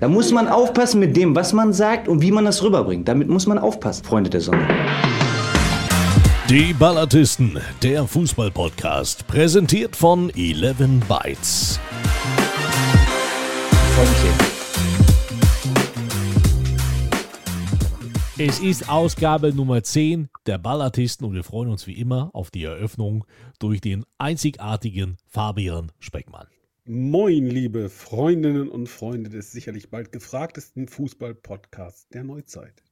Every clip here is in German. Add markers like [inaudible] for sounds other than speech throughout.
Da muss man aufpassen mit dem, was man sagt und wie man das rüberbringt. Damit muss man aufpassen, Freunde der Sonne. Die Ballatisten, der Fußball-Podcast, präsentiert von 11 Bytes. Es ist Ausgabe Nummer 10 der Ballatisten und wir freuen uns wie immer auf die Eröffnung durch den einzigartigen Fabian Speckmann. Moin, liebe Freundinnen und Freunde des sicherlich bald gefragtesten Fußball-Podcasts der Neuzeit.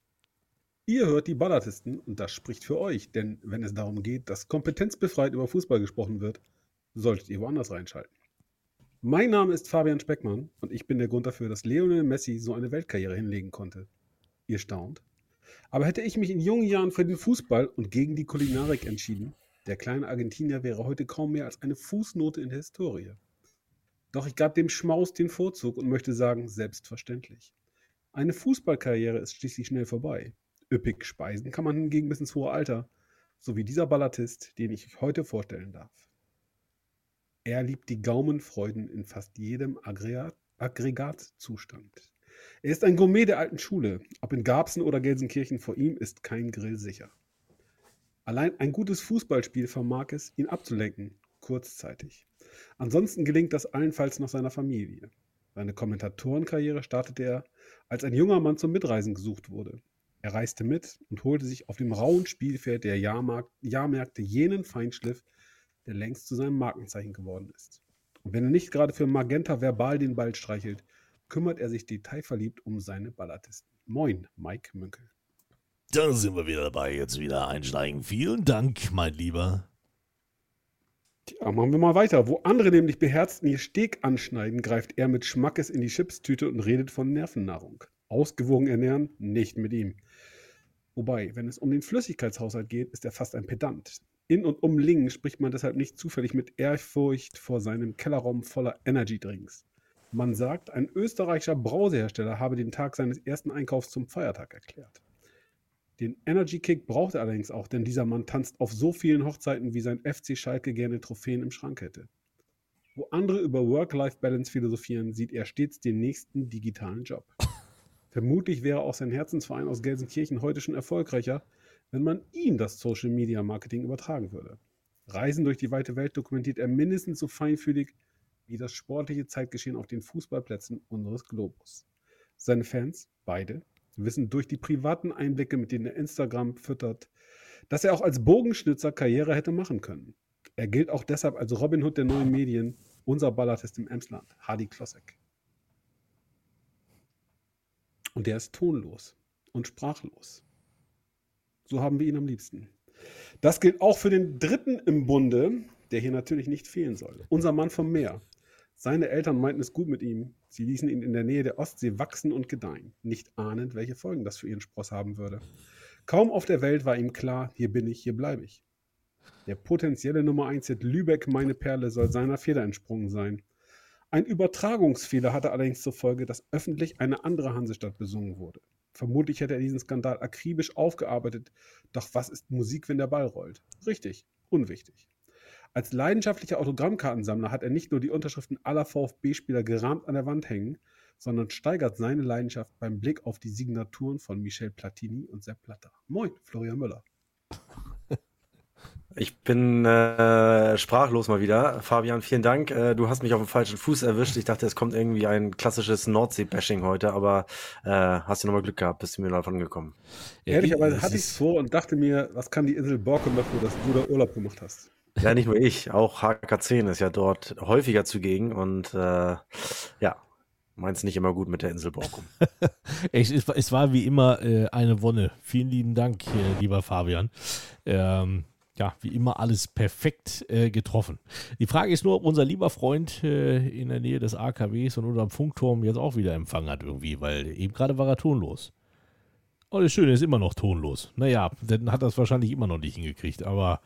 Ihr hört die Ballatisten und das spricht für euch, denn wenn es darum geht, dass kompetenzbefreit über Fußball gesprochen wird, solltet ihr woanders reinschalten. Mein Name ist Fabian Speckmann und ich bin der Grund dafür, dass Lionel Messi so eine Weltkarriere hinlegen konnte. Ihr staunt. Aber hätte ich mich in jungen Jahren für den Fußball und gegen die Kulinarik entschieden, der kleine Argentinier wäre heute kaum mehr als eine Fußnote in der Historie. Doch ich gab dem Schmaus den Vorzug und möchte sagen, selbstverständlich. Eine Fußballkarriere ist schließlich schnell vorbei. Üppig speisen kann man hingegen bis ins hohe Alter, so wie dieser Ballatist, den ich euch heute vorstellen darf. Er liebt die Gaumenfreuden in fast jedem Aggregat Aggregatzustand. Er ist ein Gourmet der alten Schule. Ob in Garbsen oder Gelsenkirchen, vor ihm ist kein Grill sicher. Allein ein gutes Fußballspiel vermag es, ihn abzulenken, kurzzeitig. Ansonsten gelingt das allenfalls noch seiner Familie. Seine Kommentatorenkarriere startete er, als ein junger Mann zum Mitreisen gesucht wurde. Er reiste mit und holte sich auf dem rauen Spielfeld der Jahrmarkt, Jahrmärkte jenen Feinschliff, der längst zu seinem Markenzeichen geworden ist. Und wenn er nicht gerade für Magenta verbal den Ball streichelt, kümmert er sich detailverliebt um seine Ballatisten. Moin, Mike Münkel. Da sind wir wieder dabei, jetzt wieder einsteigen. Vielen Dank, mein Lieber. Ja, machen wir mal weiter. Wo andere nämlich beherzt in ihr Steg anschneiden, greift er mit Schmackes in die Chipstüte und redet von Nervennahrung. Ausgewogen ernähren? Nicht mit ihm. Wobei, wenn es um den Flüssigkeitshaushalt geht, ist er fast ein Pedant. In und um Lingen spricht man deshalb nicht zufällig mit Ehrfurcht vor seinem Kellerraum voller Energy-Drinks. Man sagt, ein österreichischer Brausehersteller habe den Tag seines ersten Einkaufs zum Feiertag erklärt. Den Energy Kick braucht er allerdings auch, denn dieser Mann tanzt auf so vielen Hochzeiten, wie sein FC Schalke gerne Trophäen im Schrank hätte. Wo andere über Work-Life-Balance philosophieren, sieht er stets den nächsten digitalen Job. [laughs] Vermutlich wäre auch sein Herzensverein aus Gelsenkirchen heute schon erfolgreicher, wenn man ihm das Social Media Marketing übertragen würde. Reisen durch die weite Welt dokumentiert er mindestens so feinfühlig wie das sportliche Zeitgeschehen auf den Fußballplätzen unseres Globus. Seine Fans, beide, wissen durch die privaten Einblicke, mit denen er Instagram füttert, dass er auch als Bogenschnitzer Karriere hätte machen können. Er gilt auch deshalb als Robin Hood der neuen Medien, unser Ballartist im Emsland, Hardy Klossek. Und der ist tonlos und sprachlos. So haben wir ihn am liebsten. Das gilt auch für den dritten im Bunde, der hier natürlich nicht fehlen soll. Unser Mann vom Meer. Seine Eltern meinten es gut mit ihm. Sie ließen ihn in der Nähe der Ostsee wachsen und gedeihen, nicht ahnend, welche Folgen das für ihren Spross haben würde. Kaum auf der Welt war ihm klar, hier bin ich, hier bleibe ich. Der potenzielle Nummer 1 Hit Lübeck, meine Perle, soll seiner Feder entsprungen sein. Ein Übertragungsfehler hatte allerdings zur Folge, dass öffentlich eine andere Hansestadt besungen wurde. Vermutlich hätte er diesen Skandal akribisch aufgearbeitet, doch was ist Musik, wenn der Ball rollt? Richtig, unwichtig. Als leidenschaftlicher Autogrammkartensammler hat er nicht nur die Unterschriften aller VfB-Spieler gerahmt an der Wand hängen, sondern steigert seine Leidenschaft beim Blick auf die Signaturen von Michel Platini und Sepp Blatter. Moin, Florian Müller. [laughs] Ich bin äh, sprachlos mal wieder. Fabian, vielen Dank. Äh, du hast mich auf dem falschen Fuß erwischt. Ich dachte, es kommt irgendwie ein klassisches Nordsee-Bashing heute, aber äh, hast du nochmal Glück gehabt, bist du mir davon gekommen. Ehrlicherweise hatte ich es vor und dachte mir, was kann die Insel Borkum dafür, dass du da Urlaub gemacht hast? Ja, nicht nur ich, auch HK10 ist ja dort häufiger zugegen und äh, ja, meint's nicht immer gut mit der Insel Borkum. [laughs] es, es, war wie immer äh, eine Wonne. Vielen lieben Dank, äh, lieber Fabian. Ähm, ja, wie immer alles perfekt äh, getroffen. Die Frage ist nur, ob unser lieber Freund äh, in der Nähe des AKWs und unterm Funkturm jetzt auch wieder Empfang hat irgendwie, weil eben gerade war er tonlos. Oh, das Schöne ist immer noch tonlos. Naja, dann hat das wahrscheinlich immer noch nicht hingekriegt, aber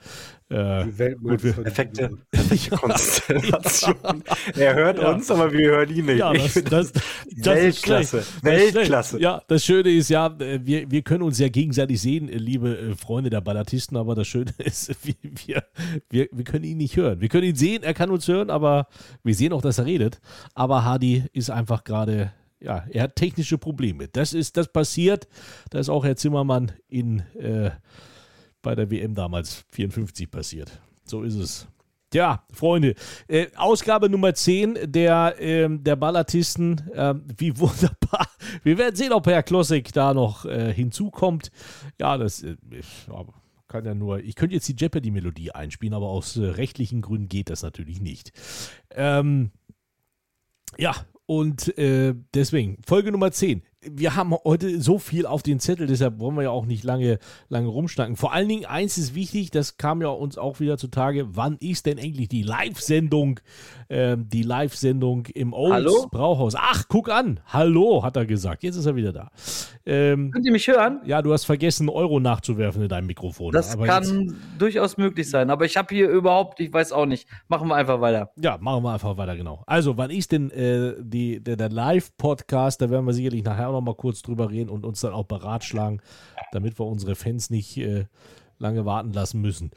äh, gut, wir, perfekte, perfekte [laughs] Konstellation. [laughs] er hört ja. uns, aber wir hören ihn nicht. Ja, das, das, das, [laughs] Weltklasse. Weltklasse. Ja, das Schöne ist ja, wir, wir können uns ja gegenseitig sehen, liebe äh, Freunde der Ballatisten, aber das Schöne ist, wir, wir, wir können ihn nicht hören. Wir können ihn sehen, er kann uns hören, aber wir sehen auch, dass er redet. Aber Hardy ist einfach gerade ja, er hat technische Probleme. Das ist, das passiert. Da ist auch Herr Zimmermann in, äh, bei der WM damals 54 passiert. So ist es. Ja, Freunde, äh, Ausgabe Nummer 10 der, äh, der Ballatisten. Äh, wie wunderbar. [laughs] Wir werden sehen, ob Herr Klossek da noch äh, hinzukommt. Ja, das äh, kann ja nur. Ich könnte jetzt die Jeopardy-Melodie einspielen, aber aus äh, rechtlichen Gründen geht das natürlich nicht. Ähm, ja, und deswegen, Folge Nummer 10 wir haben heute so viel auf den Zettel, deshalb wollen wir ja auch nicht lange, lange rumschnacken. Vor allen Dingen, eins ist wichtig, das kam ja uns auch wieder zutage, wann ist denn endlich die Live-Sendung, äh, die Live-Sendung im Olds Brauhaus? Ach, guck an, hallo, hat er gesagt, jetzt ist er wieder da. Ähm, Könnt ihr mich hören? Ja, du hast vergessen, Euro nachzuwerfen in deinem Mikrofon. Das kann jetzt... durchaus möglich sein, aber ich habe hier überhaupt, ich weiß auch nicht, machen wir einfach weiter. Ja, machen wir einfach weiter, genau. Also, wann ist denn äh, die, der, der Live-Podcast, da werden wir sicherlich nachher auch noch mal kurz drüber reden und uns dann auch beratschlagen, damit wir unsere Fans nicht äh, lange warten lassen müssen.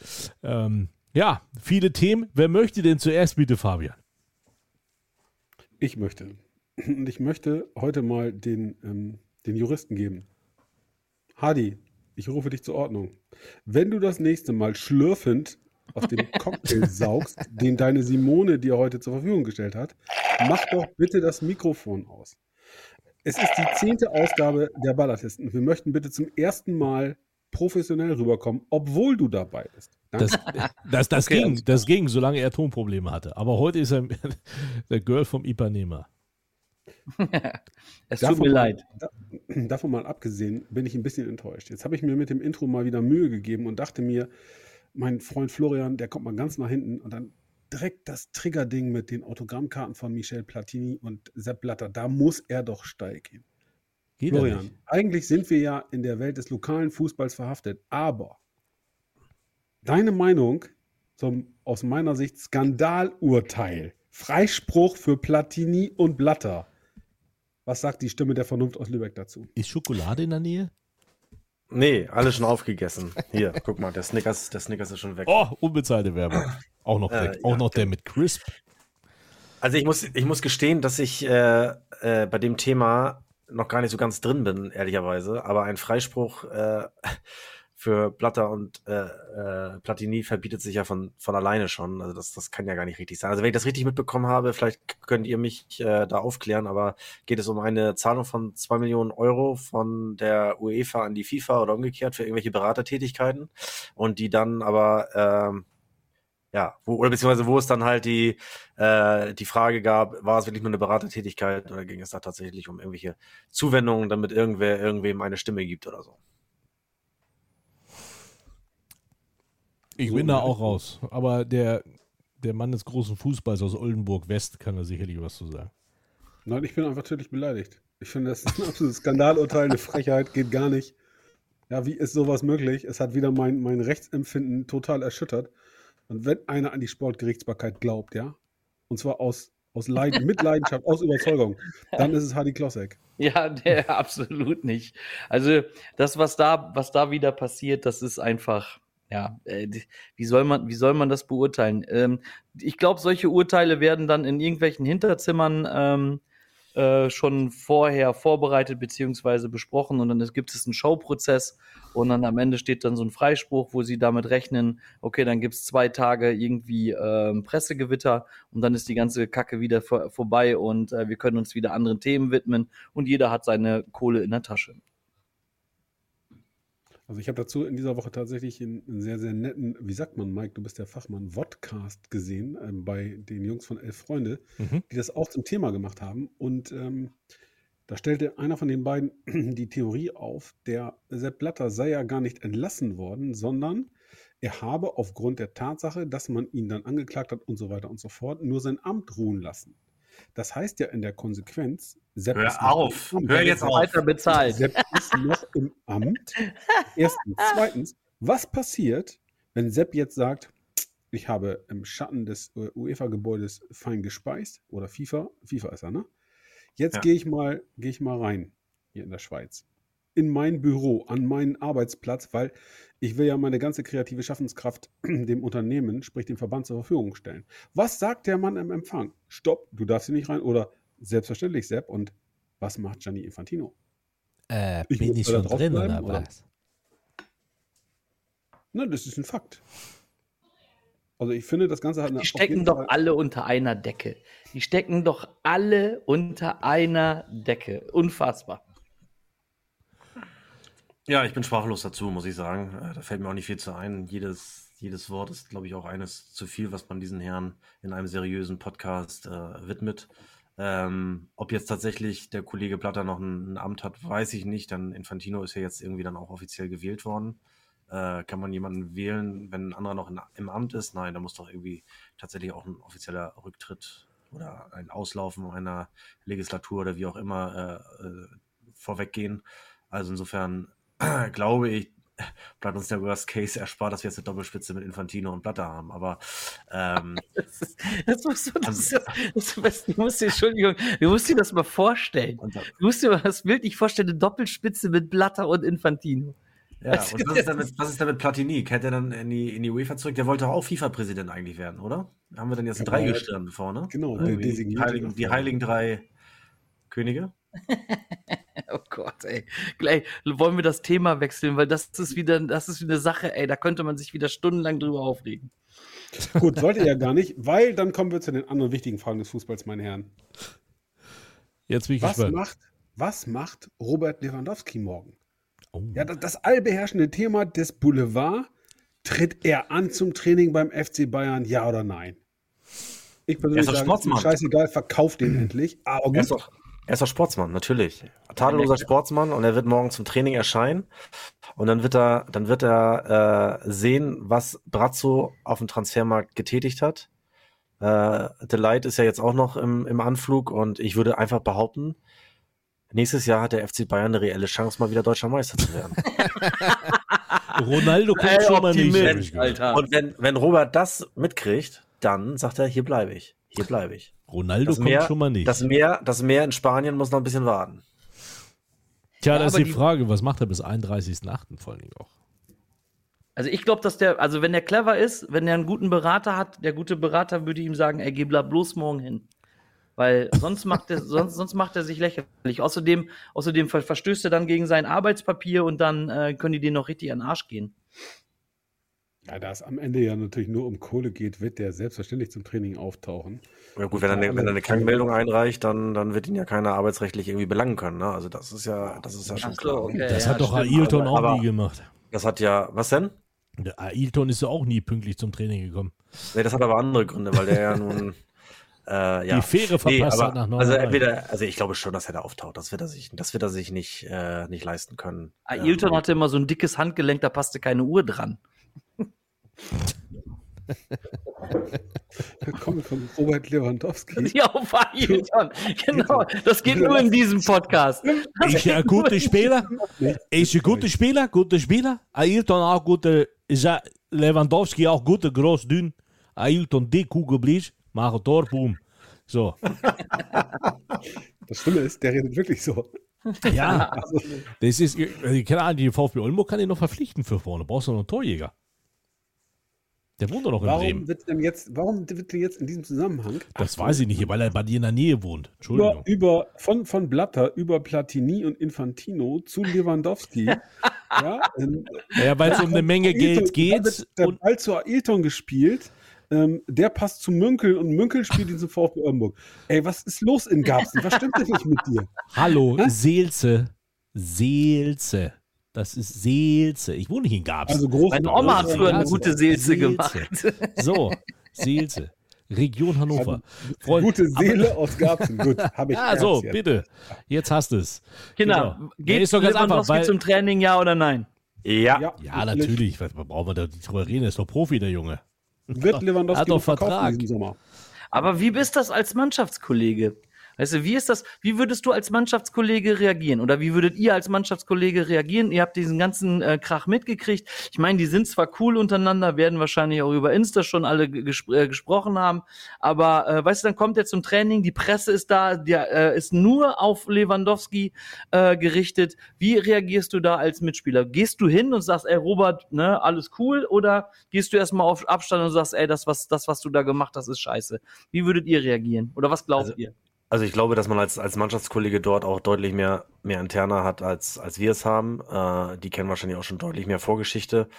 Ähm, ja, viele Themen. Wer möchte denn zuerst bitte, Fabian? Ich möchte. Und ich möchte heute mal den, ähm, den Juristen geben. Hadi, ich rufe dich zur Ordnung. Wenn du das nächste Mal schlürfend aus dem [laughs] Cocktail saugst, den deine Simone dir heute zur Verfügung gestellt hat, mach doch bitte das Mikrofon aus. Es ist die zehnte Ausgabe der Ballatisten. Wir möchten bitte zum ersten Mal professionell rüberkommen, obwohl du dabei bist. Das, das, das, [laughs] okay, ging, das ging, solange er Tonprobleme hatte. Aber heute ist er [laughs] der Girl vom Ipanema. [laughs] es tut mir leid. [clears throat] davon mal abgesehen, bin ich ein bisschen enttäuscht. Jetzt habe ich mir mit dem Intro mal wieder Mühe gegeben und dachte mir, mein Freund Florian, der kommt mal ganz nach hinten und dann direkt das Triggerding mit den Autogrammkarten von Michel Platini und Sepp Blatter. Da muss er doch steil gehen. Geht Florian, eigentlich sind wir ja in der Welt des lokalen Fußballs verhaftet, aber deine Meinung zum aus meiner Sicht Skandalurteil, Freispruch für Platini und Blatter. Was sagt die Stimme der Vernunft aus Lübeck dazu? Ist Schokolade in der Nähe? Nee, alles schon aufgegessen. Hier, guck mal, der Snickers, der Snickers ist schon weg. Oh, unbezahlte Werbung. Auch noch. Äh, auch ja, noch der mit Crisp. Also ich muss, ich muss gestehen, dass ich äh, äh, bei dem Thema noch gar nicht so ganz drin bin, ehrlicherweise. Aber ein Freispruch äh, [laughs] für Platter und äh, äh, Platini verbietet sich ja von, von alleine schon. Also das, das kann ja gar nicht richtig sein. Also wenn ich das richtig mitbekommen habe, vielleicht könnt ihr mich äh, da aufklären, aber geht es um eine Zahlung von zwei Millionen Euro von der UEFA an die FIFA oder umgekehrt für irgendwelche Beratertätigkeiten und die dann aber ähm, ja, wo, oder beziehungsweise wo es dann halt die, äh, die Frage gab, war es wirklich nur eine Beratertätigkeit oder ging es da tatsächlich um irgendwelche Zuwendungen, damit irgendwer irgendwem eine Stimme gibt oder so? Ich bin da auch raus. Aber der, der Mann des großen Fußballs aus Oldenburg West kann da sicherlich was zu sagen. Nein, ich bin einfach tödlich beleidigt. Ich finde, das ist ein absolutes Skandalurteil, eine Frechheit, geht gar nicht. Ja, wie ist sowas möglich? Es hat wieder mein, mein Rechtsempfinden total erschüttert. Und wenn einer an die Sportgerichtsbarkeit glaubt, ja, und zwar aus, aus Leid mit Leidenschaft, aus Überzeugung, dann ist es Hardy Klossek. Ja, der [laughs] absolut nicht. Also das, was da, was da wieder passiert, das ist einfach, ja, äh, wie soll man, wie soll man das beurteilen? Ähm, ich glaube, solche Urteile werden dann in irgendwelchen Hinterzimmern ähm, äh, schon vorher vorbereitet beziehungsweise besprochen und dann gibt es einen Showprozess und dann am Ende steht dann so ein Freispruch, wo sie damit rechnen, okay, dann gibt es zwei Tage irgendwie äh, Pressegewitter und dann ist die ganze Kacke wieder vor, vorbei und äh, wir können uns wieder anderen Themen widmen und jeder hat seine Kohle in der Tasche. Also ich habe dazu in dieser Woche tatsächlich einen, einen, sehr, sehr netten, wie sagt man, Mike, du bist der Fachmann, Vodcast gesehen ähm, bei den Jungs von Elf Freunde, mhm. die das auch zum Thema gemacht haben. Und ähm, da stellte einer von den beiden [clears throat] die Theorie auf, der Sepp Blatter sei ja gar nicht entlassen worden, sondern er habe aufgrund der Tatsache, dass man ihn dann angeklagt hat und so weiter und so fort, nur sein Amt ruhen lassen. Das heißt ja in der Konsequenz, Sepp Hör ist auf, hör jetzt auf. Weiter bezahlt. Sepp ist noch im Amt. [laughs] Erstens. Zweitens, was passiert, wenn Sepp jetzt sagt, ich habe im Schatten des äh, UEFA-Gebäudes fein gespeist oder FIFA, FIFA ist er, ne? Jetzt ja. gehe ich mal, gehe ich mal rein hier in der Schweiz in mein Büro, an meinen Arbeitsplatz, weil ich will ja meine ganze kreative Schaffenskraft [clears throat] dem Unternehmen, sprich dem Verband zur Verfügung stellen. Was sagt der Mann im Empfang? Stopp, du darfst hier nicht rein oder selbstverständlich, Sepp, und Was macht Gianni Infantino? Äh, Ich bin ich schon drin bleiben, oder was? Nein, das ist ein Fakt. Also ich finde, das Ganze hat eine Die stecken doch Fall- alle unter einer Decke. Die stecken doch alle unter einer Decke. Unfassbar. Ja, ich bin sprachlos dazu, muss ich sagen. Äh, Da fällt mir auch nicht viel zu ein. Jedes, jedes Wort ist, glaube ich, auch eines zu viel, was man diesen Herren in einem seriösen Podcast äh, widmet. Ähm, ob jetzt tatsächlich der Kollege Blatter noch ein, ein Amt hat, weiß ich nicht. Dann Infantino ist ja jetzt irgendwie dann auch offiziell gewählt worden. Äh, kann man jemanden wählen, wenn ein anderer noch in, im Amt ist? Nein, da muss doch irgendwie tatsächlich auch ein offizieller Rücktritt oder ein Auslaufen einer Legislatur oder wie auch immer äh, äh, vorweggehen. Also insofern [clears throat] glaube ich, bleibt uns der Worst Case erspart, dass wir jetzt eine Doppelspitze mit Infantino und Blatter haben. Aber ähm, [laughs] Das, ist, das, musst du, das, ist, das, du musst dir, Entschuldigung, du musst dir das mal vorstellen. Du musst dir mal das bildlich vorstellen, eine Doppelspitze mit Blatter und Infantino. ja, und was ist, denn mit, was ist denn mit Platini? Kehrt er dann in die, in die UEFA zurück? Der wollte doch auch FIFA-Präsident eigentlich werden, oder? Haben wir dann jetzt ein Ja, Dreigestirn vorne? Genau, die, designierte heiligen, die heiligen drei Könige? [laughs] Oh Gott, ey. Gleich wollen wir das Thema wechseln, weil das ist wieder, das ist wieder eine Sache, ey, da könnte man sich wieder stundenlang drüber aufregen. [laughs] Gut, sollte er gar nicht, weil dann kommen wir zu den anderen wichtigen Fragen des Fußballs, meine Herren. Jetzt bin ich Was gespannt. macht, was macht Robert Lewandowski morgen? Oh. Ja, das, das allbeherrschende Thema des Boulevard. Tritt er an zum Training beim FC Bayern, ja oder nein? Ich Er persönlich ist doch sage, scheißegal, verkauft den [clears throat] endlich. Aber Er ist gut, doch, er ist doch Sportsmann, natürlich. Tadelloser Sportsmann und er wird morgen zum Training erscheinen. Und dann wird er, dann wird er äh, sehen, was Brazzo auf dem Transfermarkt getätigt hat. Äh, Delight ist ja jetzt auch noch im, im Anflug und ich würde einfach behaupten, nächstes Jahr hat der FC Bayern eine reelle Chance, mal wieder deutscher Meister zu werden. [laughs] Ronaldo kommt schon mal nicht. Alter. und wenn, wenn Robert das mitkriegt, dann sagt er, hier bleibe ich. Hier bleibe ich. Ronaldo Das kommt Meer, schon mal nicht. das, Meer, das Meer in Spanien muss noch ein bisschen warten. Tja, Ja, das ist die die- Frage, was macht er bis 31.8. vor allen Dingen auch? Also ich glaube, dass der, also wenn der clever ist, wenn er einen guten Berater hat, der gute Berater würde ihm sagen, ey, geh bloß morgen hin. Weil sonst macht er, [laughs] sonst, sonst macht er sich lächerlich. Außerdem, außerdem ver verstößt er dann gegen sein Arbeitspapier und dann äh, können die den noch richtig an den Arsch gehen. Ja, da es am Ende ja natürlich nur um Kohle geht, wird der selbstverständlich zum Training auftauchen. Ja gut, wenn er, eine, wenn er eine Krankmeldung einreicht, dann, dann wird ihn ja keiner arbeitsrechtlich irgendwie belangen können. Ne? Also das ist ja, das ist ja schon klar. okay. Das ja, hat doch Ailton auch nie gemacht. Das hat ja, was denn? Der Ailton ist ja auch nie pünktlich zum Training gekommen. Nee, das hat aber andere Gründe, weil der ja nun [laughs] äh, ja. Die Fähre verpasst aber, hat nach also Nordrhein. entweder, also ich glaube schon, dass er da auftaucht. Das wird er sich, das wird er sich nicht, äh, nicht leisten können. Ailton Ähm, hatte immer so ein dickes Handgelenk, da passte keine Uhr dran. Da kommen wir von Robert Lewandowski. Ja, auf Ailton. Genau. Das geht nur in diesem Podcast. Ist er ein guter Spieler? Ist er ein guter Spieler? Guter Spieler? Ailton auch guter. Ist er Lewandowski auch guter, groß, dünn? Ailton dick, kugelblies, machen Tor, boom. So. Das Schlimme ist, der redet wirklich so. Ja, das ist, also, keine Ahnung, die VfB Oldenburg kann ihn noch verpflichten für vorne. Brauchst du noch einen Torjäger. Der wohnt doch noch in Warum Bremen. wird denn jetzt, warum wird denn jetzt in diesem Zusammenhang Das weiß ich nicht, weil er bei dir in der Nähe wohnt. über, Entschuldigung. über von, von Blatter über Platini und Infantino zu Lewandowski? [laughs] ja, ähm, Ja, weil es um eine Menge Geld geht. der Und Ball zu Ailton gespielt. Ähm, der passt zu Münkel und Münkel spielt ihn zum VfB Oldenburg. Ey, was ist los in Garbsen? Was stimmt denn nicht mit dir? hallo? Seelze. Seelze. Das ist Seelze. Ich wohne nicht in Garbsen. Also groß. Meine Oma hat früher eine Also, gute Seelze Seelze. gemacht. So, Seelze. Region Hannover. Freunde, Gute Seele aus Garbsen. Gut, habe ich. Ja, [laughs] so, jetzt. bitte. Jetzt hast du es. Kinder, Genau. Ja, geht ist doch ganz einfach, weil- zum Training, ja oder nein? Ja, Ja, Ja, natürlich. Was brauchen wir da drüber reden? Er ist doch Profi, der Junge. Wird [laughs] Lewandowski Hat doch Vertrag. Aber wie bist das als Mannschaftskollege? Weißt du, wie ist das, wie würdest du als Mannschaftskollege reagieren? Oder wie würdet ihr als Mannschaftskollege reagieren? Ihr habt diesen ganzen äh, Krach mitgekriegt. Ich meine, die sind zwar cool untereinander, werden wahrscheinlich auch über Insta schon alle ge- gespr äh, gesprochen haben, aber äh, weißt du, dann kommt er zum Training, die Presse ist da, der äh, ist nur auf Lewandowski äh, gerichtet. Wie reagierst du da als Mitspieler? Gehst du hin und sagst, ey Robert, ne, alles cool? Oder gehst du erstmal auf Abstand und sagst, ey, das was, das, was du da gemacht hast, ist scheiße? Wie würdet ihr reagieren? Oder was glaubt Also- ihr? Also ich glaube, dass man als, als Mannschaftskollege dort auch deutlich mehr, mehr Interna hat, als, als wir es haben. Äh, die kennen wahrscheinlich auch schon deutlich mehr Vorgeschichte,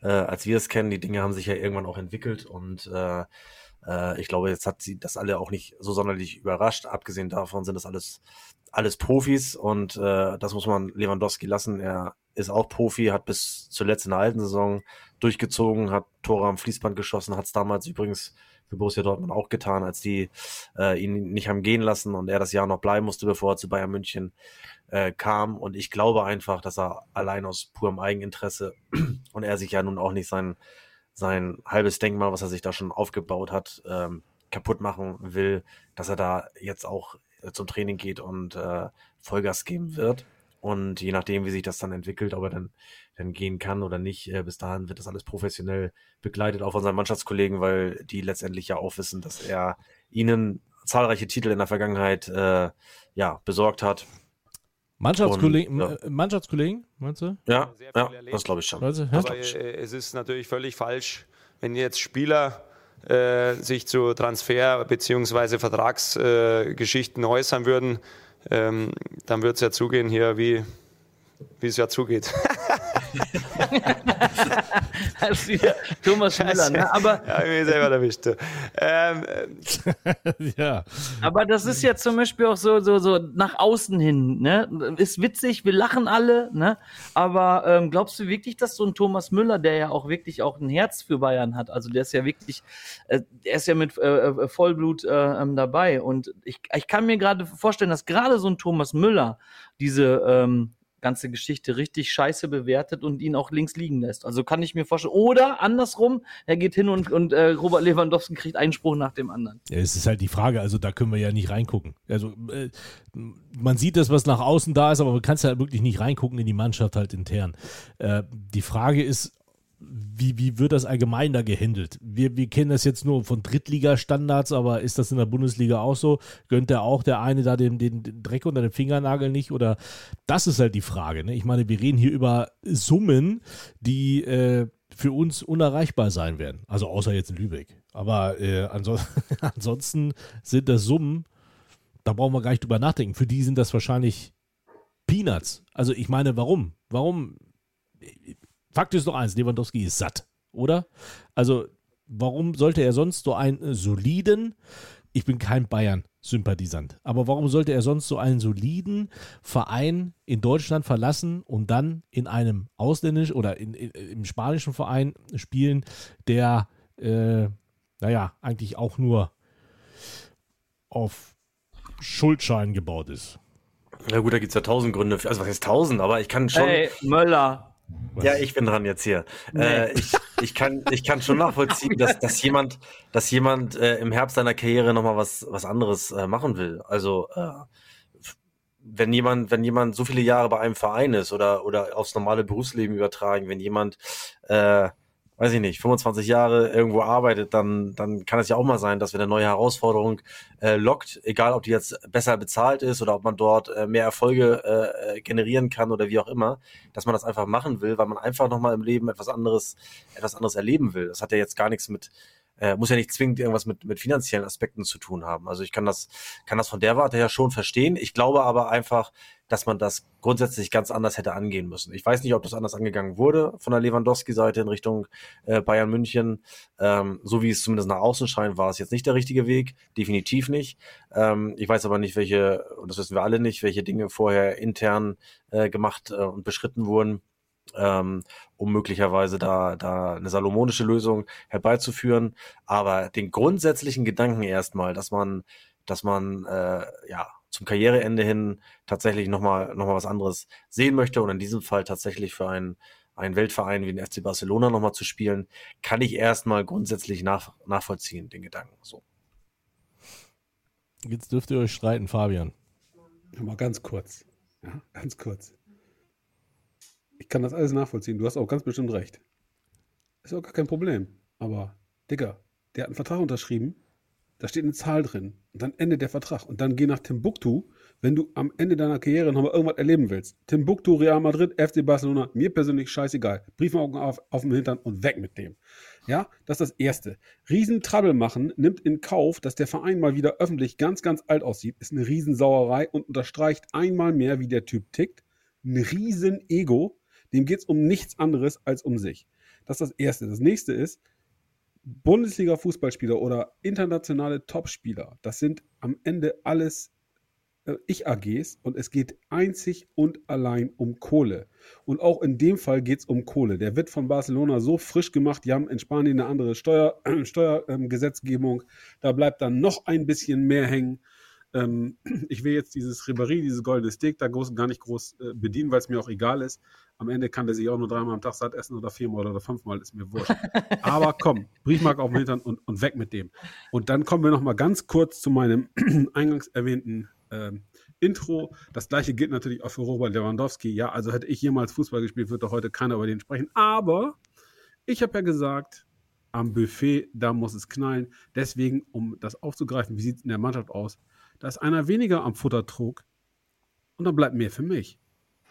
äh, als wir es kennen. Die Dinge haben sich ja irgendwann auch entwickelt und äh, äh, ich glaube, jetzt hat sie das alle auch nicht so sonderlich überrascht. Abgesehen davon sind das alles, alles Profis und äh, das muss man Lewandowski lassen. Er ist auch Profi, hat bis zuletzt in der alten Saison durchgezogen, hat Tore am Fließband geschossen, hat es damals übrigens für Borussia Dortmund auch getan, als die äh, ihn nicht haben gehen lassen und er das Jahr noch bleiben musste, bevor er zu Bayern München äh, kam. Und ich glaube einfach, dass er allein aus purem Eigeninteresse [clears throat] und er sich ja nun auch nicht sein, sein halbes Denkmal, was er sich da schon aufgebaut hat, ähm, kaputt machen will, dass er da jetzt auch äh, zum Training geht und äh, Vollgas geben wird. Und je nachdem, wie sich das dann entwickelt, ob er dann, dann gehen kann oder nicht, äh, bis dahin wird das alles professionell begleitet, auch von seinen Mannschaftskollegen, weil die letztendlich ja auch wissen, dass er ihnen zahlreiche Titel in der Vergangenheit äh, ja, besorgt hat. Mannschaftskollegen, Und, ja. Mannschaftskollegen, meinst du? Ja, ja das glaube ich schon. Also, ja? Aber äh, es ist natürlich völlig falsch, wenn jetzt Spieler äh, sich zu Transfer- bzw. Vertragsgeschichten äh, äußern würden, ähm, dann wird es ja zugehen hier, wie es ja zugeht. [laughs] das ist Thomas Müller, ne? Aber, [laughs] ja, ich bin selber erwischt. Ähm, [laughs] ja. Aber das ist ja zum Beispiel auch so, so, so nach außen hin, ne? Ist witzig, wir lachen alle, ne? Aber ähm, glaubst du wirklich, dass so ein Thomas Müller, der ja auch wirklich auch ein Herz für Bayern hat, also der ist ja wirklich, äh, der ist ja mit äh, äh Vollblut äh, ähm, dabei. Und ich, ich kann mir gerade vorstellen, dass gerade so ein Thomas Müller diese ähm, ganze Geschichte richtig scheiße bewertet und ihn auch links liegen lässt. Also kann ich mir vorstellen. Oder andersrum, er geht hin und, und äh, Robert Lewandowski kriegt einen Spruch nach dem anderen. Ja, es ist halt die Frage, also da können wir ja nicht reingucken. Also äh, man sieht das, was nach außen da ist, aber man kann es halt wirklich nicht reingucken in die Mannschaft halt intern. Äh, die Frage ist, wie, wie wird das allgemein da gehandelt? Wir, wir kennen das jetzt nur von Drittliga-Standards, aber ist das in der Bundesliga auch so? Gönnt der auch der eine da den, den, Dreck unter den Fingernagel nicht? Oder das ist halt die Frage. Ne? Ich meine, wir reden hier über Summen, die äh, für uns unerreichbar sein werden. Also außer jetzt in Lübeck. Aber äh, ansonsten, [laughs] ansonsten sind das Summen, da brauchen wir gar nicht drüber nachdenken. Für die sind das wahrscheinlich Peanuts. Also ich meine, warum? Warum? Fakt ist doch eins, Lewandowski ist satt, oder? Also, warum sollte er sonst so einen soliden, ich bin kein Bayern-Sympathisant, aber warum sollte er sonst so einen soliden Verein in Deutschland verlassen und dann in einem ausländischen oder in, in, im spanischen Verein spielen, der, äh, naja, eigentlich auch nur auf Schuldschein gebaut ist? Na gut, da gibt es ja tausend Gründe. Für, also was heißt tausend, aber ich kann schon. Hey, Möller, was? Ja, ich bin dran jetzt hier. Nee. Äh, ich, ich, kann, ich kann schon nachvollziehen, [laughs] dass, dass jemand, dass jemand äh, im Herbst seiner Karriere nochmal was, was anderes äh, machen will. Also äh, wenn jemand, wenn jemand so viele Jahre bei einem Verein ist oder, oder aufs normale Berufsleben übertragen, wenn jemand äh, weiß ich nicht, 25 Jahre irgendwo arbeitet, dann, dann kann es ja auch mal sein, dass wir eine neue Herausforderung äh, lockt, egal ob die jetzt besser bezahlt ist oder ob man dort äh, mehr Erfolge äh, generieren kann oder wie auch immer, dass man das einfach machen will, weil man einfach nochmal im Leben etwas anderes, etwas anderes erleben will. Das hat ja jetzt gar nichts mit, äh, muss ja nicht zwingend irgendwas mit, mit finanziellen Aspekten zu tun haben. Also ich kann das, kann das von der Warte her schon verstehen. Ich glaube aber einfach, dass man das grundsätzlich ganz anders hätte angehen müssen. Ich weiß nicht, ob das anders angegangen wurde von der Lewandowski-Seite in Richtung äh, Bayern München. Ähm, so wie es zumindest nach außen scheint, war es jetzt nicht der richtige Weg. Definitiv nicht. Ähm, ich weiß aber nicht, welche, und das wissen wir alle nicht, welche Dinge vorher intern äh, gemacht äh, und beschritten wurden. Ähm, um möglicherweise da, da eine salomonische Lösung herbeizuführen. Aber den grundsätzlichen Gedanken erstmal, dass man, dass man äh, ja zum Karriereende hin tatsächlich nochmal noch mal was anderes sehen möchte und in diesem Fall tatsächlich für einen, einen Weltverein wie den FC Barcelona nochmal zu spielen, kann ich erstmal grundsätzlich nach, nachvollziehen, den Gedanken. So. Jetzt dürft ihr euch streiten, Fabian. Mal ganz kurz. Ja, ganz kurz. Ich kann das alles nachvollziehen. Du hast auch ganz bestimmt recht. Ist auch gar kein Problem. Aber, Digga, der hat einen Vertrag unterschrieben da steht eine Zahl drin. Und dann endet der Vertrag. Und dann geh nach Timbuktu wenn du am Ende deiner Karriere nochmal irgendwas erleben willst. Timbuktu, Real Madrid, FC Barcelona, mir persönlich scheißegal. Briefmarken auf, auf dem Hintern und weg mit dem. Ja, das ist das Erste. Riesentrouble machen nimmt in Kauf, dass der Verein mal wieder öffentlich ganz, ganz alt aussieht, ist eine Riesensauerei und unterstreicht einmal mehr, wie der Typ tickt. Ein Riesen-Ego. Dem geht es um nichts anderes als um sich. Das ist das Erste. Das Nächste ist, Bundesliga-Fußballspieler oder internationale Topspieler, das sind am Ende alles äh, Ich-AGs und es geht einzig und allein um Kohle. Und auch in dem Fall geht es um Kohle. Der wird von Barcelona so frisch gemacht, die haben in Spanien eine andere Steuer, äh, [clears throat] Steuergesetzgebung. Da bleibt dann noch ein bisschen mehr hängen. Ähm, [clears throat] ich will jetzt dieses Ribéry, dieses goldene Steak da groß, gar nicht groß äh, bedienen, weil es mir auch egal ist. Am Ende kann der sich auch nur dreimal am Tag satt essen oder viermal oder fünfmal, ist mir wurscht. [laughs] Aber komm, Briefmarke auf dem Hintern und, und weg mit dem. Und dann kommen wir noch mal ganz kurz zu meinem [clears throat] eingangs erwähnten ähm, Intro. Das gleiche gilt natürlich auch für Robert Lewandowski. Ja, also hätte ich jemals Fußball gespielt, würde heute keiner über den sprechen. Aber ich habe ja gesagt, am Buffet, da muss es knallen. Deswegen, um das aufzugreifen, wie sieht es in der Mannschaft aus? Da ist einer weniger am Futtertrog und dann bleibt mehr für mich.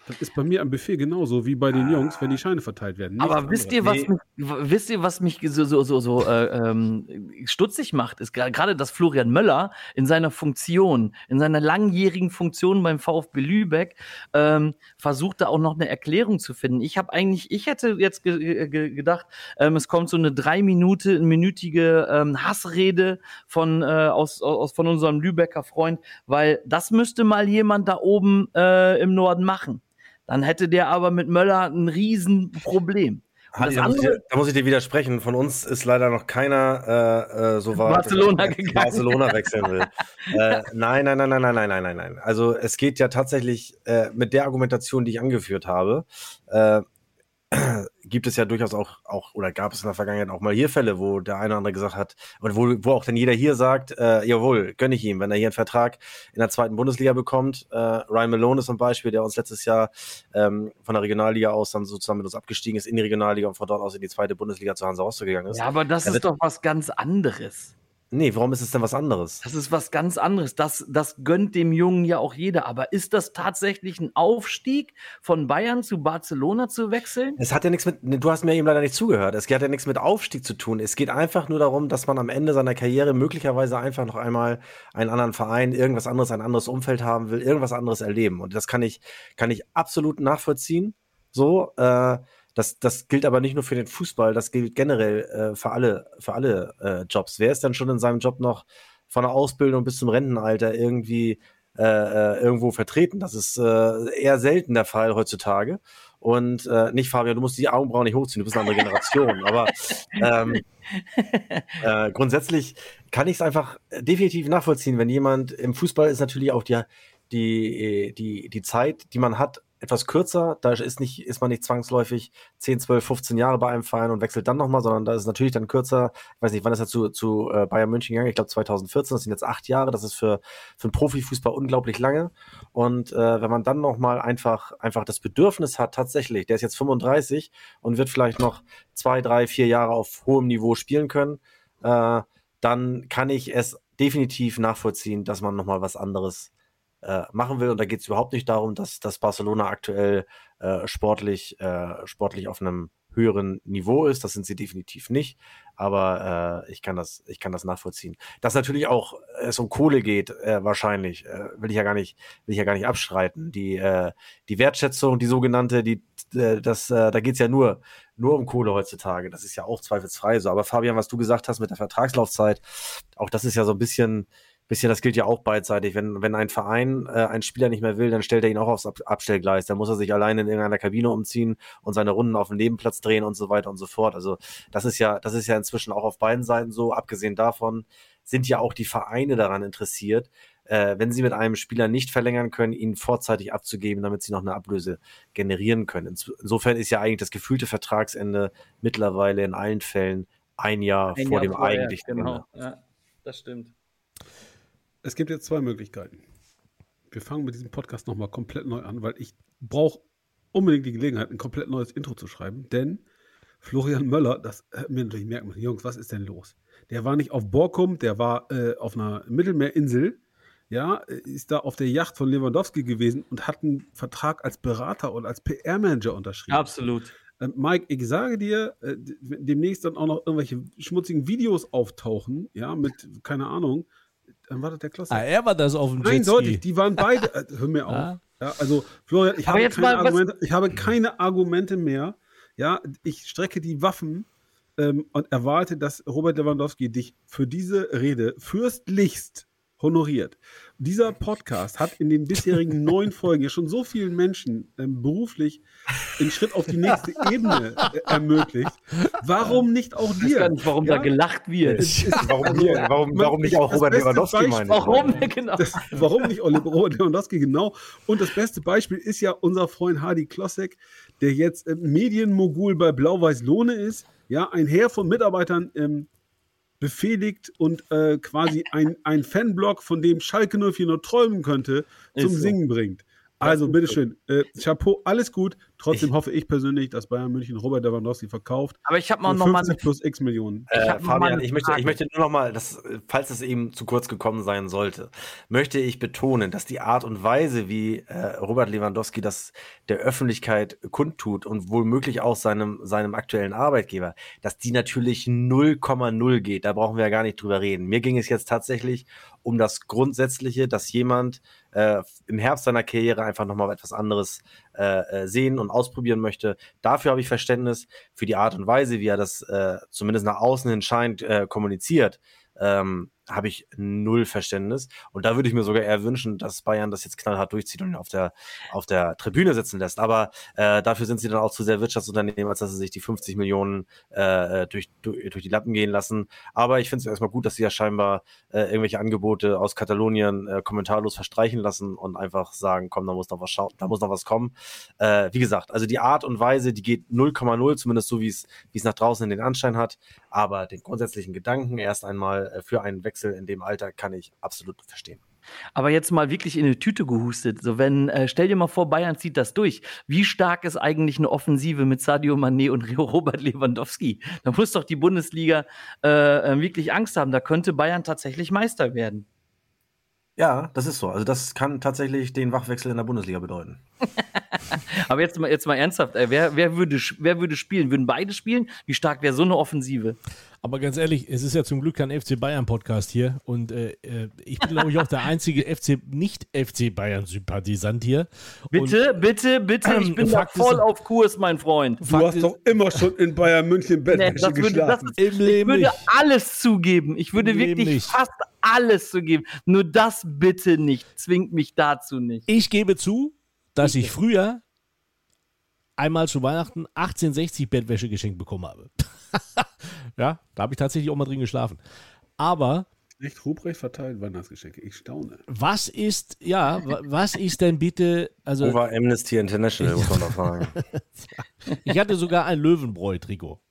Das ist bei mir am Buffet genauso wie bei den Jungs, wenn die Scheine verteilt werden. Nichts Aber wisst ihr, was nee. mich, wisst ihr, was mich so, so, so, so äh, ähm, stutzig macht, ist gerade, dass Florian Möller in seiner Funktion, in seiner langjährigen Funktion beim VfB Lübeck, ähm, versucht da auch noch eine Erklärung zu finden. Ich habe eigentlich, ich hätte jetzt ge ge gedacht, ähm, es kommt so eine drei Minute, minütige ähm, Hassrede von, äh, aus, aus, von unserem Lübecker Freund, weil das müsste mal jemand da oben äh, im Norden machen. Dann hätte der aber mit Möller ein Riesenproblem. Hadi, da, muss ich, da, muss ich, dir widersprechen. Von uns ist leider noch keiner äh, äh, so weit, Barcelona, Barcelona wechseln will. [laughs] äh, nein, nein, nein, nein, nein, nein, nein, nein, nein. Also es geht ja tatsächlich äh, mit der Argumentation, die ich angeführt habe, äh, gibt es ja durchaus auch, auch, oder gab es in der Vergangenheit auch mal hier Fälle, wo der eine oder andere gesagt hat, und wo, wo auch dann jeder hier sagt, äh, jawohl, gönne ich ihm, wenn er hier einen Vertrag in der zweiten Bundesliga bekommt. Äh, Ryan Malone ist zum Beispiel, der uns letztes Jahr ähm, von der Regionalliga aus dann sozusagen mit uns abgestiegen ist in die Regionalliga und von dort aus in die zweite Bundesliga zu Hansa Rostock gegangen ist. Ja, aber das er ist doch was ganz anderes. Nee, warum ist es denn was anderes? Das ist was ganz anderes. Das, das gönnt dem Jungen ja auch jeder. Aber ist das tatsächlich ein Aufstieg von Bayern zu Barcelona zu wechseln? Es hat ja nichts mit, du hast mir eben leider nicht zugehört. Es hat ja nichts mit Aufstieg zu tun. Es geht einfach nur darum, dass man am Ende seiner Karriere möglicherweise einfach noch einmal einen anderen Verein, irgendwas anderes, ein anderes Umfeld haben will, irgendwas anderes erleben. Und das kann ich, kann ich absolut nachvollziehen. So, äh, das, das gilt aber nicht nur für den Fußball, das gilt generell äh, für alle, für alle äh, Jobs. Wer ist denn schon in seinem Job noch von der Ausbildung bis zum Rentenalter irgendwie äh, äh, irgendwo vertreten? Das ist äh, eher selten der Fall heutzutage. Und äh, nicht, Fabian, du musst die Augenbrauen nicht hochziehen, du bist eine andere Generation. aber ähm, [laughs] äh, grundsätzlich kann ich es einfach definitiv nachvollziehen, wenn jemand im Fußball ist natürlich auch die, die, die, die Zeit, die man hat, etwas kürzer. Da ist, nicht, ist man nicht zwangsläufig 10, 12, 15 Jahre bei einem Verein und wechselt dann nochmal, sondern da ist natürlich dann kürzer. Ich weiß nicht, wann ist er zu, zu äh, Bayern München gegangen? Ich glaube 2014, das sind jetzt acht Jahre. Das ist für, für einen Profifußball unglaublich lange. Und äh, wenn man dann nochmal einfach, einfach das Bedürfnis hat, tatsächlich, der ist jetzt 35 und wird vielleicht noch zwei, drei, vier Jahre auf hohem Niveau spielen können, äh, dann kann ich es definitiv nachvollziehen, dass man nochmal was anderes äh, machen will. Und da geht es überhaupt nicht darum, dass, dass Barcelona aktuell äh, sportlich, äh, sportlich auf einem höheren Niveau ist. Das sind sie definitiv nicht. Aber äh, ich, kann das, ich kann das nachvollziehen. Dass natürlich auch es um Kohle geht, äh, wahrscheinlich, äh, will ich ja gar nicht, will ich ja gar nicht abstreiten. Die, äh, die Wertschätzung, die sogenannte, die, äh, das, äh, da geht's ja nur, nur um Kohle heutzutage. Das ist ja auch zweifelsfrei so. Aber Fabian, was du gesagt hast mit der Vertragslaufzeit, auch das ist ja so ein bisschen bisschen, das gilt ja auch beidseitig. Wenn, wenn ein Verein äh, einen Spieler nicht mehr will, dann stellt er ihn auch aufs Ab Abstellgleis. Dann muss er sich alleine in irgendeiner Kabine umziehen und seine Runden auf dem Nebenplatz drehen und so weiter und so fort. Also das ist ja, das ist ja inzwischen auch auf beiden Seiten so. Abgesehen davon sind ja auch die Vereine daran interessiert, äh, wenn sie mit einem Spieler nicht verlängern können, ihn vorzeitig abzugeben, damit sie noch eine Ablöse generieren können. Insofern ist ja eigentlich das gefühlte Vertragsende mittlerweile in allen Fällen ein Jahr ein vor Jahr dem vorher, eigentlichen genau. Ende. Ja, das stimmt. Es gibt jetzt zwei Möglichkeiten. Wir fangen mit diesem Podcast nochmal komplett neu an, weil ich brauche unbedingt die Gelegenheit, ein komplett neues Intro zu schreiben, denn Florian Möller, das hört mir natürlich merkt man, Jungs, was ist denn los? Der war nicht auf Borkum, der war äh, auf einer Mittelmeerinsel ja, ist da auf der Yacht von Lewandowski gewesen und hat einen Vertrag als Berater und als PR-Manager unterschrieben. Absolut. Ähm, Mike, ich sage dir, äh, demnächst dann auch noch irgendwelche schmutzigen Videos auftauchen, ja, mit, keine Ahnung, dann war das der Klasse. Ah, er war das auf dem Eindeutig, Jetski. die waren beide. Äh, hör mir [laughs] auf. Ah. Ja, also, Florian, ich habe, jetzt keine Argumente, ich habe keine Argumente mehr. Ja, ich strecke die Waffen ähm, und erwarte, dass Robert Lewandowski dich für diese Rede fürstlichst honoriert. Dieser Podcast hat in den bisherigen [laughs] neun Folgen ja schon so vielen Menschen ähm, beruflich einen Schritt auf die nächste Ebene äh, ermöglicht. Warum nicht auch Ich weiß dir? gar nicht, warum Ja? da gelacht wird. Warum, hier, warum, warum nicht auch Robert Lewandowski, meine ich? Warum? Genau. Das, warum nicht Robert Lewandowski genau? Und das beste Beispiel ist ja unser Freund Hardy Klossek, der jetzt äh, Medienmogul bei Blau-Weiß Lohne ist. Ja, ein Heer von Mitarbeitern ähm, befehligt und äh, quasi ein, ein Fanblog, von dem Schalke 04 nur träumen könnte, zum so. Singen bringt. Also, bitteschön. Äh, Chapeau, alles gut. Trotzdem hoffe ich persönlich, dass Bayern München Robert Lewandowski verkauft. Aber ich habe mal Für noch mal 50 plus X Millionen. Ich Äh, hab noch mal Fabian, ich möchte, ich möchte nur noch mal, dass, falls es eben zu kurz gekommen sein sollte, möchte ich betonen, dass die Art und Weise, wie äh, Robert Lewandowski das der Öffentlichkeit kundtut und womöglich auch seinem, seinem aktuellen Arbeitgeber, dass die natürlich 0,0 geht. Da brauchen wir ja gar nicht drüber reden. Mir ging es jetzt tatsächlich um das Grundsätzliche, dass jemand äh, im Herbst seiner Karriere einfach nochmal etwas anderes äh, äh, sehen und ausprobieren möchte. Dafür habe ich Verständnis für die Art und Weise, wie er das äh, zumindest nach außen hin scheint, äh, kommuniziert. Ähm, habe ich null Verständnis. Und da würde ich mir sogar eher wünschen, dass Bayern das jetzt knallhart durchzieht und ihn auf der, auf der Tribüne sitzen lässt. Aber äh, dafür sind sie dann auch zu sehr Wirtschaftsunternehmen, als dass sie sich die 50 Millionen äh, durch, durch, durch die Lappen gehen lassen. Aber ich finde es erstmal gut, dass sie ja scheinbar äh, irgendwelche Angebote aus Katalonien äh, kommentarlos verstreichen lassen und einfach sagen, komm, da muss noch was schauen, da muss noch was kommen. Äh, wie gesagt, also die Art und Weise, die geht 0,0, zumindest so wie es wie es nach draußen in den Anschein hat. Aber den grundsätzlichen Gedanken erst einmal äh, für einen Wechsel in dem Alter kann ich absolut verstehen. Aber jetzt mal wirklich in eine Tüte gehustet. So, wenn, äh, stell dir mal vor, Bayern zieht das durch. Wie stark ist eigentlich eine Offensive mit Sadio Mané und [laughs] Robert Lewandowski? Da muss doch die Bundesliga äh, äh, wirklich Angst haben. Da könnte Bayern tatsächlich Meister werden. Ja, das ist so. Also das kann tatsächlich den Wachwechsel in der Bundesliga bedeuten. [laughs] Aber jetzt mal, jetzt mal ernsthaft, äh, wer, wer, würde, wer würde spielen? Würden beide spielen? Wie stark wäre so eine Offensive? Aber ganz ehrlich, es ist ja zum Glück kein FC Bayern Podcast hier und äh, äh, ich bin glaube ich auch der einzige [laughs] FC nicht FC Bayern Sympathisant hier. Bitte, bitte, bitte, ich bin da Fakt ist- voll auf Kurs, mein Freund. Du hast doch immer schon in Bayern München Nee, Bettwäsche das würde, das geschlafen. ist, Im ich würde alles zugeben. Ich würde Im wirklich nicht. fast alles zugeben. Nur das bitte nicht. Zwingt mich dazu nicht. Ich gebe zu, dass ich früher einmal zu Weihnachten 1860 Bettwäsche geschenkt bekommen habe. [laughs] ja, da habe ich tatsächlich auch mal drin geschlafen. Aber Echt Ruprecht verteilt Weihnachtsgeschenke. Ich staune. was ist, ja, wa- was ist denn bitte, also Over Amnesty International, [laughs] muss man fragen. ich hatte sogar ein Löwenbräu-Trikot.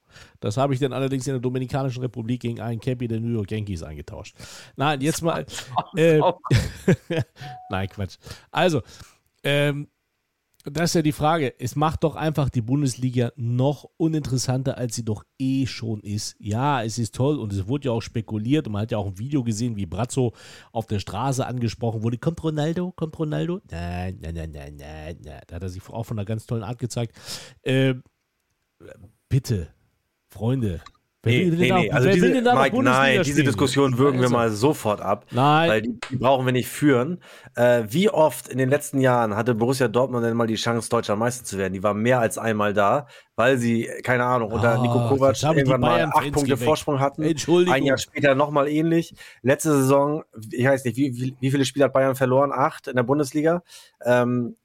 Das habe ich dann allerdings in der Dominikanischen Republik gegen einen Cappy der New York Yankees eingetauscht. Nein, jetzt mal. [laughs] Äh, Nein, Quatsch. Also, ähm, das ist ja die Frage. Es macht doch einfach die Bundesliga noch uninteressanter, als sie doch eh schon ist. Ja, es ist toll und es wurde ja auch spekuliert und man hat ja auch ein Video gesehen, wie Brazzo auf der Straße angesprochen wurde. Kommt Ronaldo? Kommt Ronaldo? Nein, nein, nein, nein, nein, nein. Da hat er sich auch von einer ganz tollen Art gezeigt. Ähm, bitte, Freunde. Wer Nee, will nee, nee. Also diese, Mike, nein, diese? Diskussion würgen wir Also, mal sofort ab. Nein. Weil die, die brauchen wir nicht führen. Äh, wie oft in den letzten Jahren hatte Borussia Dortmund denn mal die Chance, deutscher Meister zu werden? Die war mehr als einmal da, weil sie, keine Ahnung, unter Ah, Nico Kovac irgendwann mal acht Punkte geweckt. Vorsprung hatten. Entschuldigung. Ein Jahr später nochmal ähnlich. Letzte Saison, ich weiß nicht, wie, wie, wie viele Spiele hat Bayern verloren? Acht in der Bundesliga. Ähm,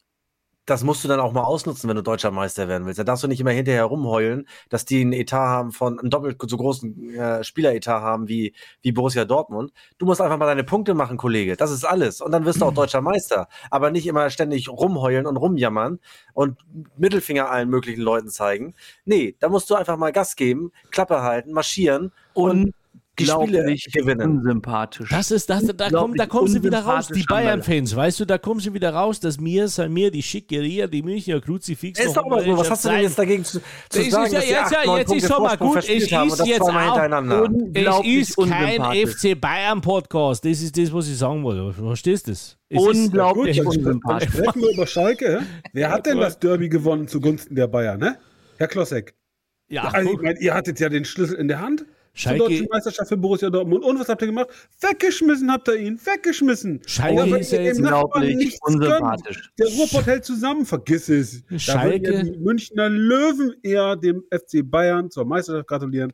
das musst du dann auch mal ausnutzen, wenn du deutscher Meister werden willst. Da darfst du nicht immer hinterher rumheulen, dass die einen Etat haben von, einen doppelt so großen äh, Spieleretat haben wie, wie Borussia Dortmund. Du musst einfach mal deine Punkte machen, Kollege. Das ist alles. Und dann wirst du auch deutscher Meister. Aber nicht immer ständig rumheulen und rumjammern und Mittelfinger allen möglichen Leuten zeigen. Nee, da musst du einfach mal Gas geben, Klappe halten, marschieren und, Und die Spiele unglaublich gewinnen. unsympathisch. Das ist, das, da, kommen, da Unglaublich kommen sie wieder raus, die. Bayern-Fans, weißt du, da kommen sie wieder raus, dass mir, Samir, die Schickeria, die Münchner Kruzifix. Ist doch aber so, was hast du denn jetzt dagegen zu, zu Es sagen, ist ja jetzt, ja, jetzt Punkte ist doch mal gut, und ist das jetzt auch hintereinander. Es Unglaublich ist kein. FC Bayern-Podcast, das ist das, was ich sagen wollte. Verstehst du das? Es ist- Unglaublich dann unsympathisch. sprechen wir über Schalke. Wer hat denn das Derby gewonnen zugunsten der Bayern, ne? Herr Klossek. Ja, Also, ich meine, ihr hattet ja den Schlüssel in der Hand zur Schalke- deutschen Meisterschaft für Borussia Dortmund. Und was habt ihr gemacht? Weggeschmissen habt ihr ihn. Weggeschmissen. Schalke ist ja ihr jetzt unglaublich unsympathisch. gönnt, Der Ruhrpott hält zusammen, vergiss es. Da Schalke- würden ja die Münchner Löwen eher dem FC Bayern zur Meisterschaft gratulieren,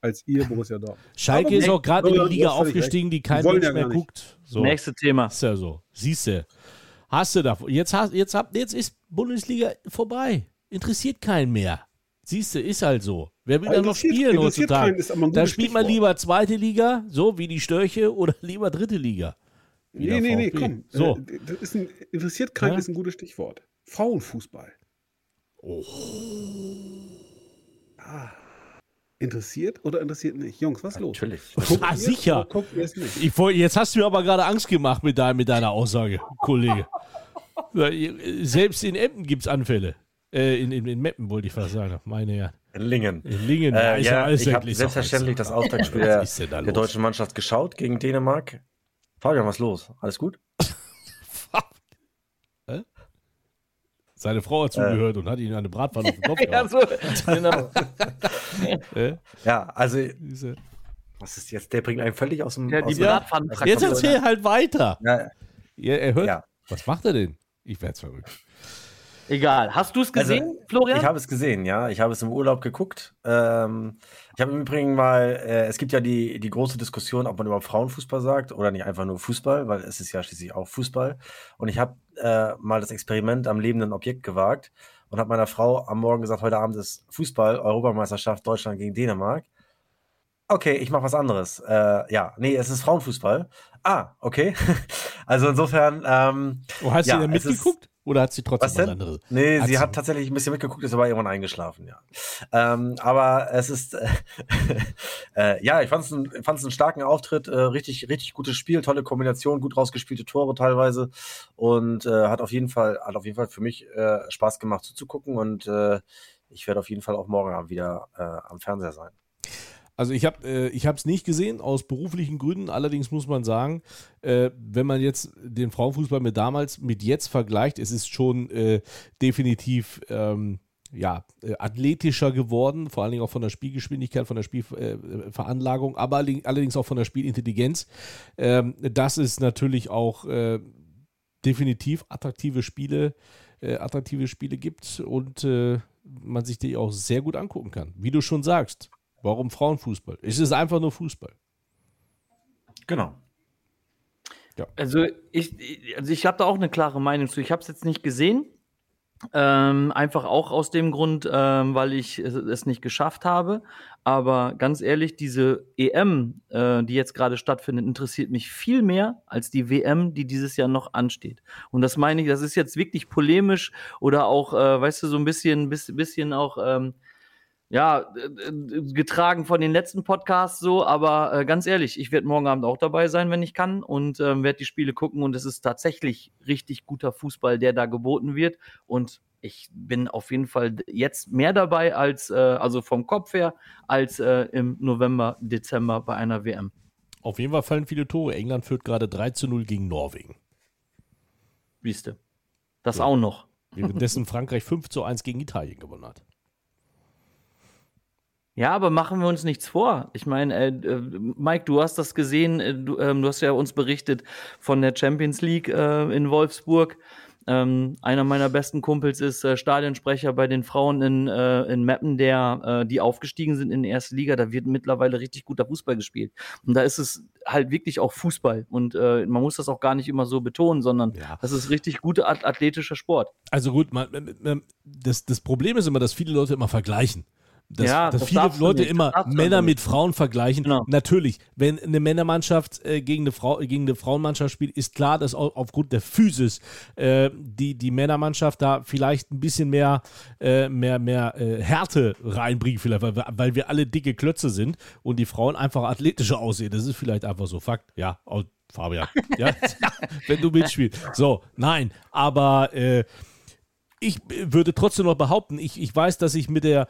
als ihr Borussia Dortmund. Schalke Aber ist auch gerade in die Liga aufgestiegen, die kein Mensch ja mehr guckt. So. Nächste Thema. Ist ja so. Siehst du. Hast du da. Jetzt, hast, jetzt, habt, jetzt ist Bundesliga vorbei. Interessiert keinen mehr. Siehst du, ist halt so. Wer will da noch spielen heutzutage? Da spielt man lieber zweite Liga, so wie die Störche, [laughs] oder lieber dritte Liga. Nee, nee, nee, komm. So. Äh, Das ist ein, interessiert keinen, Ja? ist ein gutes Stichwort. Frauenfußball. Oh. Ah. Interessiert oder interessiert nicht? Jungs, was ist los? Natürlich. Ah, sicher. Ich, jetzt hast du mir aber gerade Angst gemacht mit, dein, mit deiner Aussage, Kollege. [laughs] Ja, Selbst in Emden gibt es Anfälle. Äh, in, in, in Meppen wollte ich fast sagen. Meine Herren. In Lingen. In Lingen. Äh, ist ja, alles ich habe wirklich selbstverständlich das Auftaktspiel der, da der deutschen Mannschaft geschaut gegen Dänemark. Fabian, was ist los? Alles gut? [laughs] Seine Frau hat zugehört und hat ihn eine Bratpfanne auf den Kopf [laughs] Ja, so, genau. [laughs] Äh, Ja, also, diese- was ist jetzt? Der bringt einen völlig aus dem. Ja, die aus dem Ja. Jetzt erzähl halt weiter. ja, Ja, er hört. Ja. Was macht er denn? Ich werd's verrückt. Egal. Hast du es gesehen, Also, Florian? Ich habe es gesehen, ja. Ich habe es im Urlaub geguckt. Ähm, ich habe im Übrigen mal, äh, es gibt ja die, die große Diskussion, ob man überhaupt Frauenfußball sagt oder nicht einfach nur Fußball, weil es ist ja schließlich auch Fußball. Und ich habe äh, mal das Experiment am lebenden Objekt gewagt und habe meiner Frau am Morgen gesagt, heute Abend ist Fußball, Europameisterschaft Deutschland gegen Dänemark. Okay, ich mache was anderes. Äh, ja, nee, es ist Frauenfußball. Ah, okay. [laughs] also insofern, ähm, Oh, hast Ja, du denn mitgeguckt? Oder hat sie trotzdem was was, anderes? Nee, Hat sie sie- hat tatsächlich ein bisschen mitgeguckt, ist aber irgendwann eingeschlafen, ja. Ähm, aber es ist, äh, [laughs] äh, ja, ich fand es ein, einen starken Auftritt, äh, richtig, richtig gutes Spiel, tolle Kombination, gut rausgespielte Tore teilweise und äh, hat auf jeden Fall, hat auf jeden Fall für mich äh, Spaß gemacht zuzugucken und ich werde auf jeden Fall auch morgen Abend wieder am Fernseher sein. Also ich habe äh, ich es nicht gesehen aus beruflichen Gründen. Allerdings muss man sagen, äh, wenn man jetzt den Frauenfußball mit damals mit jetzt vergleicht, es ist schon äh, definitiv ähm, ja, äh, athletischer geworden, vor allen Dingen auch von der Spielgeschwindigkeit, von der Spielveranlagung, äh, aber allerdings auch von der Spielintelligenz. Ähm, dass es natürlich auch äh, definitiv attraktive Spiele, äh, attraktive Spiele gibt und äh, man sich die auch sehr gut angucken kann. Wie du schon sagst, warum Frauenfußball? Es ist einfach nur Fußball. Genau. Also ich, also ich habe da auch eine klare Meinung zu. Ich habe es jetzt nicht gesehen. Ähm, einfach auch aus dem Grund, ähm, weil ich es, es nicht geschafft habe. Aber ganz ehrlich, diese EM, äh, die jetzt gerade stattfindet, interessiert mich viel mehr als die WM, die dieses Jahr noch ansteht. Und das meine ich, das ist jetzt wirklich polemisch oder auch, äh, weißt du, so ein bisschen, bisschen, bisschen auch ähm, ja, äh, äh, getragen von den letzten Podcasts so, aber äh, ganz ehrlich, ich werde morgen Abend auch dabei sein, wenn ich kann und ähm, werde die Spiele gucken und es ist tatsächlich richtig guter Fußball, der da geboten wird und ich bin auf jeden Fall jetzt mehr dabei als, äh, also vom Kopf her, als äh, im November, Dezember bei einer WM. Auf jeden Fall fallen viele Tore. England führt gerade 3 zu 0 gegen Norwegen. Siehste. Das auch noch. Währenddessen Frankreich 5 zu 1 gegen Italien gewonnen hat. Ja, aber machen wir uns nichts vor. Ich meine, äh, äh, Mike, du hast das gesehen, äh, du, ähm, du hast ja uns berichtet von der Champions League äh, in Wolfsburg. Ähm, einer meiner besten Kumpels ist äh, Stadionsprecher bei den Frauen in, äh, in Meppen, der, äh, die aufgestiegen sind in die erste Liga. Da wird mittlerweile richtig guter Fußball gespielt. Und da ist es halt wirklich auch Fußball. Und äh, man muss das auch gar nicht immer so betonen, sondern Ja. das ist richtig guter ath- athletischer Sport. Also gut, man- das, das Problem ist immer, dass viele Leute immer vergleichen. Dass, Ja, dass das viele Leute nicht, immer Männer mit Frauen vergleichen. Genau. Natürlich, wenn eine Männermannschaft äh, gegen, eine Frau, gegen eine Frauenmannschaft spielt, ist klar, dass au- aufgrund der Physis äh, die, die Männermannschaft da vielleicht ein bisschen mehr, äh, mehr, mehr äh, Härte reinbringt, vielleicht, weil, wir- weil wir alle dicke Klötze sind und die Frauen einfach athletischer aussehen. Das ist vielleicht einfach so Fakt. Ja, Fabian. Ja, [laughs] wenn du mitspielst. So, nein, aber äh, ich würde trotzdem noch behaupten, ich, ich weiß, dass ich mit der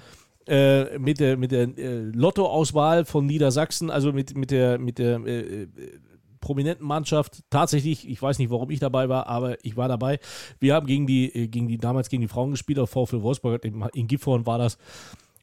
äh, mit der, mit der äh, Lottoauswahl von Niedersachsen, also mit, mit der, mit der äh, äh, prominenten Mannschaft, tatsächlich, ich weiß nicht, warum ich dabei war, aber ich war dabei. Wir haben gegen die, äh, gegen die damals gegen die Frauen gespielt, auf VfL Wolfsburg, in, in Gifhorn war das.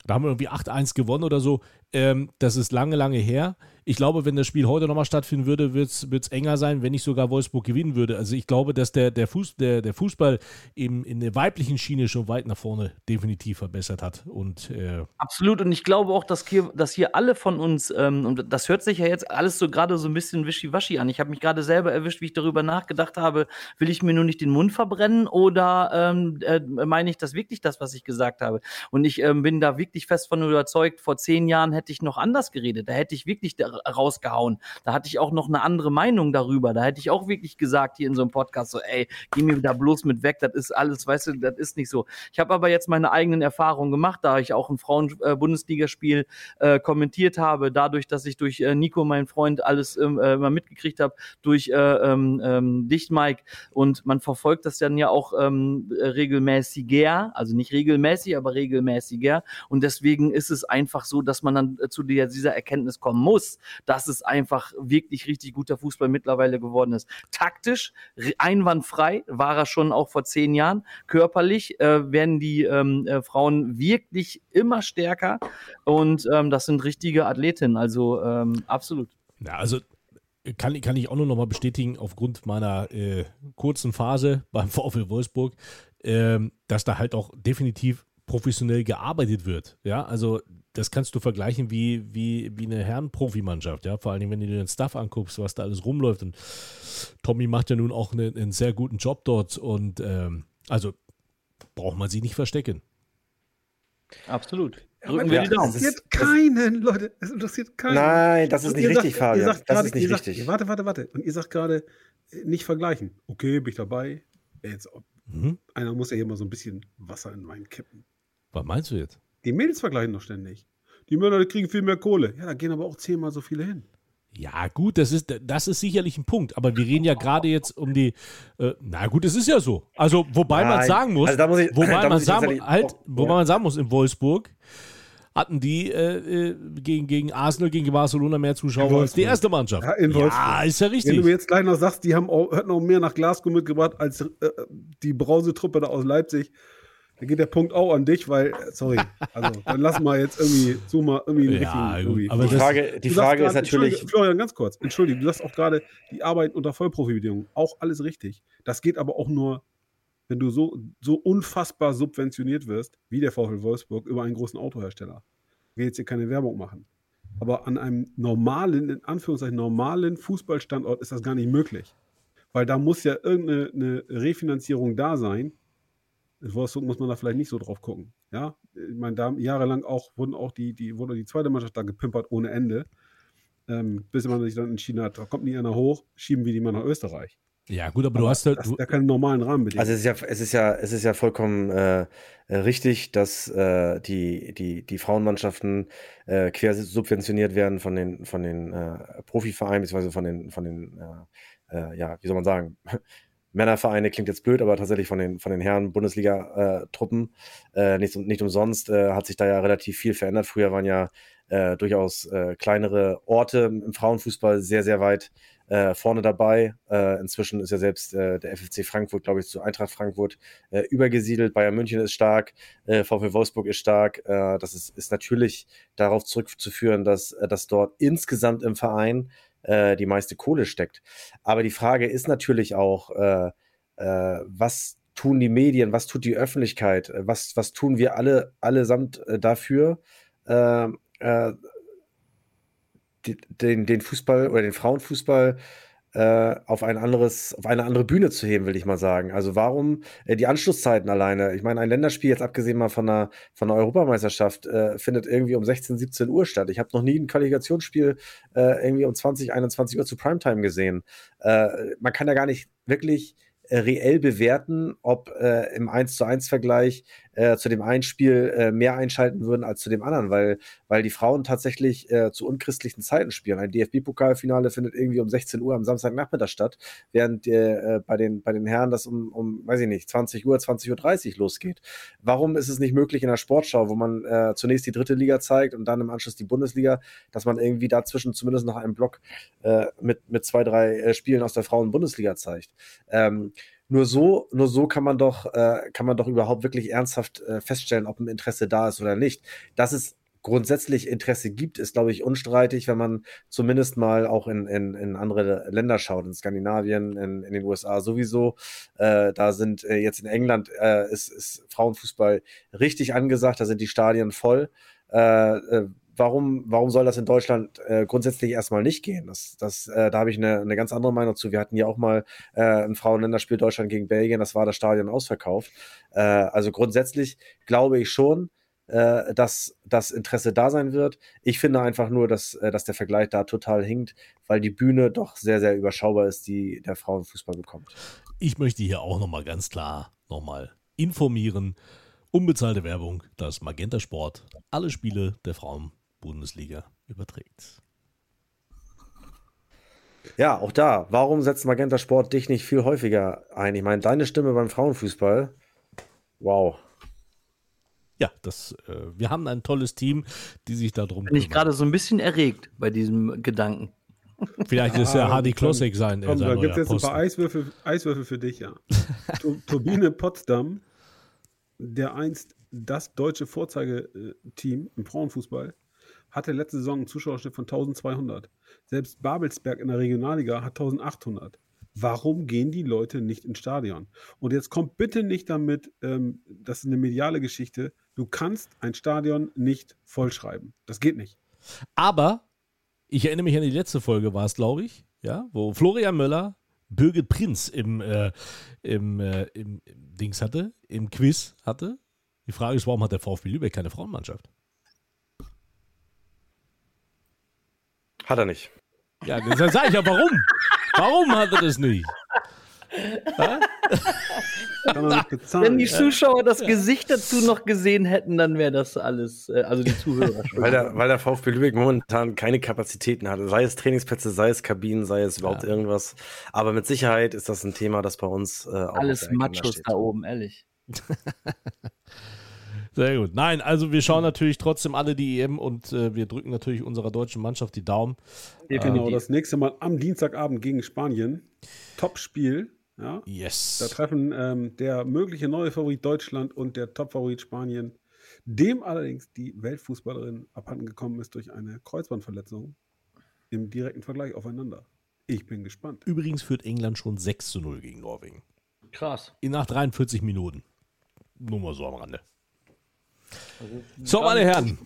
Da haben wir irgendwie 8-1 gewonnen oder so. Ähm, das ist lange, lange her. Ich glaube, wenn das Spiel heute nochmal stattfinden würde, wird es enger sein, wenn nicht sogar Wolfsburg gewinnen würde. Also ich glaube, dass der, der, Fuß, der, der Fußball im, in der weiblichen Schiene schon weit nach vorne definitiv verbessert hat. Und äh, Absolut. Und ich glaube auch, dass hier, dass hier alle von uns, ähm, und das hört sich ja jetzt alles so gerade so ein bisschen wischiwaschi an. Ich habe mich gerade selber erwischt, wie ich darüber nachgedacht habe, will ich mir nur nicht den Mund verbrennen oder ähm, äh, meine ich das wirklich das, was ich gesagt habe? Und ich ähm, bin da wirklich fest von überzeugt, vor zehn Jahren hätte ich noch anders geredet. Da hätte ich wirklich rausgehauen. Da hatte ich auch noch eine andere Meinung darüber. Da hätte ich auch wirklich gesagt hier in so einem Podcast so, ey, geh mir da bloß mit weg, das ist alles, weißt du, das ist nicht so. Ich habe aber jetzt meine eigenen Erfahrungen gemacht, da ich auch ein Frauen-Bundesligaspiel äh, kommentiert habe, dadurch, dass ich durch äh, Nico, mein Freund, alles ähm, äh, mal mitgekriegt habe, durch äh, ähm, ähm, dich, Mike. Und man verfolgt das dann ja auch ähm, regelmäßiger, also nicht regelmäßig, aber regelmäßiger. Und deswegen ist es einfach so, dass man dann äh, zu dieser Erkenntnis kommen muss, dass es einfach wirklich richtig guter Fußball mittlerweile geworden ist. Taktisch, re- einwandfrei war er schon auch vor zehn Jahren. Körperlich äh, werden die ähm, äh, Frauen wirklich immer stärker und ähm, das sind richtige Athletinnen, also ähm, absolut. Ja, also kann, kann ich auch nur noch mal bestätigen, aufgrund meiner äh, kurzen Phase beim [laughs] VfL Wolfsburg, ähm, dass da halt auch definitiv professionell gearbeitet wird. Ja, also das kannst du vergleichen wie, wie, wie eine Herren-Profimannschaft, ja. Vor allem, wenn du dir den Stuff anguckst, was da alles rumläuft. Und Tommy macht ja nun auch einen, einen sehr guten Job dort und ähm, also braucht man sie nicht verstecken. Absolut. Drücken wir es die Daumen. interessiert keinen, Leute. Es interessiert keinen. Nein, das ist nicht richtig, sagt, Fabian. Das gerade, ist nicht sagt, richtig. Warte, warte, warte. Und ihr sagt gerade, äh, nicht vergleichen. Okay, bin ich dabei. Jetzt, Mhm. einer muss ja hier mal so ein bisschen Wasser in Wein kippen. Was meinst du jetzt? Die Mädels vergleichen doch ständig. Die Männer die kriegen viel mehr Kohle. Ja, da gehen aber auch zehnmal so viele hin. Ja, gut, das ist, das ist sicherlich ein Punkt. Aber wir reden ja gerade jetzt um die. Äh, na gut, es ist ja so. Also, wobei man sagen muss, also ich- wobei, [laughs] man sagen, tatsächlich halt, auch- wobei ja. man sagen muss, in Wolfsburg hatten die äh, äh, gegen, gegen Arsenal, gegen Barcelona mehr Zuschauer als die erste Mannschaft. Ja, in ja ist ja Wenn du richtig. mir jetzt gleich noch sagst, die haben auch, hätten auch mehr nach Glasgow mitgebracht als äh, die Brausetruppe da aus Leipzig, dann geht der Punkt auch an dich, weil, sorry, also [laughs] dann lass mal jetzt irgendwie, so mal irgendwie einen Ja, richtigen. Irgendwie. aber Die Frage, die Frage ist gerade- natürlich, Florian, ganz kurz. Entschuldige, du sagst auch gerade, die Arbeit unter Vollprofibedingungen. Auch alles richtig. Das geht aber auch nur, wenn du so, so unfassbar subventioniert wirst, wie der VfL Wolfsburg, über einen großen Autohersteller. Ich will jetzt hier keine Werbung machen. Aber an einem normalen, in Anführungszeichen normalen Fußballstandort ist das gar nicht möglich. Weil da muss ja irgendeine eine Refinanzierung da sein. In Wolfsburg muss man da vielleicht nicht so drauf gucken. Ja, ich meine, da jahrelang auch wurden auch die, die, wurde die zweite Mannschaft da gepimpert ohne Ende. Ähm, bis man sich dann entschieden hat, da kommt nie einer hoch, schieben wir die mal nach Österreich. Ja, gut, aber du hast halt. Das Du, ja keine normalen Rahmenbedingungen. Also es ist ja, es ist ja, es ist ja vollkommen äh, äh, richtig, dass äh, die, die, die Frauenmannschaften äh, quer subventioniert werden von den, von den äh, Profivereinen, beziehungsweise von den, von den äh, äh, ja, wie soll man sagen, Männervereine klingt jetzt blöd, aber tatsächlich von den, von den Herren Bundesliga-Truppen. Äh, nicht, nicht umsonst äh, hat sich da ja relativ viel verändert. Früher waren ja äh, durchaus äh, kleinere Orte im Frauenfußball sehr, sehr weit äh, vorne dabei. Inzwischen ist ja selbst der FFC Frankfurt, glaube ich, zu Eintracht Frankfurt übergesiedelt. Bayern München ist stark, VfL Wolfsburg ist stark. Das ist, ist natürlich darauf zurückzuführen, dass, dass dort insgesamt im Verein äh, die meiste Kohle steckt. Aber die Frage ist natürlich auch, äh, äh, was tun die Medien, was tut die Öffentlichkeit, äh, was, was tun wir alle allesamt äh, dafür, äh, äh, den, den Fußball oder den Frauenfußball äh, auf ein anderes, auf eine andere Bühne zu heben, will ich mal sagen. Also warum äh, die Anschlusszeiten alleine? Ich meine, ein Länderspiel, jetzt abgesehen mal von einer, von einer Europameisterschaft, äh, findet irgendwie um 16, 17 Uhr statt. Ich habe noch nie ein Qualifikationsspiel äh, irgendwie um 20, 21 Uhr zu Primetime gesehen. Äh, man kann ja gar nicht wirklich reell bewerten, ob äh, im 1 zu 1 Vergleich äh, zu dem einen Spiel äh, mehr einschalten würden als zu dem anderen, weil, weil die Frauen tatsächlich äh, zu unchristlichen Zeiten spielen. Ein DFB-Pokalfinale findet irgendwie um 16 Uhr am Samstagnachmittag statt, während äh, bei, den, bei den Herren das um, um, weiß ich nicht, 20 Uhr, 20.30 Uhr losgeht. Warum ist es nicht möglich in der Sportschau, wo man äh, zunächst die dritte Liga zeigt und dann im Anschluss die Bundesliga, dass man irgendwie dazwischen zumindest noch einen Block äh, mit, mit zwei, drei äh, Spielen aus der Frauen-Bundesliga zeigt? Ähm, nur so, nur so kann man doch, äh, kann man doch überhaupt wirklich ernsthaft äh, feststellen, ob ein Interesse da ist oder nicht. Dass es grundsätzlich Interesse gibt, ist, glaube ich, unstreitig, wenn man zumindest mal auch in, in, in andere Länder schaut, in Skandinavien, in, in den USA sowieso. Äh, da sind äh, jetzt in England äh, ist, ist Frauenfußball richtig angesagt, da sind die Stadien voll. Äh, äh, warum, warum soll das in Deutschland äh, grundsätzlich erstmal nicht gehen? Das, das, äh, da habe ich eine, eine ganz andere Meinung zu. Wir hatten ja auch mal äh, ein Frauenländerspiel Deutschland gegen Belgien, das war das Stadion ausverkauft. Äh, also grundsätzlich glaube ich schon, äh, dass das Interesse da sein wird. Ich finde einfach nur, dass, äh, dass der Vergleich da total hinkt, weil die Bühne doch sehr, sehr überschaubar ist, die der Frauenfußball bekommt. Ich möchte hier auch nochmal ganz klar nochmal informieren. Unbezahlte Werbung, dass Magenta Sport alle Spiele der Frauen Bundesliga überträgt. Ja, auch da. Warum setzt Magenta Sport dich nicht viel häufiger ein? Ich meine, deine Stimme beim Frauenfußball. Wow. Ja, das, äh, wir haben ein tolles Team, die sich darum Bin ich gerade so ein bisschen erregt bei diesem Gedanken. Vielleicht ist ja Ah, Hardy komm, Klossek sein. Komm, sein da gibt es jetzt ein paar Posten. Eiswürfel, Eiswürfel für dich, ja. Tu- Turbine Potsdam, der einst das deutsche Vorzeigeteam im Frauenfußball, hatte letzte Saison einen Zuschauerschnitt von 1200. Selbst Babelsberg in der Regionalliga hat 1800. Warum gehen die Leute nicht ins Stadion? Und jetzt kommt bitte nicht damit, ähm, das ist eine mediale Geschichte, du kannst ein Stadion nicht vollschreiben. Das geht nicht. Aber ich erinnere mich an die letzte Folge, war es, glaube ich, ja, wo Florian Möller Birgit Prinz im, äh, im, äh, im, im Dings hatte, im Quiz hatte. Die Frage ist, warum hat der VfB Lübeck keine Frauenmannschaft? Hat er nicht. Ja, dann sage ich ja, warum? Warum hat er das nicht? Wenn die Zuschauer das Gesicht dazu noch gesehen hätten, dann wäre das alles, äh, also die Zuhörer schon. Weil der, weil der VfB Lübeck momentan keine Kapazitäten hat. Sei es Trainingsplätze, sei es Kabinen, sei es überhaupt Ja. irgendwas. Aber mit Sicherheit ist das ein Thema, das bei uns äh, auch alles Machos steht. da oben, ehrlich. [laughs] Sehr gut. Nein, also wir schauen natürlich trotzdem alle die EM und äh, wir drücken natürlich unserer deutschen Mannschaft die Daumen. Genau, das nächste Mal am Dienstagabend gegen Spanien. Top-Spiel. Ja. Da Yes. treffen ähm, der mögliche neue Favorit Deutschland und der Top-Favorit Spanien, dem allerdings die Weltfußballerin abhanden gekommen ist durch eine Kreuzbandverletzung, im direkten Vergleich aufeinander. Ich bin gespannt. Übrigens führt England schon 6 zu 0 gegen Norwegen. Krass. In nach 43 Minuten. Nur mal so am Rande. So, meine Herren.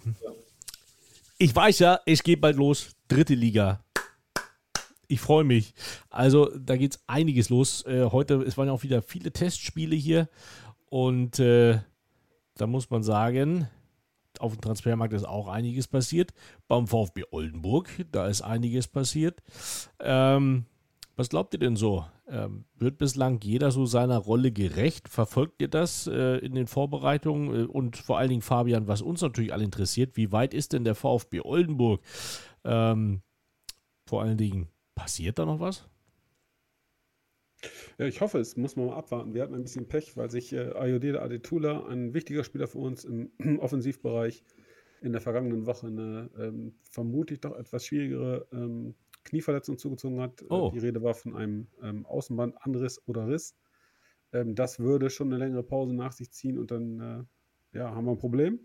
Ich weiß ja, es geht bald los. Dritte Liga. Ich freue mich. Also, da geht es einiges los. Äh, heute, es waren ja auch wieder viele Testspiele hier. Und äh, da muss man sagen, auf dem Transfermarkt ist auch einiges passiert. Beim VfB Oldenburg, da ist einiges passiert. Ähm, was glaubt ihr denn so? Ähm, wird bislang jeder so seiner Rolle gerecht? Verfolgt ihr das äh, in den Vorbereitungen? Äh, und vor allen Dingen, Fabian, was uns natürlich alle interessiert, wie weit ist denn der VfB Oldenburg? Ähm, vor allen Dingen, passiert da noch was? Ja, ich hoffe, es muss man mal abwarten. Wir hatten ein bisschen Pech, weil sich äh, Ayodele Adetula, ein wichtiger Spieler für uns im [clears throat] Offensivbereich, in der vergangenen Woche eine ähm, vermutlich doch etwas schwierigere ähm, Knieverletzung zugezogen hat. Äh, Oh. Die Rede war von einem ähm, Außenbandanriss oder Riss. Ähm, das würde schon eine längere Pause nach sich ziehen und dann äh, ja, haben wir ein Problem.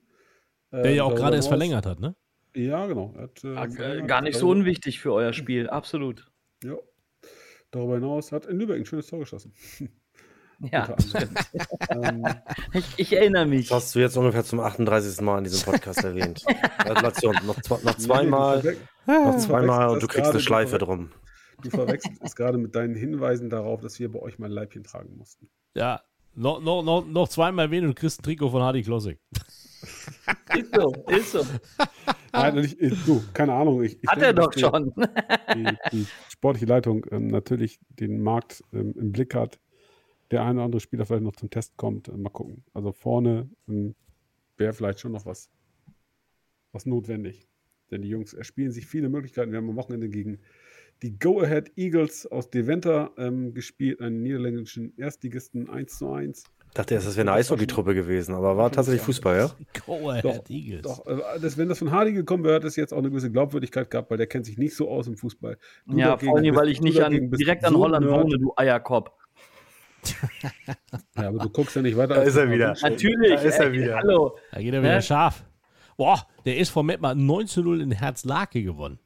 Äh, Der ja auch darüber gerade erst verlängert hat, ne? Ja, genau. Er hat, äh, Ja, verlängert. gar nicht so unwichtig für euer Spiel, absolut. Ja. Darüber hinaus hat in Lübeck ein schönes Tor geschossen. [laughs] Ja, anderem. [laughs] ähm, ich, ich erinnere mich. Das hast du jetzt ungefähr zum 38. Mal in diesem Podcast erwähnt. [laughs] Gratulation. Noch, noch zweimal, Nee, noch zweimal und du kriegst eine Schleife drum. du verwechselst es gerade mit deinen Hinweisen darauf, dass wir bei euch mal Leibchen tragen mussten. Ja, noch, noch, noch, noch zweimal erwähnen und kriegst ein Trikot von Hardy Klossig. [laughs] Ist so, ist so. Nein, ich, ich, du, keine Ahnung. Ich, ich Hat denke, er doch schon. Die, die sportliche Leitung ähm, natürlich den Markt ähm, im Blick hat. Der eine oder andere Spieler vielleicht noch zum Test kommt. Äh, mal gucken. Also vorne ähm, wäre vielleicht schon noch was, was notwendig. Denn die Jungs erspielen sich viele Möglichkeiten. Wir haben am Wochenende gegen die Go-Ahead Eagles aus Deventer ähm, gespielt, einen niederländischen Erstligisten 1 zu 1. Ich dachte erst, das wäre eine Eishockey-Truppe gewesen, aber war tatsächlich Fußball, ja? Go ahead, Doch, Eagles. Doch, das, wenn das von Hardy gekommen wäre, hat es jetzt auch eine gewisse Glaubwürdigkeit gehabt, weil der kennt sich nicht so aus im Fußball. Du Ja, vor allem, weil ich nicht an, direkt an Holland wohne, du Eierkopf. [laughs] Ja, aber du guckst ja nicht weiter. Da ist er wieder. Natürlich. Da ist er ey, wieder. Hallo. Da geht er wieder Hä? scharf. Boah, der ist vom Mettmann 19-0 in Herzlake gewonnen.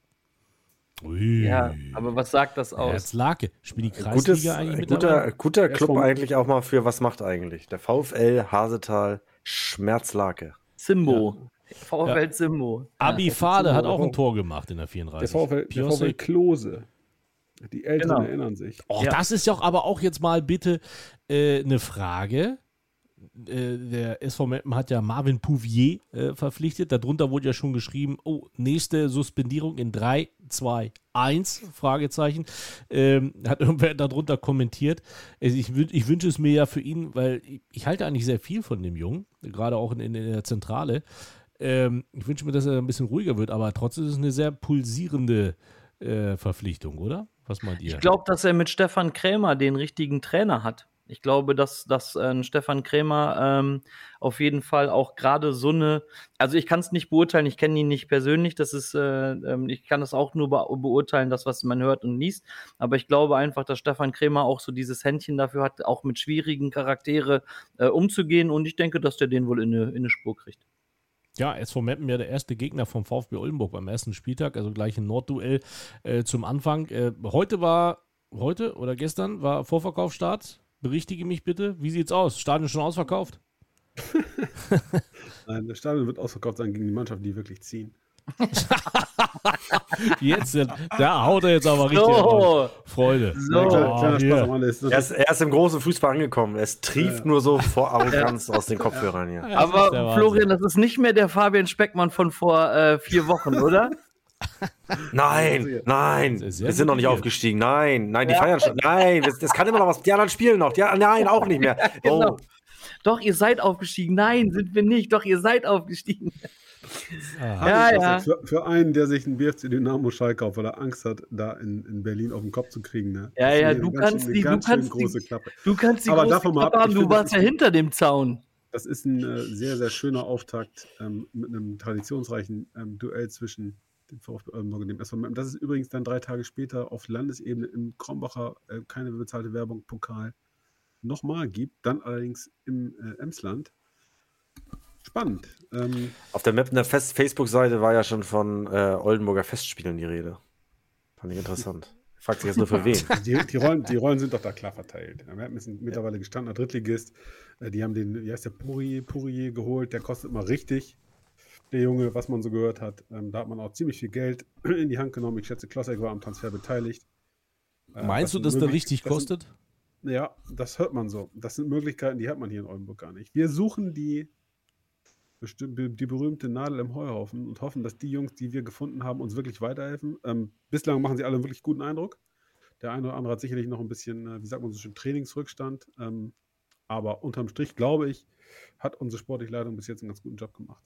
Ui. Ja, aber was sagt das aus? Herzlake. Spielt die Kreisliga Gutes, eigentlich mit guter, guter Erst Club eigentlich auch mal für was macht eigentlich? Der VfL Hasetal Schmerzlake. Simbo. VfL Simbo. Abi Fade hat auch ein Tor gemacht in der Der 34. VfL, der VfL. Klose. Die Älteren Genau. erinnern sich. Oh, Ja. das ist doch aber auch jetzt mal bitte äh, eine Frage. Äh, der SV Meppen hat ja Marvin Pouvier äh, verpflichtet. Darunter wurde ja schon geschrieben, oh, nächste Suspendierung in 3, 2, 1, Fragezeichen. Ähm, hat [laughs] irgendwer darunter kommentiert. Also ich, ich wünsche es mir ja für ihn, weil ich, ich halte eigentlich sehr viel von dem Jungen, gerade auch in, in, in der Zentrale. Ähm, ich wünsche mir, dass er ein bisschen ruhiger wird, aber trotzdem ist es eine sehr pulsierende äh, Verpflichtung, oder? Was meint ihr? Ich glaube, dass er mit Stefan Krämer den richtigen Trainer hat. Ich glaube, dass, dass äh, Stefan Krämer ähm, auf jeden Fall auch gerade so eine, also ich kann es nicht beurteilen, ich kenne ihn nicht persönlich, das ist, äh, ähm, ich kann es auch nur be beurteilen, das, was man hört und liest, aber ich glaube einfach, dass Stefan Krämer auch so dieses Händchen dafür hat, auch mit schwierigen Charaktere äh, umzugehen und ich denke, dass der den wohl in eine, in eine Spur kriegt. Ja, SV Meppen ja der erste Gegner vom VfB Oldenburg beim ersten Spieltag, also gleich ein Nordduell äh, zum Anfang. Äh, heute war, heute oder gestern war Vorverkaufsstart. Berichtige mich bitte. Wie sieht's aus? Stadion schon ausverkauft? [laughs] Nein, das Stadion wird ausverkauft sein gegen die Mannschaft, die wirklich ziehen. [laughs] Jetzt, äh, da haut er jetzt aber richtig raus. Freude. So. Oh, ist Er ist, er ist im großen Fußball angekommen. Es trieft nur so vor [laughs] Arroganz aus den Kopfhörern hier. Ja, das Aber Wahnsinn. Florian, das ist nicht mehr der Fabian Speckmann von vor äh, vier Wochen, oder? [laughs] Nein, nein, Das wir sind noch nicht aufgestiegen. Nein, nein, die feiern schon. Nein, das, das kann immer noch was. Die anderen spielen noch. Die, nein, auch nicht mehr. genau. Oh, Doch, ihr seid aufgestiegen. Nein, sind wir nicht. Doch, ihr seid aufgestiegen. Ah. Ja, ja. Für, für einen, der sich einen BFC Dynamo Schalke kauft, weil er Angst hat, da in, in Berlin auf den Kopf zu kriegen. Ne? Ja, Das ist ja, eine du ganz kannst schön- die- du kannst die- große Klappe. Du kannst die Aber große davon mal Klappe ab, haben, du warst ja hinter dem Zaun. Das ist ein äh, sehr, sehr schöner Auftakt ähm, mit einem traditionsreichen ähm, Duell zwischen dem VfB Oldenburg und dem SV Meppen. Das ist übrigens dann drei Tage später auf Landesebene im Krombacher äh, keine bezahlte Werbung Pokal nochmal gibt. Dann allerdings im äh, Emsland. Spannend. Ähm, auf der Mapner Fest Facebook-Seite war ja schon von äh, Oldenburger Festspielen die Rede. Fand ich interessant. Fragt sich jetzt nur für [laughs] wen. die, die, Rollen, die Rollen sind doch da klar verteilt. Meppen ist ein mittlerweile gestandener Drittligist. Äh, die haben den, wie heißt der, Pourier, Pourier geholt. Der kostet mal richtig. Der Junge, was man so gehört hat. Ähm, da hat man auch ziemlich viel Geld [clears throat] in die Hand genommen. Ich schätze, Klossek war am Transfer beteiligt. Äh, Meinst du, sind dass der richtig das kostet? Sind, ja, das hört man so. Das sind Möglichkeiten, die hat man hier in Oldenburg gar nicht. Wir suchen die, die berühmte Nadel im Heuhaufen und hoffen, dass die Jungs, die wir gefunden haben, uns wirklich weiterhelfen. Ähm, bislang machen sie alle einen wirklich guten Eindruck. Der eine oder andere hat sicherlich noch ein bisschen, äh, wie sagt man so schön, Trainingsrückstand. Ähm, aber unterm Strich, glaube ich, hat unsere sportliche Leitung bis jetzt einen ganz guten Job gemacht.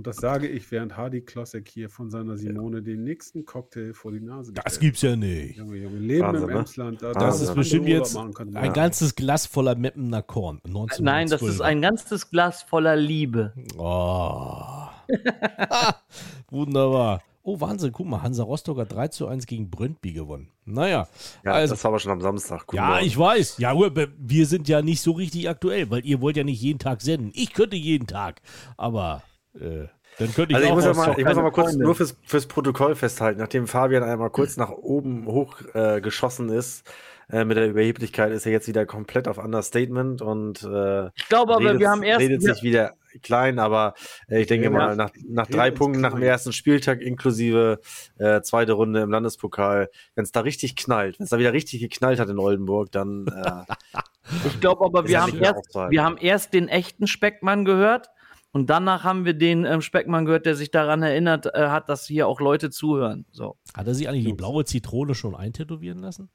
Und das sage ich, während Hardy Klossek hier von seiner Simone den nächsten Cocktail vor die Nase Das gestellt gibt's ja nicht. Junge, Junge, Leben Wahnsinn, im ne? Emsland. Da, Das ist bestimmt jetzt ein ganzes Glas voller Meppener Korn. 1912. Nein, das ist ein ganzes Glas voller Liebe. Oh. [laughs] [laughs] Wunderbar. Oh, Wahnsinn. Guck mal, Hansa Rostock hat 3 zu 1 gegen Brøndby gewonnen. Naja, Ja, also, das war aber schon am Samstag. Guten ja, Morgen. ich weiß. Ja, wir sind ja nicht so richtig aktuell, weil ihr wollt ja nicht jeden Tag senden. Ich könnte jeden Tag, aber äh, dann könnte ich Also ich auch muss, mal, ich muss mal kurz nur fürs, fürs Protokoll festhalten, nachdem Fabian einmal kurz nach oben hoch äh, geschossen ist, äh, mit der Überheblichkeit ist er jetzt wieder komplett auf Understatement und äh, Ich glaube aber, redet, wir haben erst. redet sich wieder klein, aber äh, ich denke Ja, mal, nach, nach drei Punkten nach dem ersten Spieltag inklusive äh, zweite Runde im Landespokal, wenn es da richtig knallt, wenn es da wieder richtig geknallt hat in Oldenburg, dann äh, [laughs] Ich glaube aber, wir haben, erst, wir haben erst den echten Speckmann gehört und danach haben wir den ähm, Speckmann gehört, der sich daran erinnert äh, hat, dass hier auch Leute zuhören. So. Hat er sich eigentlich die blaue Zitrone schon eintätowieren lassen?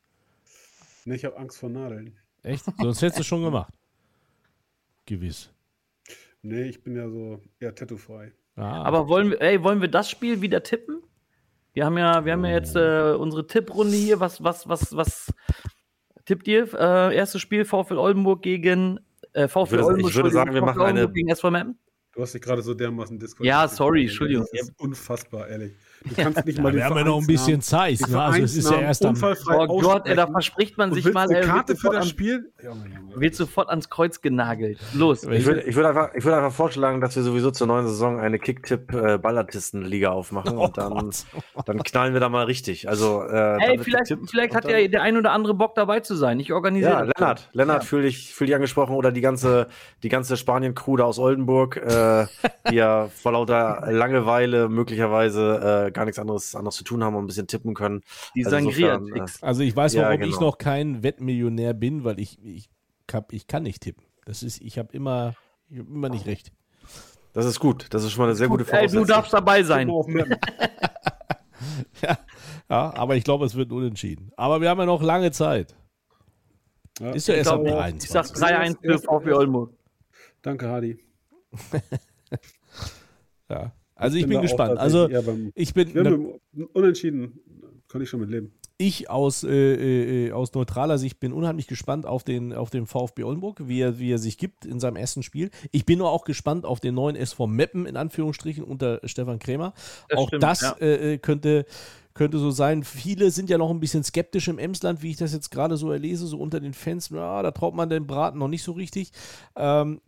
Nee, ich habe Angst vor Nadeln. Echt? Sonst hättest du es schon gemacht. Gewiss. Nee, ich bin ja so eher tattoo-frei. Ah, Aber wollen wir, ey, wollen wir das Spiel wieder tippen? Wir haben ja, wir haben ja jetzt äh, unsere Tipprunde hier. Was, was, was, was tippt ihr? Äh, erstes Spiel VfL Oldenburg gegen äh, VfL Ich würde- Oldenburg. ich würde sagen, wir machen eine- gegen SV Meppen. Du hast dich gerade so dermaßen diskutiert. Ja, sorry, Entschuldigung. Das ist unfassbar, ehrlich. Du kannst nicht ja, mal wir den haben ja noch ein bisschen Zeit. Ne? Also es ist ja erst am. unfallfrei Oh Gott, ey, da verspricht man sich mal, eine Karte für das an, Spiel? Wird sofort ans Kreuz genagelt. Los. ich würde ich würde einfach, ich würde einfach vorschlagen, dass wir sowieso zur neuen Saison eine Kicktipp-Ballartisten-Liga aufmachen Oh und dann, [laughs] dann knallen wir da mal richtig. Also, äh, dann Ey, wird vielleicht, vielleicht hat ja der ein oder andere Bock dabei zu sein. Ich organisiere Ja, das. Lennart, Lennart, fühl dich, fühl dich angesprochen oder die ganze, die ganze Spanien-Crew da aus Oldenburg, äh, die ja vor lauter Langeweile möglicherweise äh, gar nichts anderes, anderes zu tun haben und ein bisschen tippen können. Die Also insofern, Sangria-Tricks. Also ich weiß, Ja, warum ich genau. noch kein Wettmillionär bin, weil ich, ich, hab, ich kann nicht tippen. Das ist, ich habe immer, ich hab immer nicht recht. Das ist gut. Das ist schon mal eine sehr gute Ey, Voraussetzung. du darfst dabei sein. Mappen. [laughs] [laughs] Ja, aber ich glaube, es wird unentschieden. Aber wir haben ja noch lange Zeit. Ja, Ist ja ich erst ab glaube auch. 23. Ich sag 3-1 für VfB Oldenburg. Danke, Hadi. [laughs] Ja. Also ich bin auch gespannt. Also ich bin, im Unentschieden, kann ich schon mit leben. ich aus, äh, äh, aus neutraler Sicht bin unheimlich gespannt auf den, auf den VfB Oldenburg, wie er, wie er sich gibt in seinem ersten Spiel. Ich bin nur auch gespannt auf den neuen SV Meppen, in Anführungsstrichen, unter Stefan Krämer. Das auch stimmt, das ja. äh, äh, könnte, könnte so sein. Viele sind ja noch ein bisschen skeptisch im Emsland, wie ich das jetzt gerade so erlese, so unter den Fans. Ja, da traut man den Braten noch nicht so richtig. Ähm,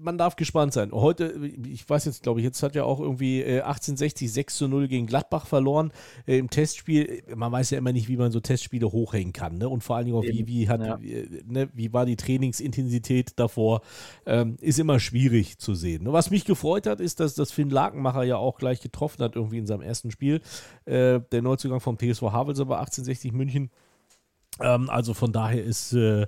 man darf gespannt sein. Heute, ich weiß jetzt, glaube ich, jetzt hat ja auch irgendwie äh, 1860 6 zu 0 gegen Gladbach verloren äh, im Testspiel. Man weiß ja immer nicht, wie man so Testspiele hochhängen kann. Ne? Und vor allen Dingen auch, wie, wie, hat, Ja. wie, ne, wie war die Trainingsintensität davor. Ähm, ist immer schwierig zu sehen. Ne? Was mich gefreut hat, ist, dass das Finn Lakenmacher ja auch gleich getroffen hat, irgendwie in seinem ersten Spiel. Äh, der Neuzugang vom TSV Havels, aber 1860 München. Ähm, also von daher ist äh,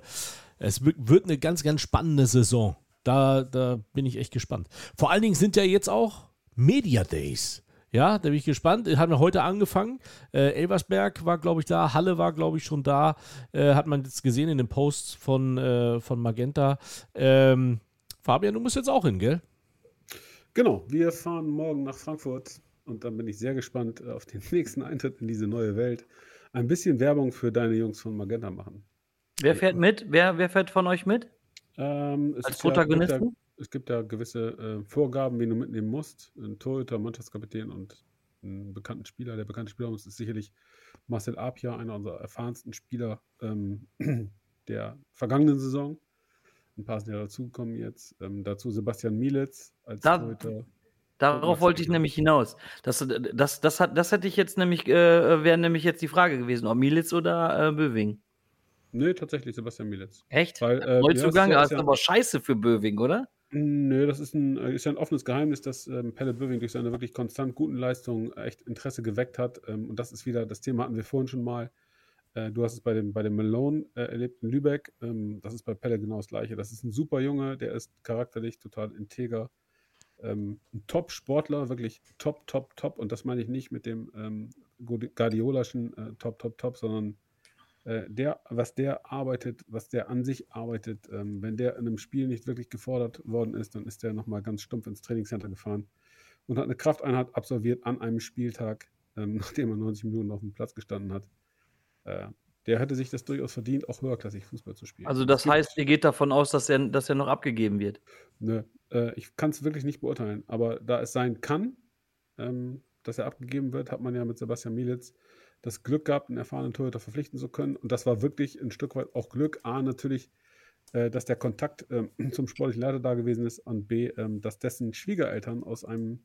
es wi- wird eine ganz, ganz spannende Saison. Da, da bin ich echt gespannt. Vor allen Dingen sind ja jetzt auch Media Days. Ja, da bin ich gespannt. Haben wir heute angefangen. Äh, Elversberg war, glaube ich, da. Halle war, glaube ich, schon da. Äh, hat man jetzt gesehen in den Posts von, äh, von Magenta. Ähm, Fabian, du musst jetzt auch hin, gell? Genau, wir fahren morgen nach Frankfurt und dann bin ich sehr gespannt auf den nächsten Eintritt in diese neue Welt. Ein bisschen Werbung für deine Jungs von Magenta machen. Wer fährt mit? Wer, wer fährt von euch mit? Ähm, es Als Protagonisten? gibt ja, es gibt ja gewisse äh, Vorgaben, wie du mitnehmen musst. Ein Torhüter, Mannschaftskapitän und einen bekannten Spieler. Der bekannte Spieler ist sicherlich Marcel Apia, einer unserer erfahrensten Spieler ähm, [clears throat] der vergangenen Saison. Ein paar sind ja dazugekommen jetzt. Ähm, dazu Sebastian Mielitz als Da- Torhüter. Darauf wollte ich nämlich hinaus. Das, das, das, hat, das hätte ich jetzt nämlich, äh, wäre nämlich jetzt die Frage gewesen, ob Militz oder äh, Böwing. Nö, tatsächlich Sebastian Mielitz. Echt? Weil, äh, Neuzugang, ja, ist ist ja- aber scheiße für Böwing, oder? Nö, das ist, ein, ist ja ein offenes Geheimnis, dass ähm, Pelle Böwing durch seine wirklich konstant guten Leistungen echt Interesse geweckt hat. Ähm, und das ist wieder, das Thema hatten wir vorhin schon mal. Äh, du hast es bei dem, bei dem Malone äh, erlebt in Lübeck. Ähm, das ist bei Pelle genau das Gleiche. Das ist ein super Junge, der ist charakterlich total integer. Ähm, ein Top-Sportler, wirklich top, top, top. Und das meine ich nicht mit dem ähm, Guardiolaschen äh, top, top, top, sondern äh, der, was der arbeitet, was der an sich arbeitet, ähm, wenn der in einem Spiel nicht wirklich gefordert worden ist, dann ist der nochmal ganz stumpf ins Trainingscenter gefahren und hat eine Krafteinheit absolviert an einem Spieltag, ähm, [laughs] nachdem er 90 Minuten auf dem Platz gestanden hat. Äh, der hätte sich das durchaus verdient, auch höherklassig Fußball zu spielen. Also das heißt, ihr geht davon aus, dass er, dass er noch abgegeben wird. Nö, äh, ich kann es wirklich nicht beurteilen, aber da es sein kann, ähm, dass er abgegeben wird, hat man ja mit Sebastian Mielitz das Glück gehabt, einen erfahrenen Torhüter verpflichten zu können. Und das war wirklich ein Stück weit auch Glück. A, natürlich, äh, dass der Kontakt ähm, [clears throat] zum sportlichen Leiter da gewesen ist und B, ähm, dass dessen Schwiegereltern aus einem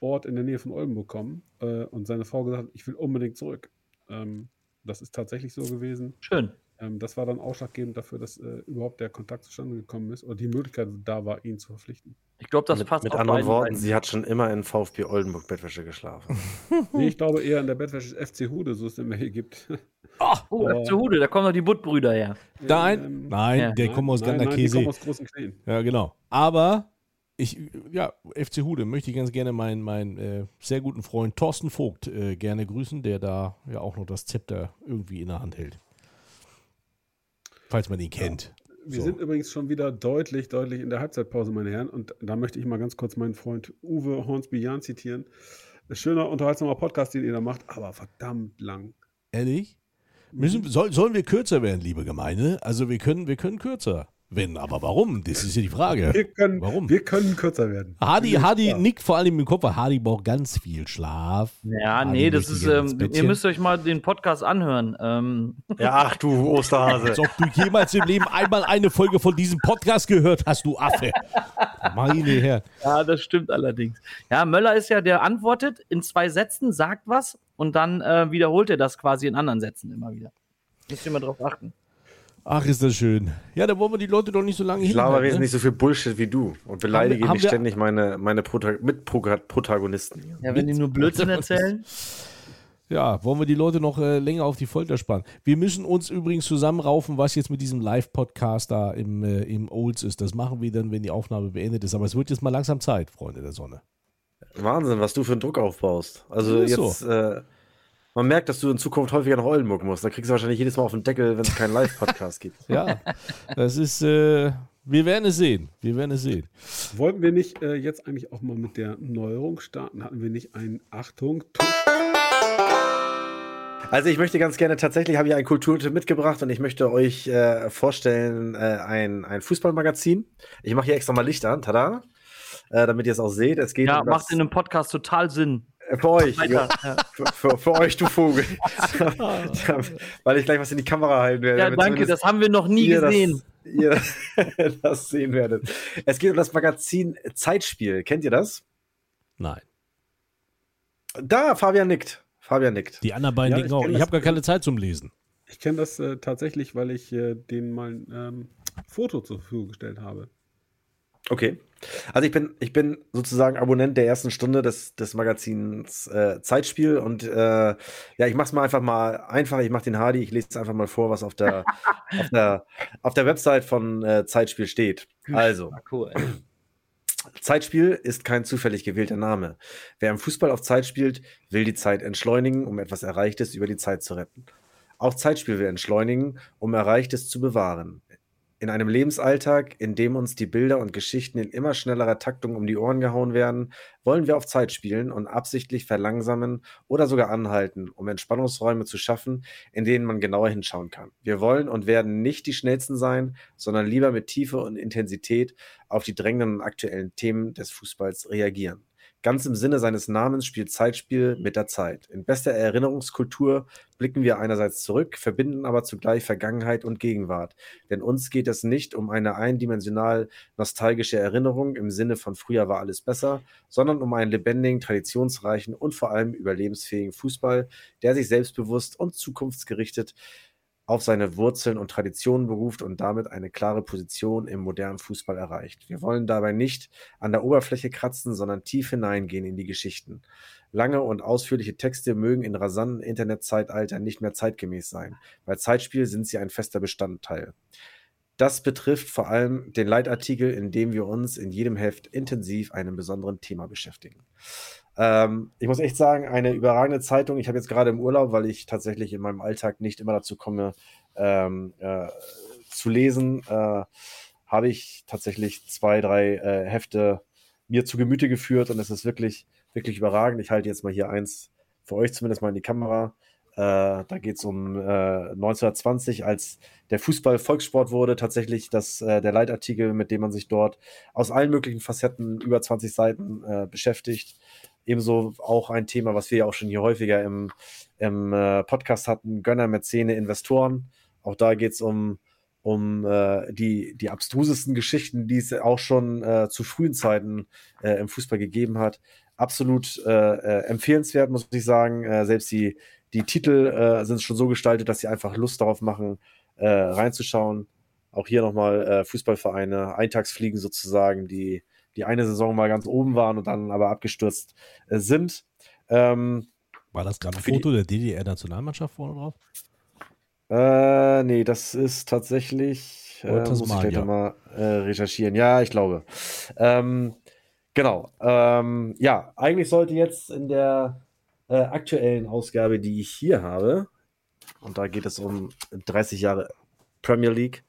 Ort in der Nähe von Oldenburg kommen äh, und seine Frau gesagt hat, ich will unbedingt zurück. Ähm, das ist tatsächlich so gewesen. Schön. Ähm, das war dann ausschlaggebend dafür, dass äh, überhaupt der Kontakt zustande gekommen ist oder die Möglichkeit da war, ihn zu verpflichten. Ich glaube, das mit, passt mit anderen Worten, Seiten. sie hat schon immer in VfB Oldenburg Bettwäsche geschlafen. [laughs] Nee, ich glaube eher in der Bettwäsche des FC Hude, so es immer hier gibt. [laughs] Oh, Oh. FC Hude, da kommen doch die Buttbrüder her. Nein, Ähm, nein, ja. der kommt aus nein, nein, die kommen aus großen Knien. Ja, genau. Aber ich, ja, FC Hude möchte ich ganz gerne meinen, meinen äh, sehr guten Freund Thorsten Vogt äh, gerne grüßen, der da ja auch noch das Zepter irgendwie in der Hand hält. Falls man ihn kennt. Wir So. sind übrigens schon wieder deutlich, deutlich in der Halbzeitpause, meine Herren. Und da möchte ich mal ganz kurz meinen Freund Uwe Hornsby-Jahn zitieren. Ein schöner, unterhaltsamer Podcast, den ihr da macht, aber verdammt lang. Ehrlich? Müssen, soll, sollen wir kürzer werden, liebe Gemeinde? Also wir können, wir können kürzer werden. Aber warum? Das ist ja die Frage. Wir können, Warum? Wir können kürzer werden. Hardy, Ja. Hardy nickt vor allem im Kopf, weil Hardy braucht ganz viel Schlaf. Ja, Hardy nee, das ist, ähm, ihr müsst euch mal den Podcast anhören. Ähm, [laughs] ja, ach du Osterhase. Als ob du jemals im Leben einmal eine Folge von diesem Podcast gehört hast, du Affe. Meine Herren. ja, das stimmt allerdings. Ja, Möller ist ja, der antwortet in zwei Sätzen, sagt was und dann äh, wiederholt er das quasi in anderen Sätzen immer wieder. Müsst ihr mal drauf achten. Ach, ist das schön. Ja, da wollen wir die Leute doch nicht so lange Ich labere jetzt ne? nicht so viel Bullshit wie du und beleidige nicht ständig meine, meine Prota Mitprotagonisten. hier. Ja, wenn die nur Blödsinn erzählen. Ja, wollen wir die Leute noch äh, länger auf die Folter spannen. Wir müssen uns übrigens zusammenraufen, was jetzt mit diesem Live-Podcast da im, äh, im Olds ist. Das machen wir dann, wenn die Aufnahme beendet ist. Aber es wird jetzt mal langsam Zeit, Freunde der Sonne. Wahnsinn, was du für einen Druck aufbaust. Also Ist jetzt, äh, man merkt, dass du in Zukunft häufiger nach Oldenburg musst. Da kriegst du wahrscheinlich jedes Mal auf den Deckel, wenn es keinen Live-Podcast gibt. [laughs] Ja, das ist, äh, wir werden es sehen. Wir werden es sehen. Wollten wir nicht äh, jetzt eigentlich auch mal mit der Neuerung starten? Hatten wir nicht ein Achtung? Also ich möchte ganz gerne, tatsächlich habe ich einen Kulturtipp mitgebracht und ich möchte euch äh, vorstellen, äh, ein, ein Fußballmagazin. Ich mache hier extra mal Licht an, tada, äh, damit ihr es auch seht. Es geht Ja, um macht das, in einem Podcast total Sinn. Äh, für euch, ja, für, für, für euch, du Vogel. [laughs] [laughs] Weil ich gleich was in die Kamera halten werde. ja danke, das haben wir noch nie ihr gesehen. Das, ihr [laughs] das sehen werdet. Es geht um das Magazin Zeitspiel. Kennt ihr das? Nein. Da, Fabian nickt. Fabian nickt. Die anderen beiden Ja, ich auch, ich habe gar keine Zeit zum Lesen. Ich kenne das äh, tatsächlich, weil ich äh, denen mal ein ähm, Foto zur Verfügung gestellt habe. Okay. Also ich bin, ich bin sozusagen Abonnent der ersten Stunde des, des Magazins äh, Zeitspiel und äh, ja, ich mach's mal einfach mal einfach, ich mach den Hardy, ich lese einfach mal vor, was auf der, [laughs] auf der, auf der Website von äh, Zeitspiel steht. Also, Ah, cool. Zeitspiel ist kein zufällig gewählter Name. Wer im Fußball auf Zeit spielt, will die Zeit entschleunigen, um etwas Erreichtes über die Zeit zu retten. Auch Zeitspiel will entschleunigen, um Erreichtes zu bewahren. In einem Lebensalltag, in dem uns die Bilder und Geschichten in immer schnellerer Taktung um die Ohren gehauen werden, wollen wir auf Zeit spielen und absichtlich verlangsamen oder sogar anhalten, um Entspannungsräume zu schaffen, in denen man genauer hinschauen kann. Wir wollen und werden nicht die Schnellsten sein, sondern lieber mit Tiefe und Intensität auf die drängenden und aktuellen Themen des Fußballs reagieren. Ganz im Sinne seines Namens spielt Zeitspiel mit der Zeit. In bester Erinnerungskultur blicken wir einerseits zurück, verbinden aber zugleich Vergangenheit und Gegenwart. Denn uns geht es nicht um eine eindimensional nostalgische Erinnerung im Sinne von früher war alles besser, sondern um einen lebendigen, traditionsreichen und vor allem überlebensfähigen Fußball, der sich selbstbewusst und zukunftsgerichtet auf seine Wurzeln und Traditionen beruft und damit eine klare Position im modernen Fußball erreicht. Wir wollen dabei nicht an der Oberfläche kratzen, sondern tief hineingehen in die Geschichten. Lange und ausführliche Texte mögen in rasanten Internetzeitalter nicht mehr zeitgemäß sein. Bei Zeitspiel sind sie ein fester Bestandteil. Das betrifft vor allem den Leitartikel, in dem wir uns in jedem Heft intensiv einem besonderen Thema beschäftigen. Ähm, ich muss echt sagen, eine überragende Zeitung. Ich habe jetzt gerade im Urlaub, weil ich tatsächlich in meinem Alltag nicht immer dazu komme, ähm, äh, zu lesen, äh, habe ich tatsächlich zwei, drei äh, Hefte mir zu Gemüte geführt und es ist wirklich, wirklich überragend. Ich halte jetzt mal hier eins für euch zumindest mal in die Kamera. Äh, da geht es um äh, 1920, als der Fußball Volkssport wurde, tatsächlich das, äh, der Leitartikel, mit dem man sich dort aus allen möglichen Facetten über 20 Seiten äh, beschäftigt. Ebenso auch ein Thema, was wir ja auch schon hier häufiger im, im äh, Podcast hatten, Gönner, Mäzene, Investoren. Auch da geht es um, um äh, die, die abstrusesten Geschichten, die es auch schon äh, zu frühen Zeiten äh, im Fußball gegeben hat. Absolut äh, äh, empfehlenswert, muss ich sagen. Selbst die, die Titel sind schon so gestaltet, dass sie einfach Lust darauf machen, reinzuschauen. Auch hier nochmal Fußballvereine, Eintagsfliegen sozusagen, die die eine Saison mal ganz oben waren und dann aber abgestürzt äh, sind. Ähm, War das gerade ein Foto der DDR-Nationalmannschaft vorne drauf? Äh, nee, das ist tatsächlich. Äh, muss ich gleich nochmal äh, recherchieren. Ja, ich glaube. Ähm, genau. Ähm, ja, eigentlich sollte jetzt in der äh, aktuellen Ausgabe, die ich hier habe, und da geht es um 30 Jahre Premier League,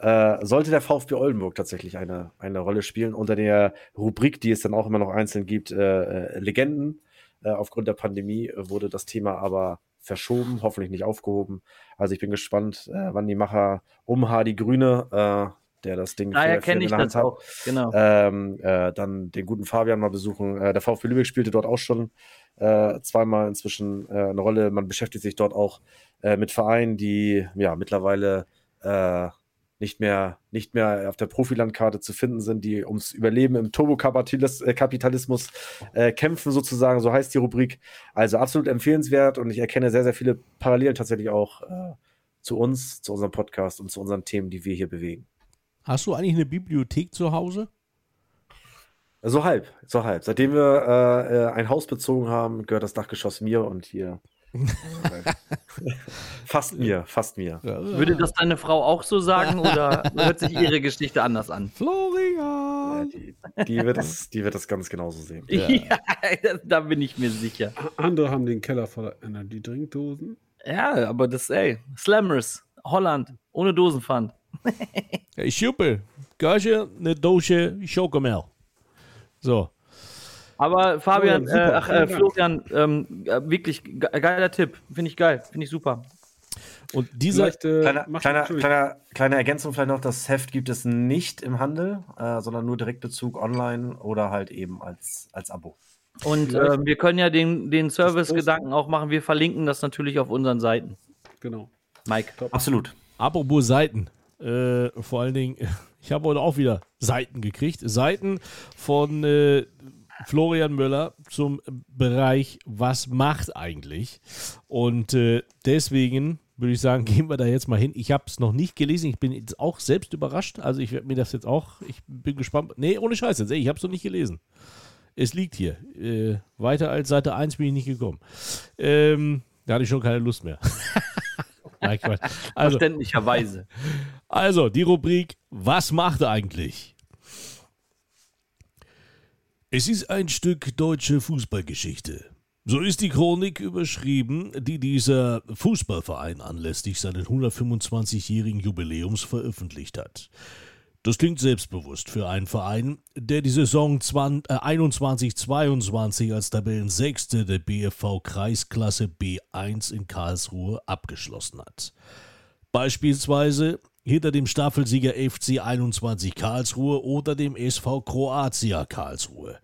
äh, sollte der VfB Oldenburg tatsächlich eine, eine Rolle spielen unter der Rubrik, die es dann auch immer noch einzeln gibt, äh, äh, Legenden. Äh, aufgrund der Pandemie wurde das Thema aber verschoben, hoffentlich nicht aufgehoben. Also ich bin gespannt, äh, wann die Macher um Hardy Grüne, äh, der das Ding Daher kenne ich das hat, auch. Genau. ähm, äh, dann den guten Fabian mal besuchen. Äh, der VfB Lübeck spielte dort auch schon äh, zweimal inzwischen äh, eine Rolle. Man beschäftigt sich dort auch äh, mit Vereinen, die ja mittlerweile äh, nicht mehr, nicht mehr auf der Profilandkarte zu finden sind, die ums Überleben im Turbokapitalismus äh, kämpfen, sozusagen, so heißt die Rubrik. Also absolut empfehlenswert und ich erkenne sehr, sehr viele Parallelen tatsächlich auch äh, zu uns, zu unserem Podcast und zu unseren Themen, die wir hier bewegen. Hast du eigentlich eine Bibliothek zu Hause? So halb, so halb. Seitdem wir äh, äh, ein Haus bezogen haben, gehört das Dachgeschoss mir und hier. [laughs] fast mir, fast mir. Würde das deine Frau auch so sagen [laughs] oder hört sich ihre Geschichte anders an? Ja, Florian! die, die, wird das, die wird das ganz genauso sehen. Ja, [laughs] da bin ich mir sicher. Andere haben den Keller voller Energy-Trinkdosen. Ja, aber das, ey, Slammers, Holland, ohne Dosenpfand. Hey, super. Gage, eine Dose Schokomel. So. Aber Fabian, Florian, super, äh, ach, äh. Florian, ähm, äh, wirklich ge- geiler Tipp. Finde ich geil, finde ich super. Und dieser, Vielleicht, äh, Kleiner, kleiner, kleiner, kleine Ergänzung vielleicht noch, das Heft gibt es nicht im Handel, äh, sondern nur Direktbezug online oder halt eben als, als Abo. Und äh, wir können ja den, den. Service-Gedanken auch machen. Wir verlinken das natürlich auf unseren Seiten. Genau. Mike. Absolut. apropos Seiten. Äh, vor allen Dingen, [laughs] ich habe heute auch wieder Seiten gekriegt. Seiten von äh, Florian Müller zum Bereich, was macht eigentlich? Und äh, deswegen würde ich sagen, [laughs] gehen wir da jetzt mal hin. Ich habe es noch nicht gelesen. Ich bin jetzt auch selbst überrascht. Also ich werde mir das jetzt auch, ich bin gespannt. Nee, ohne Scheiß jetzt. Ey, ich habe es noch nicht gelesen. Es liegt hier. Äh, weiter als Seite 1 bin ich nicht gekommen. Ähm, da hatte ich schon keine Lust mehr. [laughs] Nein. Also, Verständlicherweise. also, die Rubrik Was macht eigentlich? Es ist ein Stück deutsche Fußballgeschichte. So ist die Chronik überschrieben, die dieser Fußballverein anlässlich seines 125-jährigen Jubiläums veröffentlicht hat. Das klingt selbstbewusst für einen Verein, der die Saison 20, äh, 21-22 als Tabellensechste der BFV Kreisklasse B1 in Karlsruhe abgeschlossen hat. Beispielsweise hinter dem Staffelsieger FC 21 Karlsruhe oder dem SV Kroatia Karlsruhe.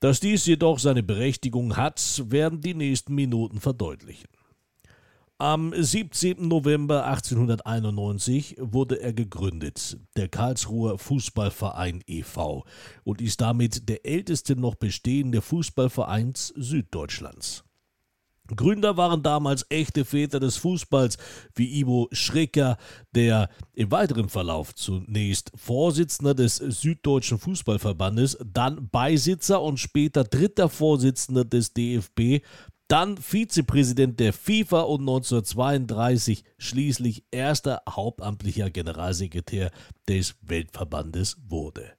Dass dies jedoch seine Berechtigung hat, werden die nächsten Minuten verdeutlichen. Am 17. November 1891 wurde er gegründet, der Karlsruher Fußballverein e.V. und ist damit der älteste noch bestehende Fußballverein Süddeutschlands. Gründer waren damals echte Väter des Fußballs wie Ivo Schrecker, der im weiteren Verlauf zunächst Vorsitzender des Süddeutschen Fußballverbandes, dann Beisitzer und später dritter Vorsitzender des DFB, dann Vizepräsident der FIFA und 1932 schließlich erster hauptamtlicher Generalsekretär des Weltverbandes wurde.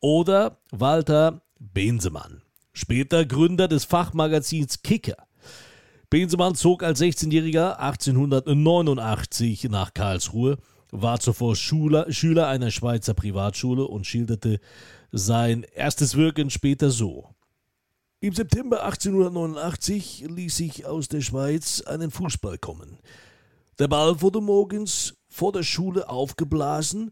Oder Walter Bensemann, später Gründer des Fachmagazins Kicker. Bensemann zog als 16-Jähriger 1889 nach Karlsruhe, war zuvor Schüler, Schüler einer Schweizer Privatschule und schilderte sein erstes Wirken später so. Im September 1889 ließ ich aus der Schweiz einen Fußball kommen. Der Ball wurde morgens vor der Schule aufgeblasen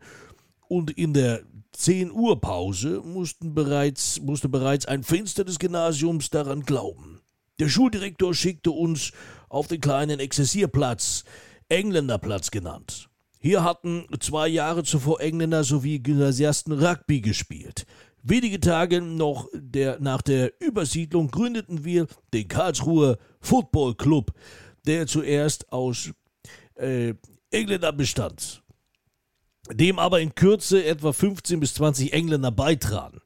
und in der 10 Uhr Pause mussten bereits, musste bereits ein Fenster des Gymnasiums daran glauben. Der Schuldirektor schickte uns auf den kleinen Exerzierplatz, Engländerplatz genannt. Hier hatten zwei Jahre zuvor Engländer sowie Gymnasiasten Rugby gespielt. Wenige Tage noch der, nach der Übersiedlung gründeten wir den Karlsruher Football Club, der zuerst aus äh, Engländer bestand, dem aber in Kürze etwa 15 bis 20 Engländer beitraten.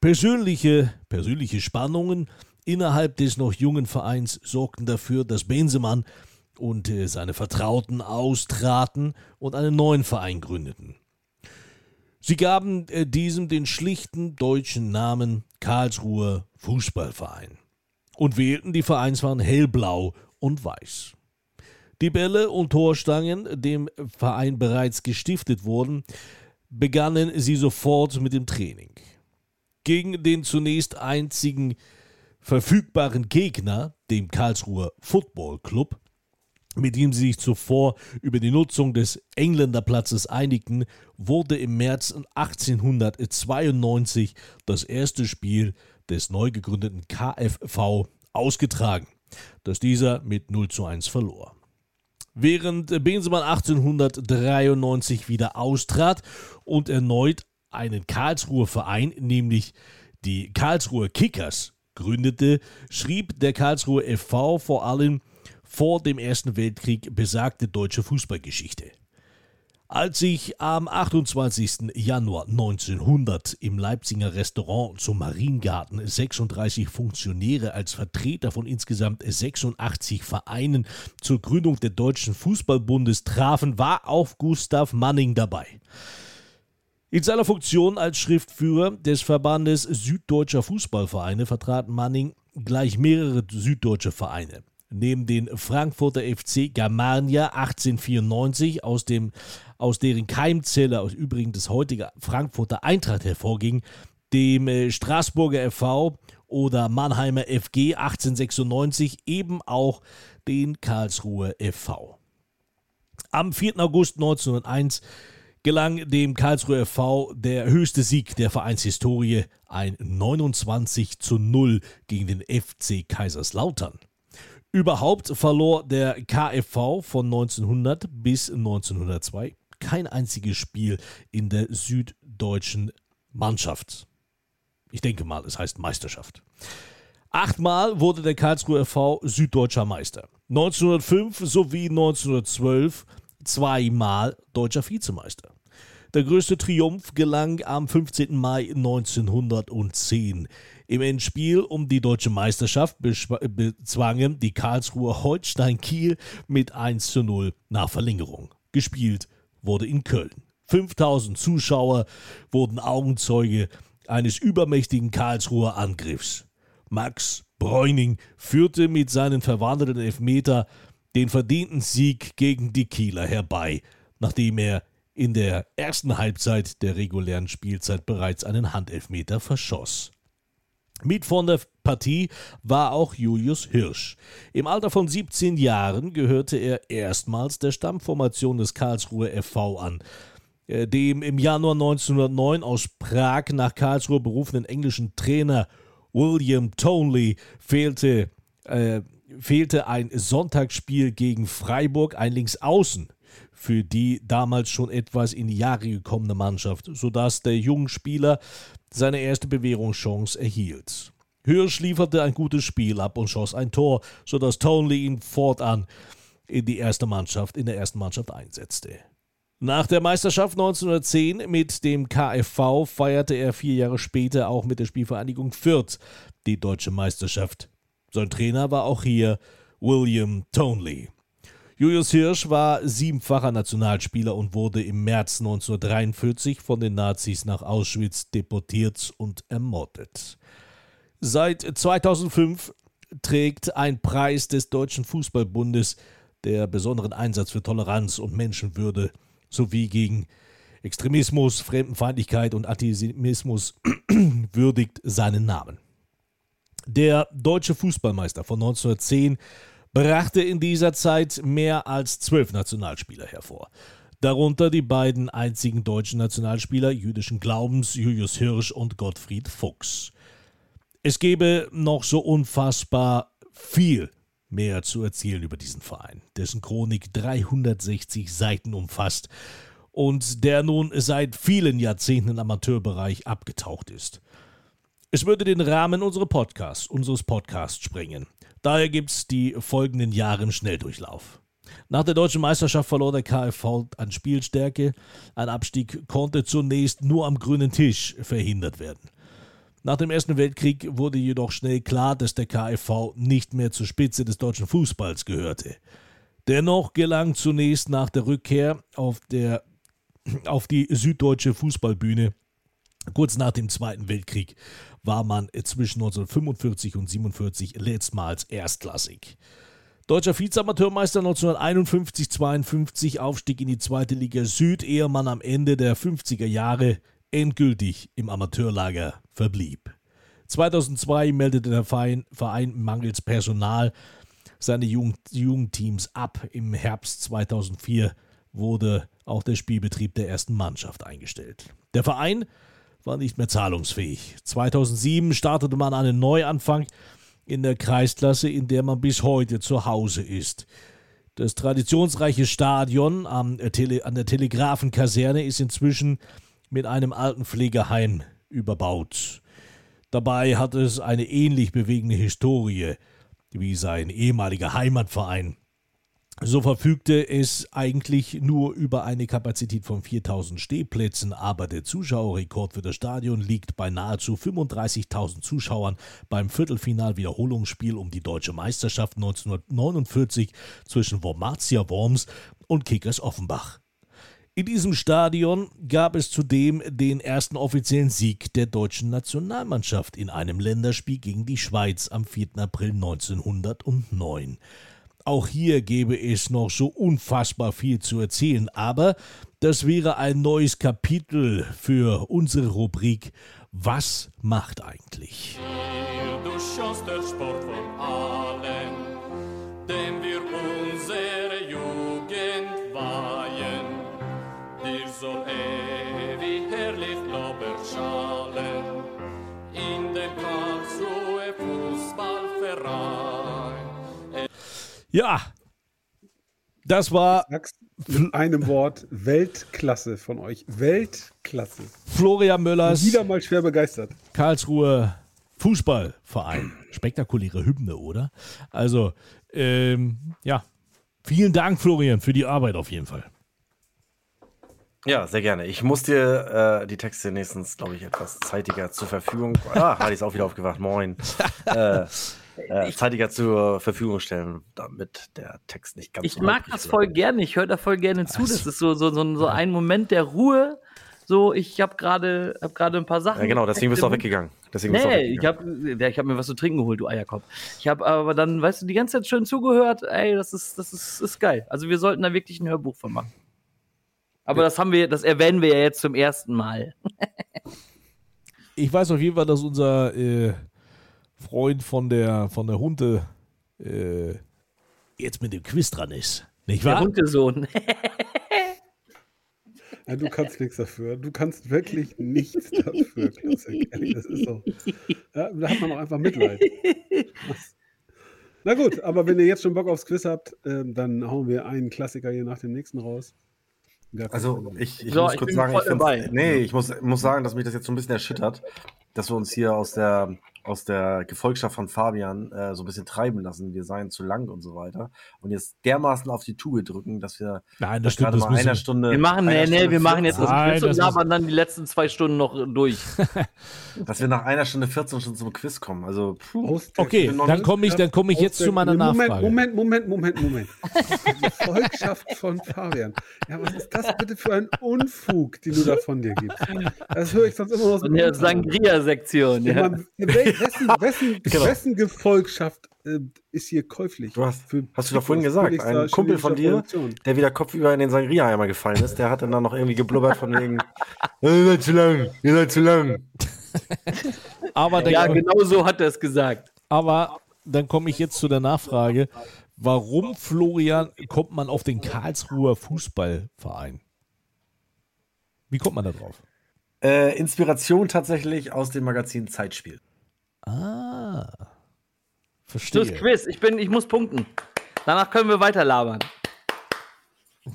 Persönliche, persönliche Spannungen innerhalb des noch jungen Vereins sorgten dafür, dass Bensemann und äh, seine Vertrauten austraten und einen neuen Verein gründeten. Sie gaben äh, diesem den schlichten deutschen Namen Karlsruher Fußballverein und wählten die Vereinsfarben hellblau und weiß. Die Bälle und Torstangen, dem Verein bereits gestiftet wurden, begannen sie sofort mit dem Training. Gegen den zunächst einzigen verfügbaren Gegner, dem Karlsruher Football Club, mit dem sie sich zuvor über die Nutzung des Engländerplatzes einigten, wurde im März 1892 das erste Spiel des neu gegründeten KFV ausgetragen, das dieser mit 0 zu 1 verlor. Während Bensemann 1893 wieder austrat und erneut einen Karlsruher Verein, nämlich die Karlsruher Kickers, gründete, schrieb der Karlsruher FV vor allem vor dem Ersten Weltkrieg besagte deutsche Fußballgeschichte. Als sich am 28. Januar 1900 im Leipziger Restaurant zum Mariengarten 36 Funktionäre als Vertreter von insgesamt 86 Vereinen zur Gründung der Deutschen Fußballbundes trafen, war auch Gustav Manning dabei. In seiner Funktion als Schriftführer des Verbandes Süddeutscher Fußballvereine vertrat Manning gleich mehrere süddeutsche Vereine neben den Frankfurter FC Germania 1894, aus, dem, aus deren Keimzelle aus übrigens das heutige Frankfurter Eintracht hervorging, dem äh, Straßburger FV oder Mannheimer FG 1896, eben auch den Karlsruher FV. Am 4. August 1901 gelang dem Karlsruher FV der höchste Sieg der Vereinshistorie, ein 29 zu 0 gegen den FC Kaiserslautern. Überhaupt verlor der KFV von 1900 bis 1902 kein einziges Spiel in der süddeutschen Mannschaft. Ich denke mal, es heißt Meisterschaft. Achtmal wurde der Karlsruher FV süddeutscher Meister. 1905 sowie 1912 zweimal deutscher Vizemeister. Der größte Triumph gelang am 15. Mai 1910. Im Endspiel um die deutsche Meisterschaft bezwangen die Karlsruher Holstein Kiel mit 1 zu 0 nach Verlängerung. Gespielt wurde in Köln. 5000 Zuschauer wurden Augenzeuge eines übermächtigen Karlsruher Angriffs. Max Bräuning führte mit seinen verwandelten Elfmeter den verdienten Sieg gegen die Kieler herbei, nachdem er in der ersten Halbzeit der regulären Spielzeit bereits einen Handelfmeter verschoss. Mit von der Partie war auch Julius Hirsch. Im Alter von 17 Jahren gehörte er erstmals der Stammformation des Karlsruher FV an. Äh, dem im Januar 1909 aus Prag nach Karlsruhe berufenen englischen Trainer William Tonley fehlte, äh, fehlte ein Sonntagsspiel gegen Freiburg, ein Linksaußen für die damals schon etwas in die Jahre gekommene Mannschaft, sodass der junge Spieler seine erste Bewährungschance erhielt. Hirsch lieferte ein gutes Spiel ab und schoss ein Tor, sodass Tonley ihn fortan in die erste Mannschaft, in der ersten Mannschaft einsetzte. Nach der Meisterschaft 1910 mit dem KFV feierte er vier Jahre später auch mit der Spielvereinigung Fürth die deutsche Meisterschaft. Sein Trainer war auch hier William Tonley. Julius Hirsch war siebenfacher Nationalspieler und wurde im März 1943 von den Nazis nach Auschwitz deportiert und ermordet. Seit 2005 trägt ein Preis des Deutschen Fußballbundes, der besonderen Einsatz für Toleranz und Menschenwürde sowie gegen Extremismus, Fremdenfeindlichkeit und Antisemitismus [clears throat] würdigt seinen Namen. Der deutsche Fußballmeister von 1910 brachte in dieser Zeit mehr als zwölf Nationalspieler hervor. Darunter die beiden einzigen deutschen Nationalspieler jüdischen Glaubens, Julius Hirsch und Gottfried Fuchs. Es gäbe noch so unfassbar viel mehr zu erzählen über diesen Verein, dessen Chronik 360 Seiten umfasst und der nun seit vielen Jahrzehnten im Amateurbereich abgetaucht ist. Es würde den Rahmen unseres Podcasts, unseres Podcasts sprengen. Daher gibt es die folgenden Jahre im Schnelldurchlauf. Nach der deutschen Meisterschaft verlor der KfV an Spielstärke. Ein Abstieg konnte zunächst nur am grünen Tisch verhindert werden. Nach dem Ersten Weltkrieg wurde jedoch schnell klar, dass der KfV nicht mehr zur Spitze des deutschen Fußballs gehörte. Dennoch gelang zunächst nach der Rückkehr auf, der, auf die süddeutsche Fußballbühne Kurz nach dem Zweiten Weltkrieg war man zwischen 1945 und 1947 letztmals erstklassig. Deutscher Vizeamateurmeister 1951-52, Aufstieg in die zweite Liga Süd, ehe man am Ende der 50er Jahre endgültig im Amateurlager verblieb. 2002 meldete der Verein, Verein mangels Personal seine Jugend, Jugendteams ab. Im Herbst 2004 wurde auch der Spielbetrieb der ersten Mannschaft eingestellt. Der Verein war nicht mehr zahlungsfähig. 2007 startete man einen Neuanfang in der Kreisklasse, in der man bis heute zu Hause ist. Das traditionsreiche Stadion an der, Tele an der Telegrafenkaserne ist inzwischen mit einem alten Pflegeheim überbaut. Dabei hat es eine ähnlich bewegende Historie wie sein ehemaliger Heimatverein so verfügte es eigentlich nur über eine Kapazität von 4000 Stehplätzen, aber der Zuschauerrekord für das Stadion liegt bei nahezu 35.000 Zuschauern beim Viertelfinal-Wiederholungsspiel um die deutsche Meisterschaft 1949 zwischen Wormatia Worms und Kickers Offenbach. In diesem Stadion gab es zudem den ersten offiziellen Sieg der deutschen Nationalmannschaft in einem Länderspiel gegen die Schweiz am 4. April 1909. Auch hier gäbe es noch so unfassbar viel zu erzählen, aber das wäre ein neues Kapitel für unsere Rubrik Was macht eigentlich? Du Ja, das war. In einem Wort Weltklasse von euch. Weltklasse. Florian Möllers. Wieder mal schwer begeistert. Karlsruhe Fußballverein. Spektakuläre Hymne, oder? Also, ähm, ja. Vielen Dank, Florian, für die Arbeit auf jeden Fall. Ja, sehr gerne. Ich muss dir äh, die Texte nächstens, glaube ich, etwas zeitiger zur Verfügung. Ah, Hardy ist auch wieder aufgewacht. Moin. [laughs] äh, äh, zeitiger zur Verfügung stellen, damit der Text nicht ganz Ich so mag das voll gerne, ich höre da voll gerne zu. Das ist so, so, so, so ein Moment der Ruhe. So, ich habe gerade hab ein paar Sachen. Ja, genau, deswegen bist du auch weggegangen. Deswegen nee, weggegangen. ich habe ja, hab mir was zu trinken geholt, du Eierkopf. Ich habe aber dann, weißt du, die ganze Zeit schön zugehört. Ey, das ist, das ist, ist geil. Also, wir sollten da wirklich ein Hörbuch von machen. Aber ja. das haben wir, das erwähnen wir ja jetzt zum ersten Mal. ich weiß auf jeden Fall, dass unser äh, Freund von der, von der Hunde äh, jetzt mit dem Quiz dran ist. Nicht wahr? Der Hundesohn. [laughs] Ja, du kannst nichts dafür. Du kannst wirklich nichts dafür, Klassik. Das ist so. Ja, da hat man auch einfach Mitleid. Na gut, aber wenn ihr jetzt schon Bock aufs Quiz habt, äh, dann hauen wir einen Klassiker hier nach dem nächsten raus. Also ich, ich so, muss ich kurz sagen, ich nee, ich muss, muss sagen, dass mich das jetzt so ein bisschen erschüttert, dass wir uns hier aus der aus der Gefolgschaft von Fabian äh, so ein bisschen treiben lassen, wir seien zu lang und so weiter. Und jetzt dermaßen auf die Tube drücken, dass wir Nein, das stimmt, gerade mal einer Stunde. Wir machen, nee, nee, wir machen jetzt das Quiz und labern dann die letzten zwei Stunden noch durch. [laughs] dass wir nach einer Stunde 14 Stunden zum Quiz kommen. Also, puh, okay, dann komme ich, dann komme ich jetzt zu meiner Moment, Nachfrage. Moment, Moment, Moment, Moment. Die Gefolgschaft von Fabian. Ja, was ist das bitte für ein Unfug, den du da von dir gibst? Das höre ich sonst immer aus dem der Sangria-Sektion. Ja. ja wessen, wessen, [laughs] genau. wessen Gefolgschaft äh, ist hier käuflich? Du hast, für, hast du doch vorhin gesagt, ein Kumpel von dir, Produktion. der wieder kopfüber in den Sangria einmal gefallen ist, der hat dann noch irgendwie geblubbert von wegen, [laughs] ihr seid zu lang, ihr seid zu lang. [laughs] aber ja, genau so hat er es gesagt. Aber dann komme ich jetzt zu der Nachfrage, warum, Florian, kommt man auf den Karlsruher Fußballverein? Wie kommt man da drauf? Äh, Inspiration tatsächlich aus dem Magazin Zeitspiel. Ah. Verstehe. Das Quiz. Ich, bin, ich muss punkten. Danach können wir weiter labern. [laughs]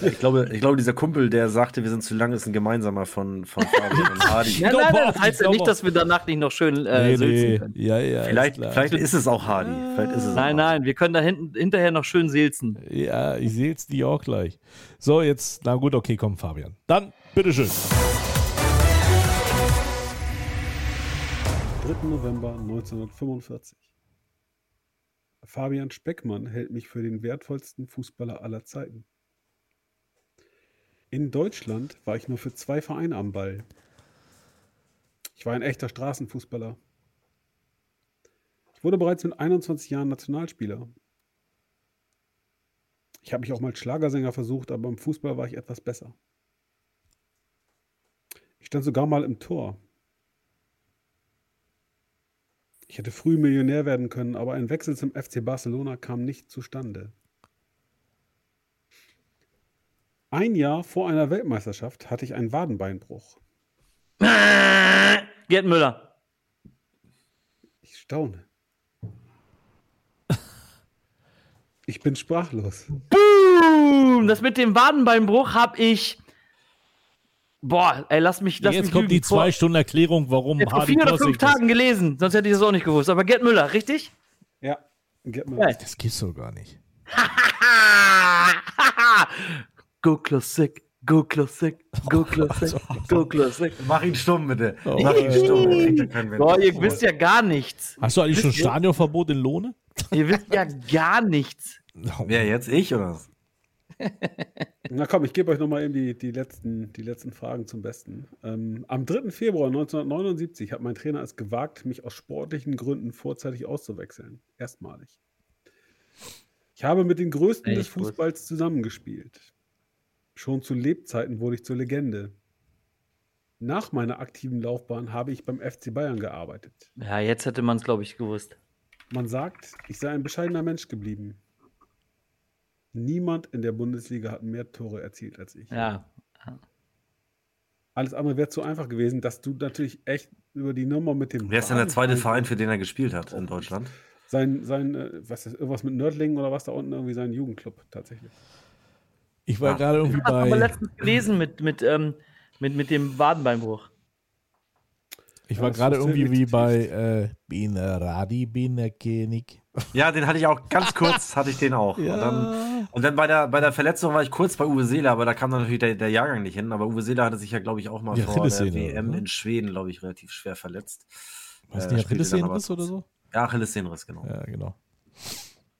Ich glaube, ich glaube, dieser Kumpel, der sagte, wir sind zu lang, ist ein gemeinsamer von, von Fabian und [laughs] Hardy. Nein, glaub nein, das heißt ja nicht, dass wir danach nicht noch schön äh, nee, sülzen nee. können. Ja, ja, Vielleicht, ist vielleicht ist es auch Hardy. Vielleicht ist es Nein, auch nein, wir können da hinten, hinterher noch schön silzen. Ja, ich jetzt die auch gleich. So, jetzt, na gut, okay, komm, Fabian. Dann, bitteschön. 3. November 1945. Fabian Speckmann hält mich für den wertvollsten Fußballer aller Zeiten. In Deutschland war ich nur für zwei Vereine am Ball. Ich war ein echter Straßenfußballer. Ich wurde bereits mit 21 Jahren Nationalspieler. Ich habe mich auch mal als Schlagersänger versucht, aber im Fußball war ich etwas besser. Ich stand sogar mal im Tor. Ich hätte früh Millionär werden können, aber ein Wechsel zum FC Barcelona kam nicht zustande. Ein Jahr vor einer Weltmeisterschaft hatte ich einen Wadenbeinbruch. [laughs] Gerd Müller. Ich staune. Ich bin sprachlos. Boom! Das mit dem Wadenbeinbruch habe ich. Boah, ey, lass mich. Lass Jetzt mich kommt die zwei Stunden Erklärung, warum Vor, vor Hardy vier oder fünf Tagen gelesen, sonst hätte ich das auch nicht gewusst. Aber Gerd Müller, richtig? Ja, mir. Geil. das gibt's doch gar nicht. [laughs] go Classic, go Classic, go Classic, [laughs] go Classic. Mach ihn stumm, bitte. Oh, Mach ihn stumm. ja. Boah, ihr wisst ja gar nichts. Hast du eigentlich schon Stadionverbot in Lohne? Ihr wisst ja gar nichts. [laughs] Wer jetzt? Ich oder was? Na komm, ich gebe euch nochmal eben die, die, letzten, die letzten Fragen zum Besten. Ähm, am 3. Februar 1979 hat mein Trainer es gewagt, mich aus sportlichen Gründen vorzeitig auszuwechseln. Erstmalig. Ich habe mit den Größten des Echt gut. Fußballs zusammengespielt. Schon zu Lebzeiten wurde ich zur Legende. Nach meiner aktiven Laufbahn habe ich beim FC Bayern gearbeitet. Ja, jetzt hätte man es, glaube ich, gewusst. Man sagt, ich sei ein bescheidener Mensch geblieben. Niemand in der Bundesliga hat mehr Tore erzielt als ich. Ja. Alles andere wäre zu einfach gewesen, dass du natürlich echt über die Nummer mit dem. Wer ist denn der zweite Verein, für den er gespielt hat in Deutschland? Sein, sein äh, was ist, irgendwas mit Nördlingen oder was da unten, irgendwie sein Jugendclub tatsächlich. Ich war Ah. gerade irgendwie Ich habe aber bei. letztens gelesen mit, mit, ähm, mit, mit dem Wadenbeinbruch. Ich Ja, war gerade irgendwie wie bei äh, Bin der Ja, den hatte ich auch ganz kurz, hatte ich den auch. Und dann, und dann bei, der, bei der Verletzung war ich kurz bei Uwe Seeler, aber da kam dann natürlich der, der Jahrgang nicht hin. Aber Uwe Seeler hatte sich ja, glaube ich, auch mal Die vor der WM oder? in Schweden, glaube ich, relativ schwer verletzt. Was Äh, nicht Achillessehnenriss oder so? Ja, Achillessehnenriss, genau. Ja, genau.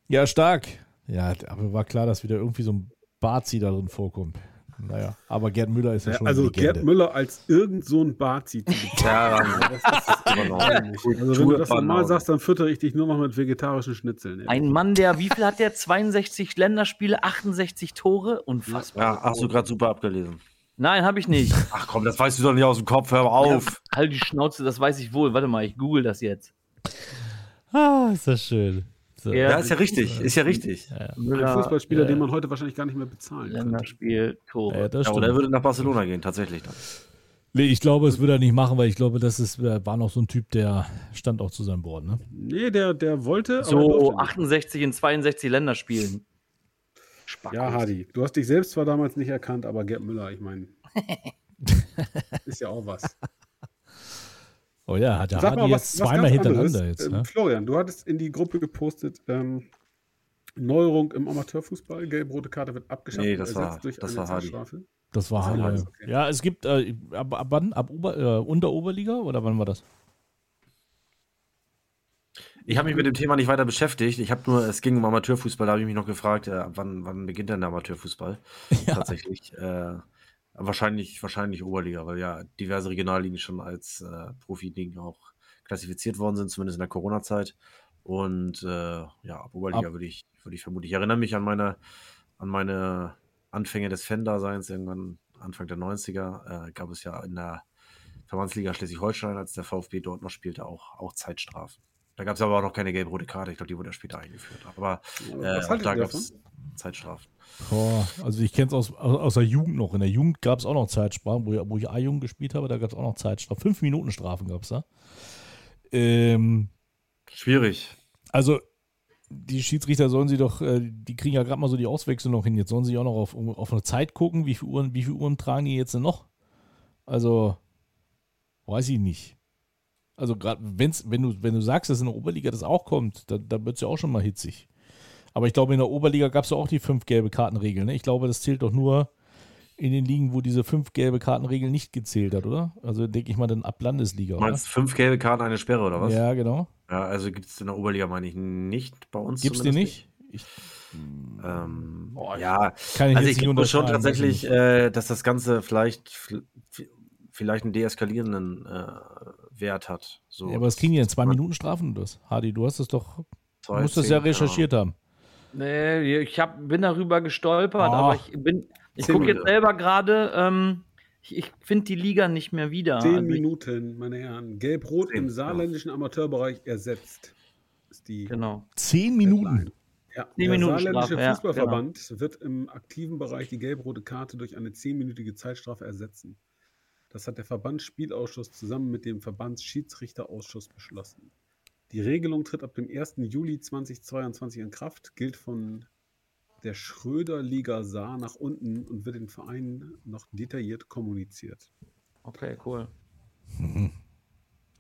Ja, stark. Ja, aber war klar, dass wieder irgendwie so ein Bazi da drin vorkommt. Naja, aber Gerd Müller ist ja, Ja, schon also. Gerd Müller als irgend so ein Bazi. [laughs] Ja, das ist aber noch. [laughs] Also wenn du das normal sagst, dann füttere ich dich nur noch mit vegetarischen Schnitzeln. Ein Mann, der, wie viel hat der? 62 Länderspiele, 68 Tore? Unfassbar. Ja, hast du gerade super abgelesen. Nein, habe ich nicht. Ach komm, das weißt du doch nicht aus dem Kopf, hör mal auf. Halt die Schnauze, das weiß ich wohl. Warte mal, ich google das jetzt. Ah, ist das schön. Ja. Ja, ist ja richtig, ist ja richtig. Ein Müller, Fußballspieler, ja. den man heute wahrscheinlich gar nicht mehr bezahlen könnte. Länderspiel, Tore. Ja, das Ja, stimmt. oder er würde nach Barcelona gehen, tatsächlich dann. Nee, ich glaube, es würde er nicht machen, weil ich glaube, das ist, äh, war noch so ein Typ, der stand auch zu seinem Wort. Ne? Nee, der, der wollte. aber so durfte nicht. 68 in 62 Länderspielen. Spackos. Ja, Hadi, du hast dich selbst zwar damals nicht erkannt, aber Gerd Müller, ich meine. [laughs] ist ja auch was. Oh ja, hat der Sag Hardy mal, jetzt was, was zweimal hintereinander anderes. jetzt. Ähm, Ne? Florian, du hattest in die Gruppe gepostet, ähm, Neuerung im Amateurfußball, gelb-rote Karte wird abgeschafft Nee, das war- durch das eine war. Zeitstrafe. Das war Das Hardy. war Ja, okay. ja, es gibt, äh, ab, ab wann? Ab Ober, äh, unter Oberliga oder wann war das? Ich habe mich mit dem Thema nicht weiter beschäftigt. Ich habe nur, es ging um Amateurfußball, da habe ich mich noch gefragt, äh, wann, wann beginnt denn der Amateurfußball? [laughs] Ja. Tatsächlich. Äh, wahrscheinlich, wahrscheinlich Oberliga, weil ja diverse Regionalligen schon als äh, Profiligen auch klassifiziert worden sind, zumindest in der Corona-Zeit. Und äh, ja, ab Oberliga würde ich, würde ich vermuten. Ich erinnere mich an meine, an meine Anfänge des Fan-Daseins, irgendwann Anfang der 90er, äh, gab es ja in der Verbandsliga Schleswig-Holstein, als der VfB dort noch spielte, auch, auch Zeitstrafen. Da gab es aber auch noch keine gelb-rote Karte. Ich glaube, die wurde ja später eingeführt. Aber äh, auch haltet da gab es Zeitstrafen. Boah, also ich kenne es aus, aus, aus der Jugend noch. In der Jugend gab es auch noch Zeitstrafen, wo, ich- wo ich A-Jugend gespielt habe, da gab es auch noch Zeitstrafen. Fünf Minuten Strafen gab es da. Ähm, Schwierig. also die Schiedsrichter sollen sie doch, äh, die kriegen ja gerade mal so die Auswechslung noch hin. Jetzt sollen sie auch noch auf, auf eine Zeit gucken. Wie viele Uhren, wie viele Uhren tragen die jetzt denn noch? Also, weiß ich nicht. Also, gerade wenn du, wenn du sagst, dass in der Oberliga das auch kommt, da, da wird es ja auch schon mal hitzig. Aber ich glaube, in der Oberliga gab es ja auch die fünf gelbe Kartenregel. Ne? Ich glaube, das zählt doch nur in den Ligen, wo diese fünf gelbe Kartenregel nicht gezählt hat, oder? Also denke ich mal dann ab Landesliga. Du meinst fünf gelbe Karten, eine Sperre, oder was? Ja, genau. Ja, also gibt es in der Oberliga, meine ich, nicht bei uns. Gibt es die nicht? Ich, ähm, Boah, ja, kann ich also ich glaube schon tatsächlich, äh, dass das Ganze vielleicht, vielleicht einen deeskalierenden äh, Wert hat. So, Ja, aber was kriegen die denn? Zwei Minuten Strafen was? Hardy, du hast das doch, du musst das ja recherchiert haben. Nee, ich hab, bin darüber gestolpert, Ah. aber ich bin, ich gucke jetzt selber gerade, ähm, ich, ich finde die Liga nicht mehr wieder. Zehn Also ich- Minuten, meine Herren. Gelb-Rot im ja. saarländischen Amateurbereich ersetzt. Ist die Genau. Zehn Minuten. Ja, der Minuten saarländische Strafe, ja, Fußballverband wird im aktiven Bereich die gelb-rote Karte durch eine zehnminütige Zeitstrafe ersetzen. Das hat der Verbandsspielausschuss zusammen mit dem Verbandsschiedsrichterausschuss beschlossen. Die Regelung tritt ab dem 1. Juli 2022 in Kraft, gilt von der Schröder-Liga Saar nach unten und wird den Vereinen noch detailliert kommuniziert. Okay, cool. [laughs]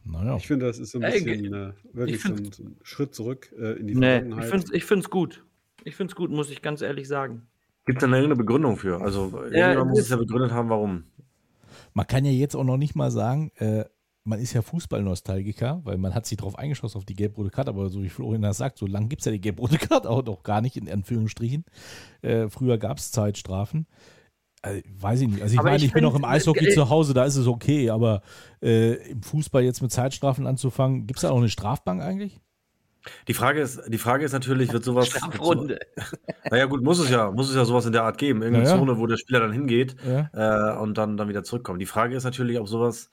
Naja. Ich finde, das ist so ein Ey, bisschen äh, wirklich ich so ein, so ein Schritt zurück äh, in die Nee, ich Vergangenheit. finde es ich find's gut. Ich finde es gut, muss ich ganz ehrlich sagen. Gibt es denn irgendeine Begründung für? Also, irgendjemand muss es ja begründet haben, warum. Man kann ja jetzt auch noch nicht mal sagen, äh, man ist ja Fußballnostalgiker, weil man hat sich darauf eingeschossen auf die gelb-rote Karte, aber so wie Florian das sagt, so lange gibt es ja die gelb-rote [laughs] Karte auch noch gar nicht, in Anführungsstrichen. Äh, früher gab es Zeitstrafen. Also, weiß ich nicht. Also ich Aber meine, ich ich bin auch im Eishockey äh, zu Hause, da ist es okay, aber äh, im Fußball jetzt mit Zeitstrafen anzufangen, gibt es da auch eine Strafbank eigentlich? Die Frage ist, die Frage ist natürlich, wird sowas. [laughs] Strafrunde. Naja, gut, muss es ja, muss es ja sowas in der Art geben. Irgendeine Ja, ja. Zone, wo der Spieler dann hingeht Ja. äh, und dann, dann wieder zurückkommt. Die Frage ist natürlich, ob sowas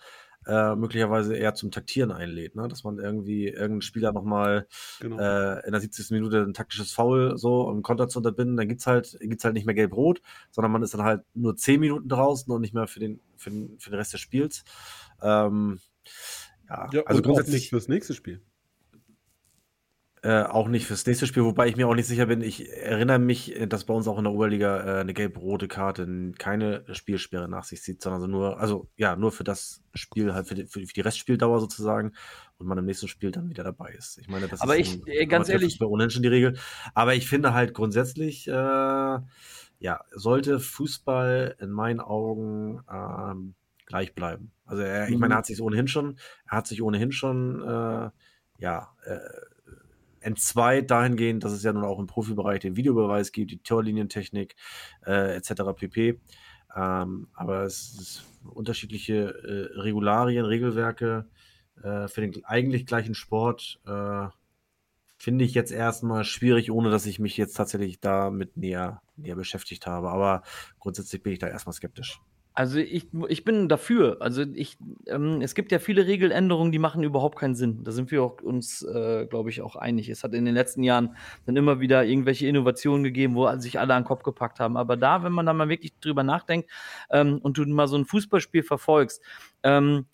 äh, möglicherweise eher zum Taktieren einlädt, ne? dass man irgendwie irgendeinen Spieler nochmal Genau. äh, in der 70. Minute ein taktisches Foul so um Konter zu unterbinden, dann gibt's halt, gibt's halt nicht mehr gelb-rot, sondern man ist dann halt nur 10 Minuten draußen und nicht mehr für den, für den, für den Rest des Spiels. Ähm, ja, ja, also grundsätzlich fürs nächste Spiel. Äh, auch nicht fürs nächste Spiel, wobei ich mir auch nicht sicher bin. Ich erinnere mich, äh, dass bei uns auch in der Oberliga äh, eine gelb-rote Karte keine Spielsperre nach sich zieht, sondern so nur, also ja, nur für das Spiel, halt für die, für die- Restspieldauer sozusagen und man im nächsten Spiel dann wieder dabei ist. Ich meine, das Aber ist ich, äh, ganz ehrlich- bei ohnehin schon die Regel. Aber ich finde halt grundsätzlich, äh, ja, sollte Fußball in meinen Augen ähm, gleich bleiben. Also er, ich Mhm. meine, er hat sich ohnehin schon, er hat sich ohnehin schon, ja, äh, entzweit dahingehend, dass es ja nun auch im Profibereich den Videobeweis gibt, die Torlinientechnik äh, etc. pp. Ähm, aber es ist unterschiedliche äh, Regularien, Regelwerke äh, für den eigentlich gleichen Sport. Äh, Finde ich jetzt erstmal schwierig, ohne dass ich mich jetzt tatsächlich damit näher, näher beschäftigt habe. Aber grundsätzlich bin ich da erstmal skeptisch. Also ich, ich bin dafür. Also ich, ähm, es gibt ja viele Regeländerungen, die machen überhaupt keinen Sinn. Da sind wir auch uns, äh, glaube ich, auch einig. Es hat in den letzten Jahren dann immer wieder irgendwelche Innovationen gegeben, wo sich alle an den Kopf gepackt haben. Aber da, wenn man da mal wirklich drüber nachdenkt ähm, und du mal so ein Fußballspiel verfolgst, ähm,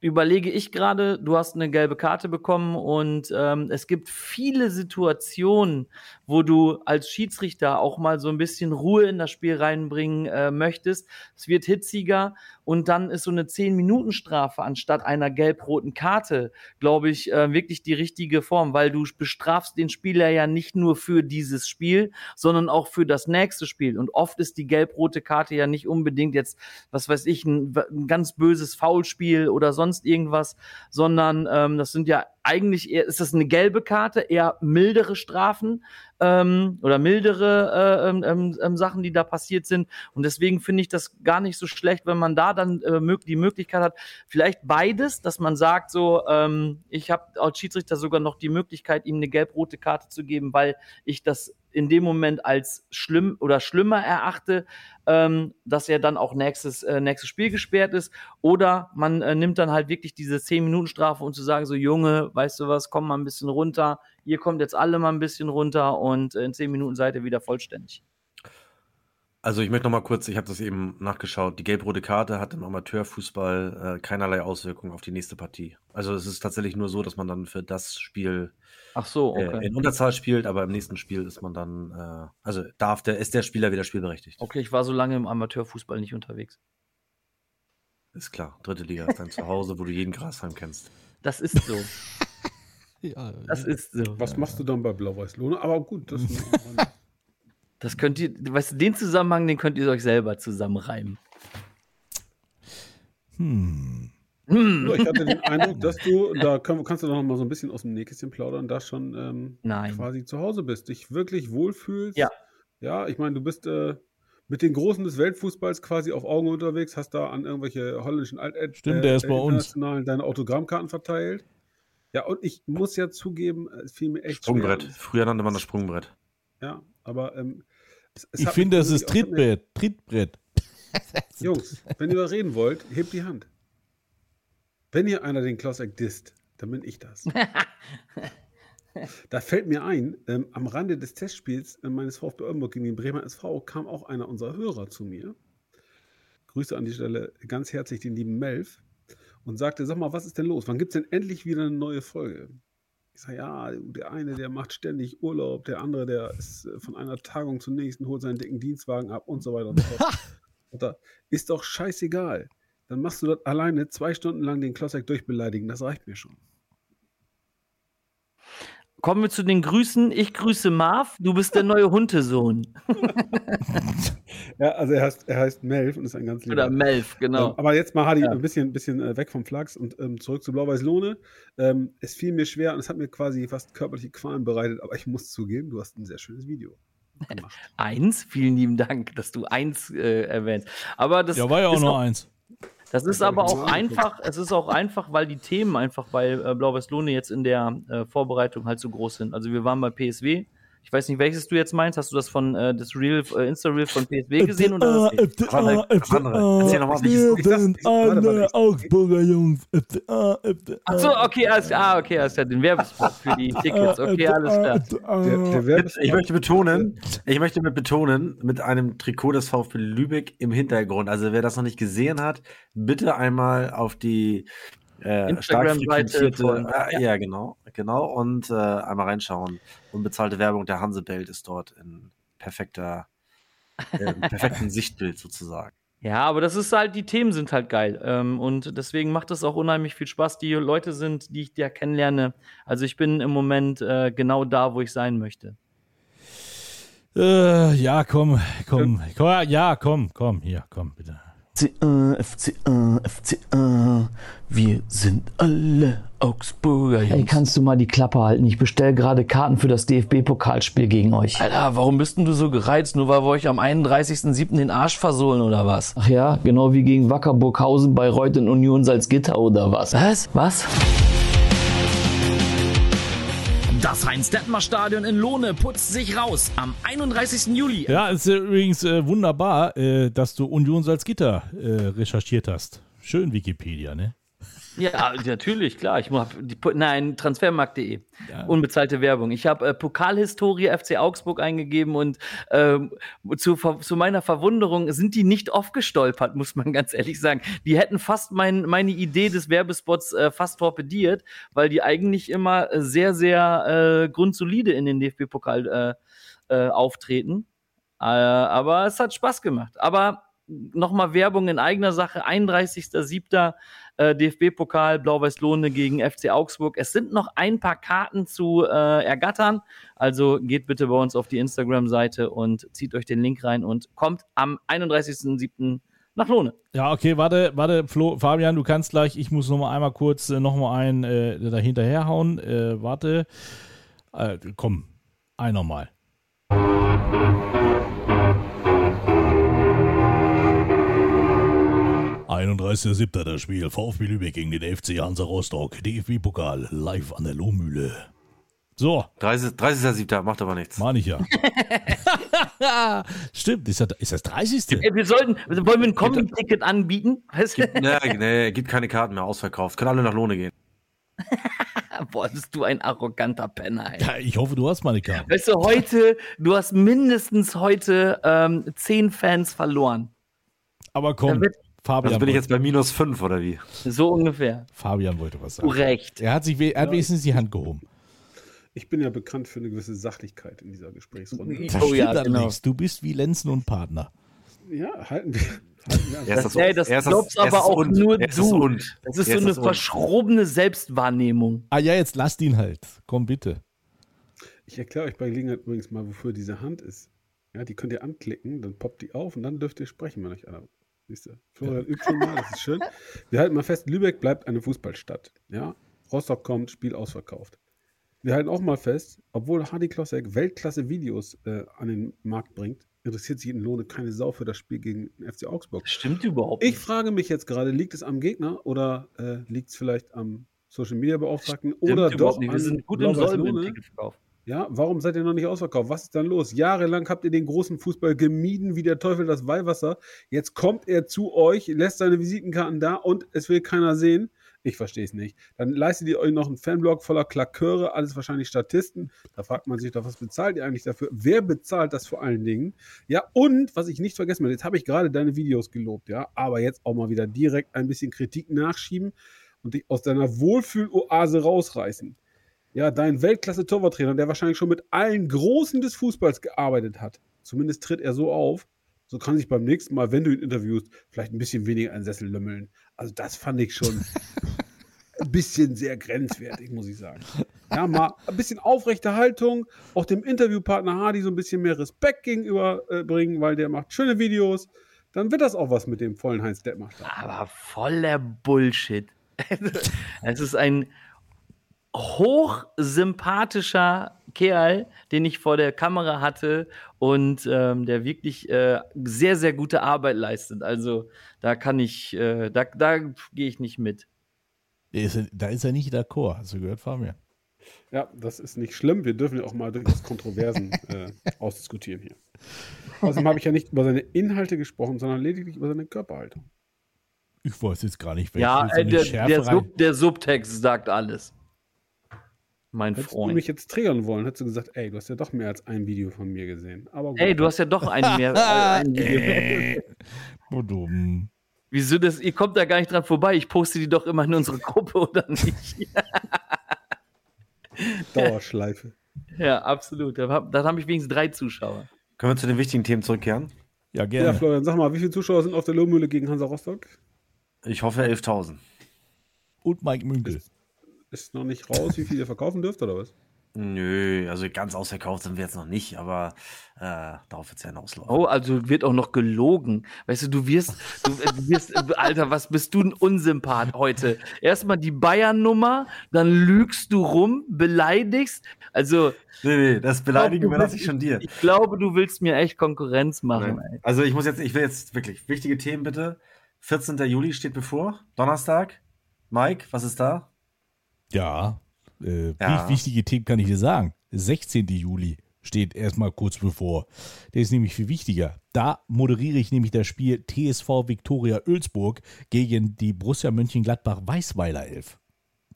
überlege ich gerade, du hast eine gelbe Karte bekommen und ähm, es gibt viele Situationen, wo du als Schiedsrichter auch mal so ein bisschen Ruhe in das Spiel reinbringen äh, möchtest. Es wird hitziger und dann ist so eine 10-Minuten-Strafe anstatt einer gelb-roten Karte, glaube ich, äh, wirklich die richtige Form, weil du bestrafst den Spieler ja nicht nur für dieses Spiel, sondern auch für das nächste Spiel. Und oft ist die gelb-rote Karte ja nicht unbedingt jetzt, was weiß ich, ein, ein ganz böses Foulspiel oder sonst irgendwas, sondern ähm, das sind ja eigentlich eher, ist das eine gelbe Karte, eher mildere Strafen ähm, oder mildere äh, ähm, ähm, ähm, Sachen, die da passiert sind. Und deswegen finde ich das gar nicht so schlecht, wenn man da dann äh, die Möglichkeit hat, vielleicht beides, dass man sagt, so, ähm, ich habe als Schiedsrichter sogar noch die Möglichkeit, ihm eine gelb-rote Karte zu geben, weil ich das in dem Moment als schlimm oder schlimmer erachte, ähm, dass er dann auch nächstes, äh, nächstes Spiel gesperrt ist. Oder man äh, nimmt dann halt wirklich diese 10-Minuten-Strafe und zu sagen, so Junge, weißt du was, komm mal ein bisschen runter, ihr kommt jetzt alle mal ein bisschen runter und äh, in 10 Minuten seid ihr wieder vollständig. Also ich möchte noch mal kurz, ich habe das eben nachgeschaut, die gelb-rote Karte hat im Amateurfußball äh, keinerlei Auswirkungen auf die nächste Partie. Also es ist tatsächlich nur so, dass man dann für das Spiel Ach so, äh, okay. in Unterzahl spielt, aber im nächsten Spiel ist man dann, äh, also darf der, ist der Spieler wieder spielberechtigt. Okay, ich war so lange im Amateurfußball nicht unterwegs. Ist klar, dritte Liga ist dein Zuhause, wo du jeden Grashalm kennst. Das ist so. [laughs] Ja, Das ist so. Was machst du dann bei Blau-Weiß-Lohne? Aber gut, das [laughs] Das könnt ihr, weißt du, den Zusammenhang, den könnt ihr euch selber zusammenreimen. Hm. Hm. Nur, ich hatte den [laughs] Eindruck, dass du, da kann, kannst du noch mal so ein bisschen aus dem Nähkästchen plaudern, da schon ähm, Nein. quasi zu Hause bist, dich wirklich wohlfühlst. Ja. Ja, ich meine, du bist äh, mit den Großen des Weltfußballs quasi auf Augen unterwegs, hast da an irgendwelche holländischen Alt äh, Stimmt, der ist bei uns. Internationalen deine Autogrammkarten verteilt. Ja, und ich muss ja zugeben, es fiel mir echt Sprungbrett. schwer. Früher nannte man das Sprungbrett. Ja, aber ähm, es, es Ich finde, das ist Trittbrett. Trittbrett. Jungs, wenn ihr reden wollt, hebt die Hand. Wenn ihr einer den Klossek disst, dann bin ich das. [laughs] da fällt mir ein, ähm, am Rande des Testspiels äh, meines VfB Oldenburg gegen den Bremer SV kam auch einer unserer Hörer zu mir. Grüße an die Stelle ganz herzlich den lieben Melf und sagte, sag mal, was ist denn los? Wann gibt es denn endlich wieder eine neue Folge? Ich sage, ja, der eine, der macht ständig Urlaub, der andere, der ist äh, von einer Tagung zur nächsten, holt seinen dicken Dienstwagen ab und so weiter und so fort. [laughs] Ist doch scheißegal. Dann machst du dort alleine zwei Stunden lang den Klossek durchbeleidigen. Das reicht mir schon. Kommen wir zu den Grüßen. Ich grüße Marv, du bist der neue Hundesohn. [laughs] Ja, also er heißt, er heißt Melf und ist ein ganz lieber. Oder Melf, genau. Ähm, aber jetzt mal, Hadi, Ja. ein bisschen, bisschen äh, weg vom Flachs und ähm, zurück zu Blau-Weiß-Lohne. Ähm, es fiel mir schwer und es hat mir quasi fast körperliche Qualen bereitet, aber ich muss zugeben, du hast ein sehr schönes Video gemacht. [laughs] Eins, vielen lieben Dank, dass du eins äh, erwähnst. Aber das Ja, war ja auch nur eins. Das ist hab aber auch einfach, es ist auch einfach, weil die Themen einfach bei äh, Blau-Weiß-Lohne jetzt in der äh, Vorbereitung halt so groß sind. Also wir waren bei PSW. Ich weiß nicht, welches du jetzt meinst. Hast du das von äh, das Reel, äh, Insta-Reel von PSW gesehen oder das nicht? Was andere? Erzähl wie warte mal, ich- Augsburger Jungs. FCA, FCA. Ach so, okay, alles, ah, okay, alles klar, den Werbespot für die [laughs] Tickets. Okay, alles klar. Der, der Werbes- Ich möchte betonen, ich möchte mit betonen, mit einem Trikot des VfB Lübeck im Hintergrund. Also wer das noch nicht gesehen hat, bitte einmal auf die äh, stark frequentierte, von- äh, ja. genau, genau, und äh, einmal reinschauen. Unbezahlte Werbung der Hansebelt ist dort in perfekter, äh, perfekten [laughs] Sichtbild sozusagen. Ja, aber das ist halt, die Themen sind halt geil. Ähm, und deswegen macht es auch unheimlich viel Spaß. Die Leute sind, die ich da kennenlerne. Also ich bin im Moment äh, genau da, wo ich sein möchte. Äh, ja, komm, komm, komm, ja, komm, komm, hier, komm, bitte. FCA, FCA, FCA, wir sind alle Augsburger Ey, Jungs. kannst du mal die Klappe halten? Ich bestell gerade Karten für das DFB-Pokalspiel gegen euch. Alter, warum bist denn du so gereizt, nur weil wir euch am 31.07. den Arsch versohlen oder was? Ach ja, genau wie gegen Wacker Burghausen, Bayreuth und Union Salzgitter oder was? Was? Was? Das Heinz-Detmer-Stadion in Lohne putzt sich raus am 31. Juli. Ja, ist übrigens äh, wunderbar, äh, dass du Union Salzgitter äh, recherchiert hast. Schön Wikipedia, ne? Ja, natürlich, klar. Ich hab die, nein, transfermarkt.de. Unbezahlte Werbung. Ich habe äh, Pokalhistorie FC Augsburg eingegeben und ähm, zu, zu meiner Verwunderung sind die nicht oft gestolpert, muss man ganz ehrlich sagen. Die hätten fast mein, meine Idee des Werbespots äh, fast torpediert, weil die eigentlich immer äh, sehr, sehr äh, grundsolide in den DFB-Pokal äh, äh, auftreten. Aber es hat Spaß gemacht. Aber nochmal Werbung in eigener Sache. 31.07. Äh, DFB-Pokal Blau-Weiß-Lohne gegen FC Augsburg. Es sind noch ein paar Karten zu äh, ergattern. Also geht bitte bei uns auf die Instagram-Seite und zieht euch den Link rein und kommt am 31.07. nach Lohne. Ja, okay, warte, warte, Flo, Fabian, du kannst gleich, ich muss noch mal einmal kurz äh, noch mal einen äh, dahinterher hauen. Äh, warte. Äh, komm, ein nochmal. Siebter das Spiel. VfB Lübeck gegen den FC Hansa Rostock. DFB-Pokal live an der Lohmühle. So, 30. 30.07. macht aber nichts. meine ich ja. [laughs] Stimmt, ist das, ist das 30. Ey, wir sollten, wollen wir ein Kombi-Ticket anbieten? Du? Nee, nee, gibt keine Karten mehr, ausverkauft. Können alle nach Lohne gehen. [laughs] Boah, bist du ein arroganter Penner, ey. Ja, ich hoffe, du hast meine Karte. Weißt du, heute, du hast mindestens heute ähm, zehn Fans verloren. Aber komm, Da wird- Fabian, Also bin ich jetzt bei minus fünf oder wie? So ungefähr. Fabian wollte was sagen. Recht. Er hat sich we- er hat wenigstens die Hand gehoben. Ich bin ja bekannt für eine gewisse Sachlichkeit in dieser Gesprächsrunde. Das Oh stimmt ja, allerdings. Du bist wie Lenzen und Partner. Ja, halten wir. Halten wir Er. Nee, das er ist glaubst er aber auch und. nur ist du. und. Das ist so eine verschrobene Selbstwahrnehmung. Ah ja, jetzt lasst ihn halt. Komm bitte. Ich erkläre euch bei Gelegenheit übrigens mal, wofür diese Hand ist. Ja, die könnt ihr anklicken, dann poppt die auf und dann dürft ihr sprechen, wenn euch einer. Siehst du? Florian mal, das ist schön. [laughs] Wir halten mal fest, Lübeck bleibt eine Fußballstadt. Ja, Rostock kommt, Spiel ausverkauft. Wir halten auch mal fest, obwohl Hardy Klossek Weltklasse-Videos äh, an den Markt bringt, interessiert sich in Lohne keine Sau für das Spiel gegen den FC Augsburg. Stimmt überhaupt Ich frage mich jetzt gerade, liegt es am Gegner oder äh, liegt es vielleicht am Social Media Beauftragten Stimmt oder doch nicht. Wir sind gut im Lohne? Ja, warum seid ihr noch nicht ausverkauft? Was ist dann los? Jahrelang habt ihr den großen Fußball gemieden wie der Teufel das Weihwasser. Jetzt kommt er zu euch, lässt seine Visitenkarten da und es will keiner sehen. Ich verstehe es nicht. Dann leistet ihr euch noch einen Fanblog voller Klaköre, alles wahrscheinlich Statisten. Da fragt man sich doch, was bezahlt ihr eigentlich dafür? Wer bezahlt das vor allen Dingen? Ja, und was ich nicht vergessen will, jetzt habe ich gerade deine Videos gelobt, ja, aber jetzt auch mal wieder direkt ein bisschen Kritik nachschieben und dich aus deiner Wohlfühloase rausreißen. Ja, dein Weltklasse-Torwarttrainer, der wahrscheinlich schon mit allen Großen des Fußballs gearbeitet hat. Zumindest tritt er so auf. So kann sich beim nächsten Mal, wenn du ihn interviewst, vielleicht ein bisschen weniger einen Sessel lümmeln. Also das fand ich schon [laughs] ein bisschen sehr grenzwertig, muss ich sagen. Ja, mal ein bisschen aufrechte Haltung, auch dem Interviewpartner Hardy so ein bisschen mehr Respekt gegenüber äh, bringen, weil der macht schöne Videos. Dann wird das auch was mit dem vollen Heinz Detmaster. Aber voller Bullshit. [laughs] Es ist ein hochsympathischer Kerl, den ich vor der Kamera hatte und ähm, der wirklich äh, sehr, sehr gute Arbeit leistet. Also da kann ich, äh, da, da gehe ich nicht mit. Der ist, da ist er nicht d'accord. Hast du gehört, Fabian? Ja, das ist nicht schlimm. Wir dürfen ja auch mal durchaus Kontroversen [laughs] äh, ausdiskutieren hier. Außerdem habe ich ja nicht über seine Inhalte gesprochen, sondern lediglich über seine Körperhaltung. Ich weiß jetzt gar nicht, welche Ja, so äh, der, Schärfe der, rein- Sub, der Subtext sagt alles. Mein Hättest du Freund. mich jetzt triggern wollen, hättest du gesagt, ey, du hast ja doch mehr als ein Video von mir gesehen. Aber gut. Ey, du hast ja doch einen mehr. [laughs] Äh, ein Video. [laughs] Äh, Budum. Wieso das? Ihr kommt da gar nicht dran vorbei. Ich poste die doch immer in unsere Gruppe, oder nicht? [laughs] Dauerschleife. ja, absolut. Dann habe hab ich wenigstens drei Zuschauer. Können wir zu den wichtigen Themen zurückkehren? Ja, Ja, gerne. Florian, sag mal, wie viele Zuschauer sind auf der Lohmühle gegen Hansa Rostock? Ich hoffe 11.000. Und Mike Münkel. Ist noch nicht raus, wie viel ihr verkaufen dürft, oder was? Nö, also ganz ausverkauft sind wir jetzt noch nicht, aber äh, darauf wird es ja hinauslaufen. Oh, also wird auch noch gelogen. Weißt du, du wirst, du, äh, du wirst, äh, Alter, was bist du ein Unsympath heute? Erstmal die Bayern-Nummer, dann lügst du rum, beleidigst. Also, Nee, nee, das Beleidigen überlasse ich schon dir. ich glaube, du willst mir echt Konkurrenz machen. Ey. Also ich muss jetzt, ich will jetzt wirklich wichtige Themen bitte. 14. Juli steht bevor, Donnerstag. Mike, was ist da? Ja. Äh, Ja. wie- Wichtige Themen kann ich dir sagen. 16. Juli steht erstmal kurz bevor. Der ist nämlich viel wichtiger. Da moderiere ich nämlich das Spiel TSV Viktoria Oelsburg gegen die Borussia Mönchengladbach Weißweiler 11.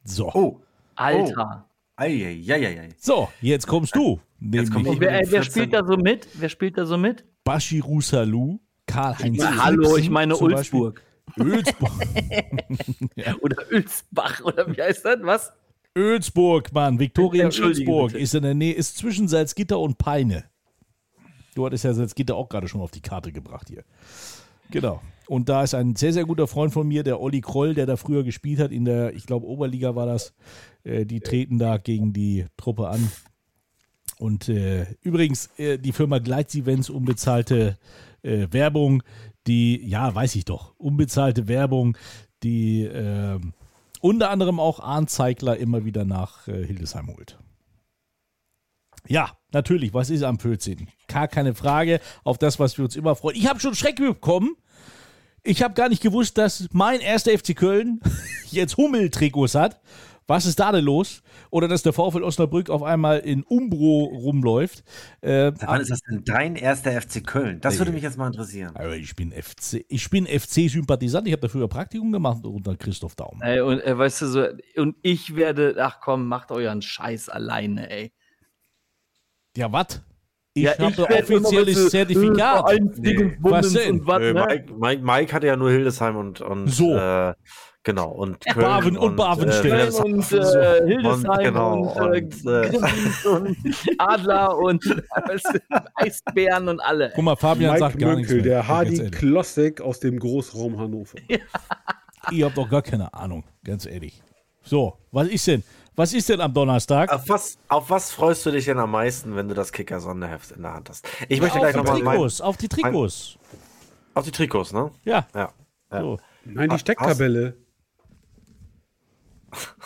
So. Oh, Alter. eieieiei. So, jetzt kommst du. Jetzt komm ich. Wer, äh, wer 14. spielt da so mit? Wer spielt da so mit? Bashiru Salou, Karl-Heinz Na, hallo, ich meine zum Beispiel. Ölsburg. [laughs] Oder Ölsbach, oder wie heißt das? Was? Ölsburg, Mann. Viktoria Ölsburg ist in der Nähe, ist zwischen Salzgitter und Peine. Du hattest ja Salzgitter auch gerade schon auf die Karte gebracht hier. Genau. Und da ist ein sehr, sehr guter Freund von mir, der Olli Kroll, der da früher gespielt hat, in der, ich glaube, Oberliga war das. Äh, die treten da gegen die Truppe an. Und äh, übrigens, äh, die Firma Gleitz-Events, unbezahlte äh, Werbung, die, ja, weiß ich doch, unbezahlte Werbung, die äh, unter anderem auch Arndt Zeigler immer wieder nach äh, Hildesheim holt. Ja, natürlich, was ist am 14.? Gar keine Frage auf das, was wir uns immer freuen. Ich habe schon Schreck bekommen. Ich habe gar nicht gewusst, dass mein erster FC Köln [laughs] jetzt Hummel-Trikots hat. Was ist da denn los? Oder dass der VfL Osnabrück auf einmal in Umbro rumläuft. Äh, Wann ist das denn dein erster FC Köln? Das würde mich jetzt mal interessieren. aber ich bin FC, ich bin FC-Sympathisant. Ich habe da früher Praktikum gemacht unter Christoph Daum. Ey, und äh, weißt du so, und ich werde, ach komm, macht euren Scheiß alleine, ey. Ja, was? Ich Ja, habe offizielles was, äh, Zertifikat. Vereinsdingens, Was denn? und was, Äh, ne? Mike, Mike, Mike hatte ja nur Hildesheim und, und So. äh, genau und Köln Baven- und Bavenstedt. äh, Köln [laughs] und äh, Hildesheim und, genau, und, äh, und, äh, und [laughs] Adler und Eisbären und alle. Guck mal, Fabian Mike sagt gar nichts Mönkel, mehr. der Hardy. Klossek aus dem Großraum Hannover. Ihr habt doch gar keine Ahnung, ganz ehrlich. So, was ist denn? Was ist denn am Donnerstag? Auf was, auf was freust du dich denn am meisten, wenn du das Kicker-Sonderheft in der Hand hast? Ich möchte auf gleich die nochmal mein, Trikots, auf die Trikots. auf die Trikots, ne? Ja, Ja. ja. so. Nein, die Hast- Stecktabelle. [laughs]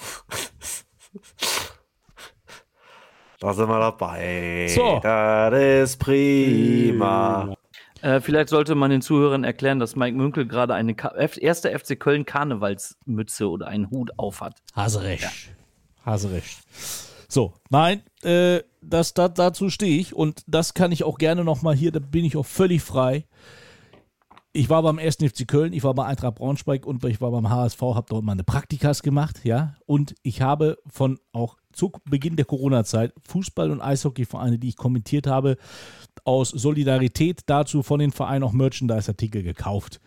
Da sind wir dabei. So. Das ist prima. Äh, vielleicht sollte man den Zuhörern erklären, dass Mike Münkel gerade eine Ka F erste FC Köln Karnevalsmütze oder einen Hut aufhat. Hase recht. Hase recht. So, nein, äh, das, das, dazu stehe ich und das kann ich auch gerne nochmal hier, da bin ich auch völlig frei. Ich war beim 1. FC Köln, ich war bei Eintracht Braunschweig und ich war beim HSV, habe dort meine Praktikas gemacht, ja. Und ich habe von auch zu Beginn der Corona-Zeit Fußball- und Eishockeyvereine, die ich kommentiert habe, aus Solidarität dazu von den Vereinen auch Merchandise-Artikel gekauft.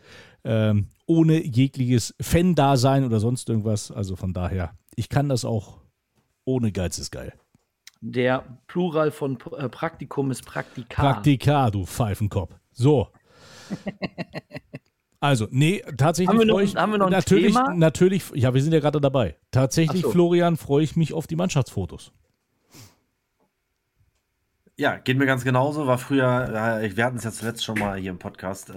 Ähm, ohne jegliches Fan-Dasein oder sonst irgendwas. Also von daher, ich kann das auch ohne Geiz ist geil. Der Plural von äh, Praktikum ist Praktika. Praktika, du Pfeifenkopf. So. [laughs] Also, nee, tatsächlich Haben wir noch- ich haben wir noch ein natürlich, Thema? natürlich, ja, wir sind ja gerade dabei. Tatsächlich, so. Florian, freue ich mich auf die Mannschaftsfotos. Ja, geht mir ganz genauso. War früher, wir hatten es ja zuletzt schon mal hier im Podcast, äh,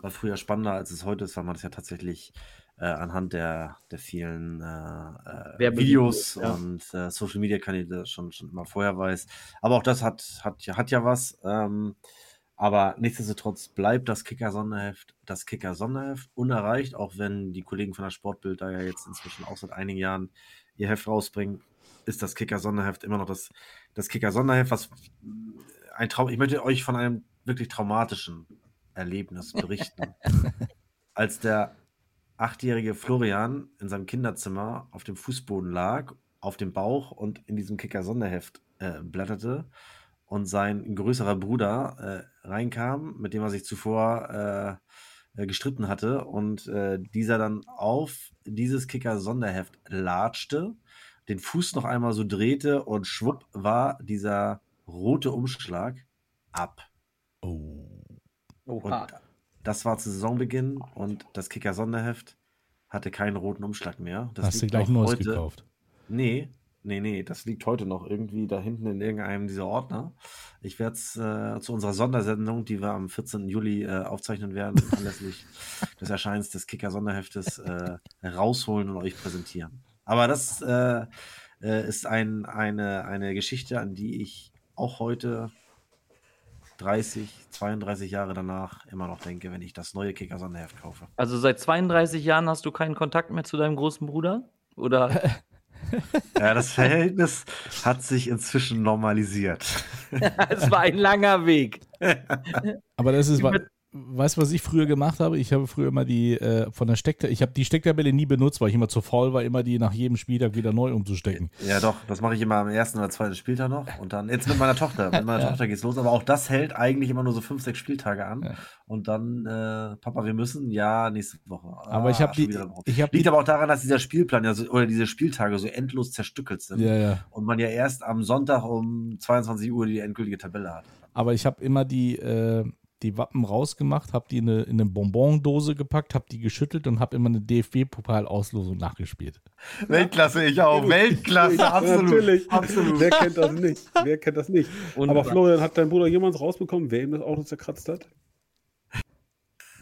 war früher spannender, als es heute ist, weil man es ja tatsächlich äh, anhand der, der vielen äh, äh, Videos ja. und äh, Social Media Kanäle schon, schon immer vorher weiß. Aber auch das hat, hat, ja- hat ja was. Ähm, aber nichtsdestotrotz bleibt das Kicker-Sonderheft das Kicker-Sonderheft unerreicht, auch wenn die Kollegen von der Sportbild da ja jetzt inzwischen auch seit einigen Jahren ihr Heft rausbringen, ist das Kicker-Sonderheft immer noch das, das Kicker-Sonderheft, was ein Traum. Ich möchte euch von einem wirklich traumatischen Erlebnis berichten. [laughs] Als der achtjährige Florian in seinem Kinderzimmer auf dem Fußboden lag, auf dem Bauch und in diesem Kicker-Sonderheft äh, blätterte und sein größerer Bruder äh, reinkam, mit dem er sich zuvor äh, äh, gestritten hatte und äh, dieser dann auf dieses Kicker-Sonderheft latschte, den Fuß noch einmal so drehte und schwupp war dieser rote Umschlag ab. Oh. Oha. Und das war zu Saisonbeginn und das Kicker-Sonderheft hatte keinen roten Umschlag mehr. Das Hast du gleich noch neues heute- gekauft? Nee, nee, nee, das liegt heute noch irgendwie da hinten in irgendeinem dieser Ordner. Ich werde es äh, zu unserer Sondersendung, die wir am 14. Juli äh, aufzeichnen werden, anlässlich [laughs] des Erscheins des Kicker-Sonderheftes äh, rausholen und euch präsentieren. Aber das äh, äh, ist ein, eine, eine Geschichte, an die ich auch heute 30, 32 Jahre danach immer noch denke, wenn ich das neue Kicker-Sonderheft kaufe. Also seit 32 Jahren hast du keinen Kontakt mehr zu deinem großen Bruder? Oder? [laughs] [laughs] Ja, das Verhältnis hat sich inzwischen normalisiert. [laughs] es war ein langer Weg. Aber das ist, weißt du, was ich früher gemacht habe? Ich habe früher immer die äh, von der Stecktabelle, ich habe die Stecktabelle nie benutzt, weil ich immer zu faul war, immer die nach jedem Spieltag wieder neu umzustecken. Ja, doch, das mache ich immer am ersten oder zweiten Spieltag noch. Und dann, jetzt mit meiner Tochter. Mit meiner [laughs] Tochter geht's los. Aber auch das hält eigentlich immer nur so fünf, sechs Spieltage an. Und dann, äh, Papa, wir müssen, ja, nächste Woche. Aber ich Ah, habe schon die, ich habe Liegt die, aber auch daran, dass dieser Spielplan ja so, oder diese Spieltage so endlos zerstückelt sind. ja, ja. Und man ja erst am Sonntag um 22 Uhr die endgültige Tabelle hat. Aber ich habe immer die, äh, die Wappen rausgemacht, habe die in eine, in eine Bonbondose gepackt, habe die geschüttelt und habe immer eine DFB-Pokal-Auslosung nachgespielt. Weltklasse, ich auch. Weltklasse, Natürlich. Absolut. Wer kennt das nicht? Wer kennt das nicht? Und Aber Florian, hat dein Bruder jemals rausbekommen, wer ihm das Auto zerkratzt hat?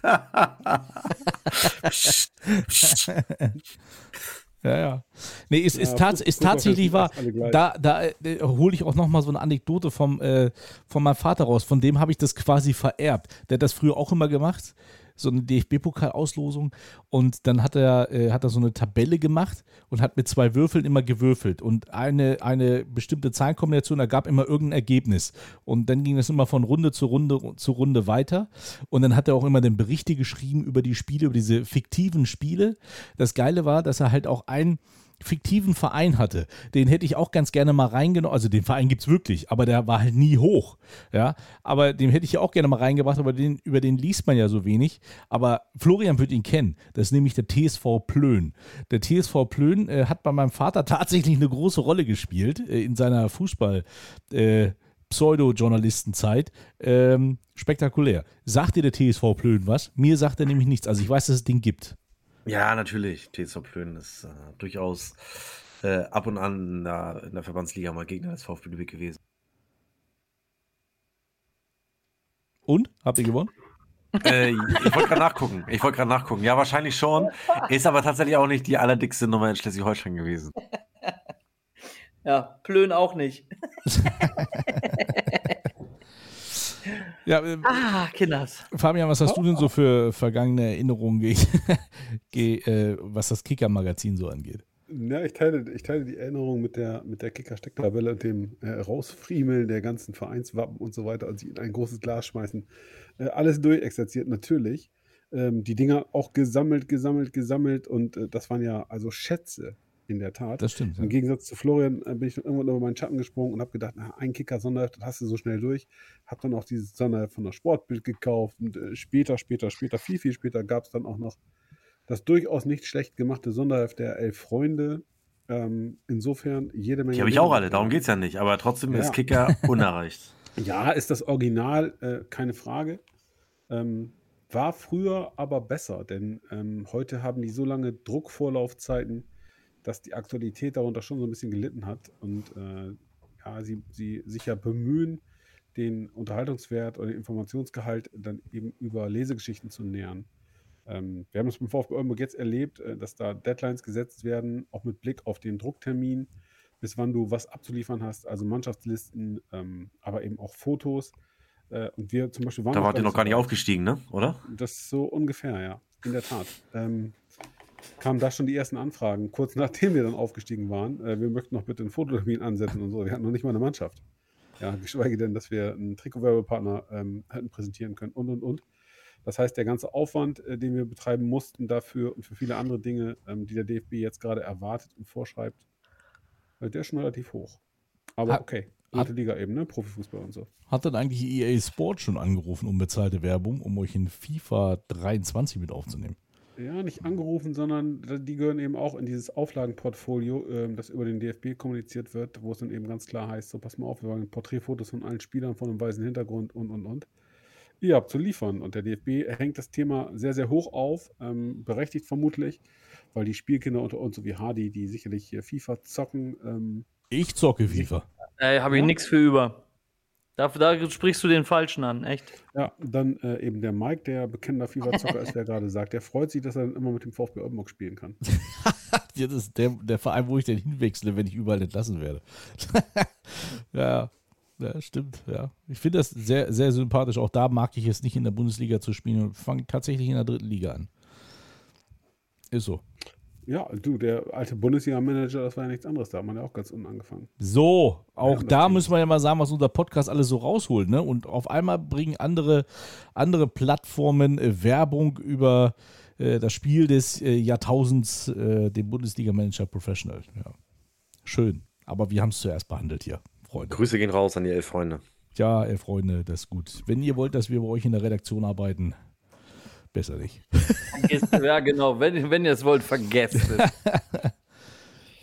[laughs] Ja, ja. Nee, es ist, Ja, tats ist tatsächlich wahr. Da, da äh, hole ich auch nochmal so eine Anekdote vom, äh, von meinem Vater raus. Von dem habe ich das quasi vererbt. Der hat das früher auch immer gemacht. So eine DFB-Pokal-Auslosung und dann hat er, äh, hat er so eine Tabelle gemacht und hat mit zwei Würfeln immer gewürfelt. Und eine, eine bestimmte Zahlenkombination ergab immer irgendein Ergebnis. Und dann ging das immer von Runde zu Runde zu Runde weiter. Und dann hat er auch immer den Berichte geschrieben über die Spiele, über diese fiktiven Spiele. Das Geile war, dass er halt auch ein fiktiven Verein hatte, den hätte ich auch ganz gerne mal reingenommen. Also den Verein gibt es wirklich, aber der war halt nie hoch. Ja, aber den hätte ich ja auch gerne mal reingebracht, aber den, über den liest man ja so wenig. Aber Florian wird ihn kennen. Das ist nämlich der TSV Plön. Der TSV Plön äh, hat bei meinem Vater tatsächlich eine große Rolle gespielt äh, in seiner Fußball- äh, Pseudo-Journalistenzeit. Ähm, spektakulär. Sagt dir der TSV Plön was? Mir sagt er nämlich nichts. Also ich weiß, dass es den gibt. Ja, natürlich. TSV Plön ist äh, durchaus äh, ab und an in der, in der Verbandsliga mal Gegner des VfB Lübeck gewesen. Und? Habt ihr gewonnen? äh, ich wollte gerade nachgucken. Ich wollte gerade nachgucken. Ja, wahrscheinlich schon. Ist aber tatsächlich auch nicht die allerdickste Nummer in Schleswig-Holstein gewesen. Ja, Plön auch nicht. [laughs] Ja, äh, ah, Kinders. Fabian, was hast du denn so für vergangene Erinnerungen, ge [laughs] ge äh, was das Kicker-Magazin so angeht? Ja, ich teile, ich teile die Erinnerung mit der, mit der Kicker-Stecktabelle und dem äh, Rausfriemeln der ganzen Vereinswappen und so weiter und sie in ein großes Glas schmeißen. Äh, alles durchexerziert, natürlich. Ähm, die Dinger auch gesammelt, gesammelt, gesammelt und äh, das waren ja also Schätze in der Tat. Das stimmt. Ja. Im Gegensatz zu Florian äh, bin ich irgendwann über meinen Schatten gesprungen und habe gedacht, na, ein Kicker Sonderheft, das hast du so schnell durch. Habe dann auch dieses Sonderheft von der Sportbild gekauft und äh, später, später, später, viel, viel später gab es dann auch noch das durchaus nicht schlecht gemachte Sonderheft der Elf Freunde. Ähm, insofern jede Menge. Die habe ich auch alle, darum geht es ja nicht, aber trotzdem Ja. ist Kicker [laughs] unerreicht. Ja, ist das Original, äh, keine Frage. Ähm, war früher aber besser, denn ähm, heute haben die so lange Druckvorlaufzeiten, dass die Aktualität darunter schon so ein bisschen gelitten hat und äh, ja, sie, sie sich ja bemühen, den Unterhaltungswert oder den Informationsgehalt dann eben über Lesegeschichten zu nähern. Ähm, wir haben das beim VfB Oldenburg jetzt erlebt, äh, dass da Deadlines gesetzt werden, auch mit Blick auf den Drucktermin, bis wann du was abzuliefern hast, also Mannschaftslisten, ähm, aber eben auch Fotos. Äh, und wir zum Beispiel waren Da wart ihr noch gar nicht aufgestiegen, ne? Oder? Das ist so ungefähr, ja. In der Tat. Ähm, kamen da schon die ersten Anfragen, kurz nachdem wir dann aufgestiegen waren. Äh, wir möchten noch bitte einen Fototermin ansetzen und so. Wir hatten noch nicht mal eine Mannschaft. Ja, geschweige denn, dass wir einen Trikotwerbepartner ähm, hätten präsentieren können und und und. Das heißt, der ganze Aufwand, äh, den wir betreiben mussten dafür und für viele andere Dinge, ähm, die der DFB jetzt gerade erwartet und vorschreibt, äh, der ist schon relativ hoch. Aber okay, hat- dritte Liga eben, ne? Profifußball und so. Hat dann eigentlich EA Sport schon angerufen um bezahlte Werbung, um euch in FIFA 23 mit aufzunehmen? Ja, nicht angerufen, sondern die gehören eben auch in dieses Auflagenportfolio, ähm, das über den DFB kommuniziert wird, wo es dann eben ganz klar heißt, so pass mal auf, wir wollen Porträtfotos von allen Spielern von einem weißen Hintergrund und, und, und. Ihr habt zu liefern. Und der DFB hängt das Thema sehr, sehr hoch auf, ähm, berechtigt vermutlich, weil die Spielkinder unter uns, so wie Hardy, die sicherlich hier FIFA zocken, ähm, Ich zocke FIFA. Ey, habe ich nichts für über. Da, da sprichst du den Falschen an, echt. ja, dann äh, eben der Mike, der bekennender FIFA-Zocker ist, der [laughs] gerade sagt, der freut sich, dass er dann immer mit dem VfB Oldenburg spielen kann. [laughs] Das ist der, der Verein, wo ich denn hinwechsle, wenn ich überall entlassen werde. [laughs] ja, ja, stimmt. Ja. Ich finde das sehr, sehr sympathisch. Auch da mag ich es nicht in der Bundesliga zu spielen und fange tatsächlich in der dritten Liga an. Ist so. Ja, du, der alte Bundesliga-Manager, das war ja nichts anderes, da hat man ja auch ganz unten angefangen. So, auch Ja, da müssen wir ja mal sagen, was unser Podcast alles so rausholt. Ne? Und auf einmal bringen andere, andere Plattformen äh, Werbung über äh, das Spiel des äh, Jahrtausends, äh, den Bundesliga-Manager Professional. Ja. Schön. Aber wir haben es zuerst behandelt hier, Freunde. Grüße gehen raus an die elf Freunde. Ja, ey, Freunde, das ist gut. Wenn ihr wollt, dass wir bei euch in der Redaktion arbeiten, besser nicht. Ja, genau. Wenn, wenn ihr es wollt, vergesst es.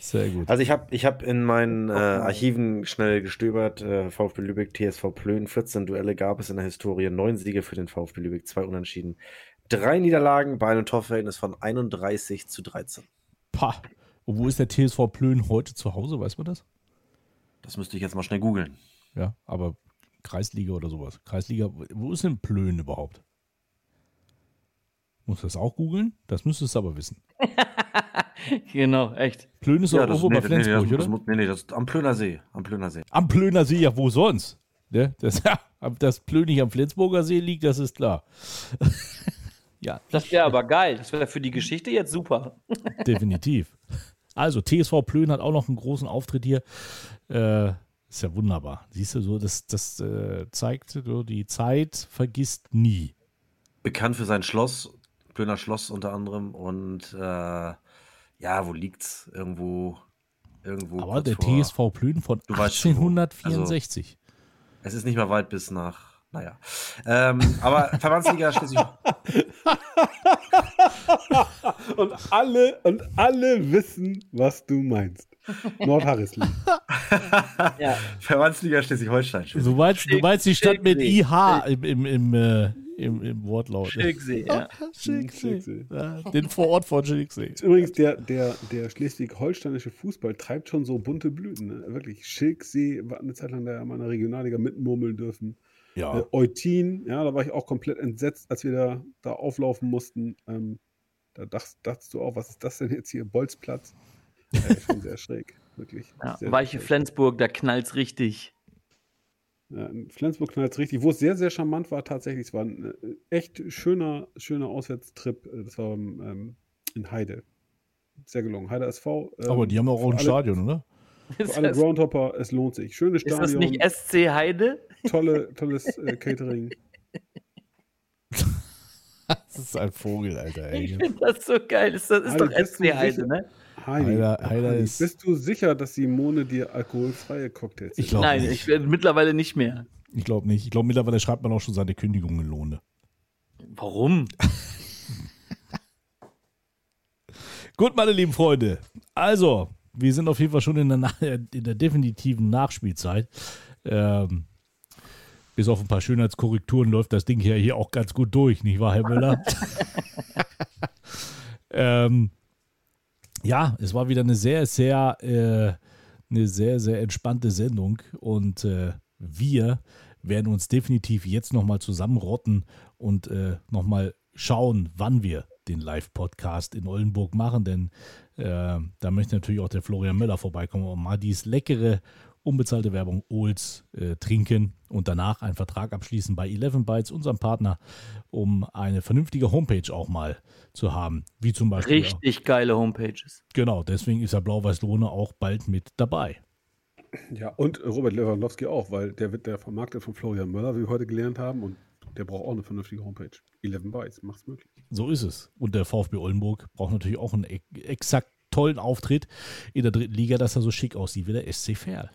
[laughs] Sehr gut. Also ich habe ich hab in meinen äh, Archiven schnell gestöbert. Äh, VfB Lübeck, TSV Plön, 14 Duelle gab es in der Historie, neun Siege für den VfB Lübeck, zwei Unentschieden, drei Niederlagen bei einem Torverhältnis von 31 zu 13. Pah. Und wo ist der TSV Plön heute zu Hause? Weiß man das? Das müsste ich jetzt mal schnell googeln. Ja, aber Kreisliga oder sowas. Kreisliga, wo ist denn Plön überhaupt? Muss das auch googeln? Das müsstest du aber wissen. [laughs] genau, echt. Plön ist doch irgendwo bei nee, nee, das, Flensburg, oder? muss- nee, nee, das ist am Plöner See. Am Plöner See. Am Plöner See, ja, wo sonst? Ne? Das, [laughs] das Plön nicht am Flensburger See liegt, das ist klar. [laughs] Ja, Das wäre aber geil. Das wäre für die Geschichte jetzt super. definitiv. Also, TSV Plön hat auch noch einen großen Auftritt hier. Äh, ist ja wunderbar. Siehst du, so, das, das äh, zeigt, so, die Zeit vergisst nie. Bekannt für sein Schloss, Plöner Schloss unter anderem. Und äh, ja, wo liegt's? Irgendwo. irgendwo Aber der vor- TSV Plön von Du weißt schon wo. 1864. Es ist nicht mehr weit bis nach. Naja. Ähm, aber Verbandsliga Schleswig. [laughs] Und alle, und alle wissen, was du meinst. Nordharrisli. [laughs] Ja. Verbandsliga Schleswig-Holstein. Du meinst, du meinst die Stadt mit. IH im, im, im, äh, im, im Wortlaut. Schicksee, [laughs] ja. Schicksee. Schicksee. Ja, den Vorort von Schicksee. Übrigens, der, der, der schleswig-holsteinische Fußball treibt schon so bunte Blüten. Ne? Wirklich. Schilksee war eine Zeit lang da ja mal in der Regionalliga mitmurmeln dürfen. Ja. Äh, Eutin, ja, da war ich auch komplett entsetzt, als wir da, da auflaufen mussten. Ähm, da dachtest, dachtest du auch, was ist das denn jetzt hier? Bolzplatz? Ja, schon sehr [laughs] schräg. Wirklich. ja. sehr, Weiche schräg. Flensburg, da knallt's richtig. Ja, in Flensburg knallt es richtig. Wo es sehr, sehr charmant war, tatsächlich, es war ein äh, echt schöner, schöner Auswärtstrip. Äh, Das war ähm, in Heide. Sehr gelungen. Heide SV. ähm, Aber die haben auch für ein alle- Stadion, oder? [laughs] Für alle Groundhopper, es lohnt sich. Schönes ist das Stadion, nicht SC Heide? tolle, [laughs] tolles äh, Catering. [laughs] Das ist ein Vogel, Alter. Ich Ey. finde das so geil. Ist, das ist Alter, doch SC Heide, sicher? ne? Heidi, Heider- Heider Heidi, ist- bist du sicher, dass Simone dir alkoholfreie Cocktails Ich Nein, nicht. ich werde mittlerweile nicht mehr. Ich glaube nicht. Ich glaube, mittlerweile schreibt man auch schon seine Kündigung in Lohne. Warum? [laughs] Gut, meine lieben Freunde. Also, wir sind auf jeden Fall schon in der, in der definitiven Nachspielzeit. Ähm, bis auf ein paar Schönheitskorrekturen läuft das Ding hier, hier auch ganz gut durch, nicht wahr, Herr Müller? [laughs] ähm, ja, es war wieder eine sehr, sehr, äh, eine sehr, sehr entspannte Sendung und äh, wir werden uns definitiv jetzt nochmal zusammenrotten und äh, nochmal schauen, wann wir den Live-Podcast in Oldenburg machen, denn äh, da möchte natürlich auch der Florian Möller vorbeikommen und mal dieses leckere, unbezahlte Werbung Olds äh, trinken und danach einen Vertrag abschließen bei 11 Bytes, unserem Partner, um eine vernünftige Homepage auch mal zu haben, wie zum Beispiel. Richtig geile Homepages. Genau, deswegen ist ja Blau-Weiß-Lohne auch bald mit dabei. Ja, und Robert Lewandowski auch, weil der wird der vermarktet von Florian Möller, wie wir heute gelernt haben. Und der braucht auch eine vernünftige Homepage. 11 Bytes, macht's möglich. So ist es. Und der VfB Oldenburg braucht natürlich auch einen ex exakt tollen Auftritt in der dritten Liga, dass er so schick aussieht wie der SC Verl.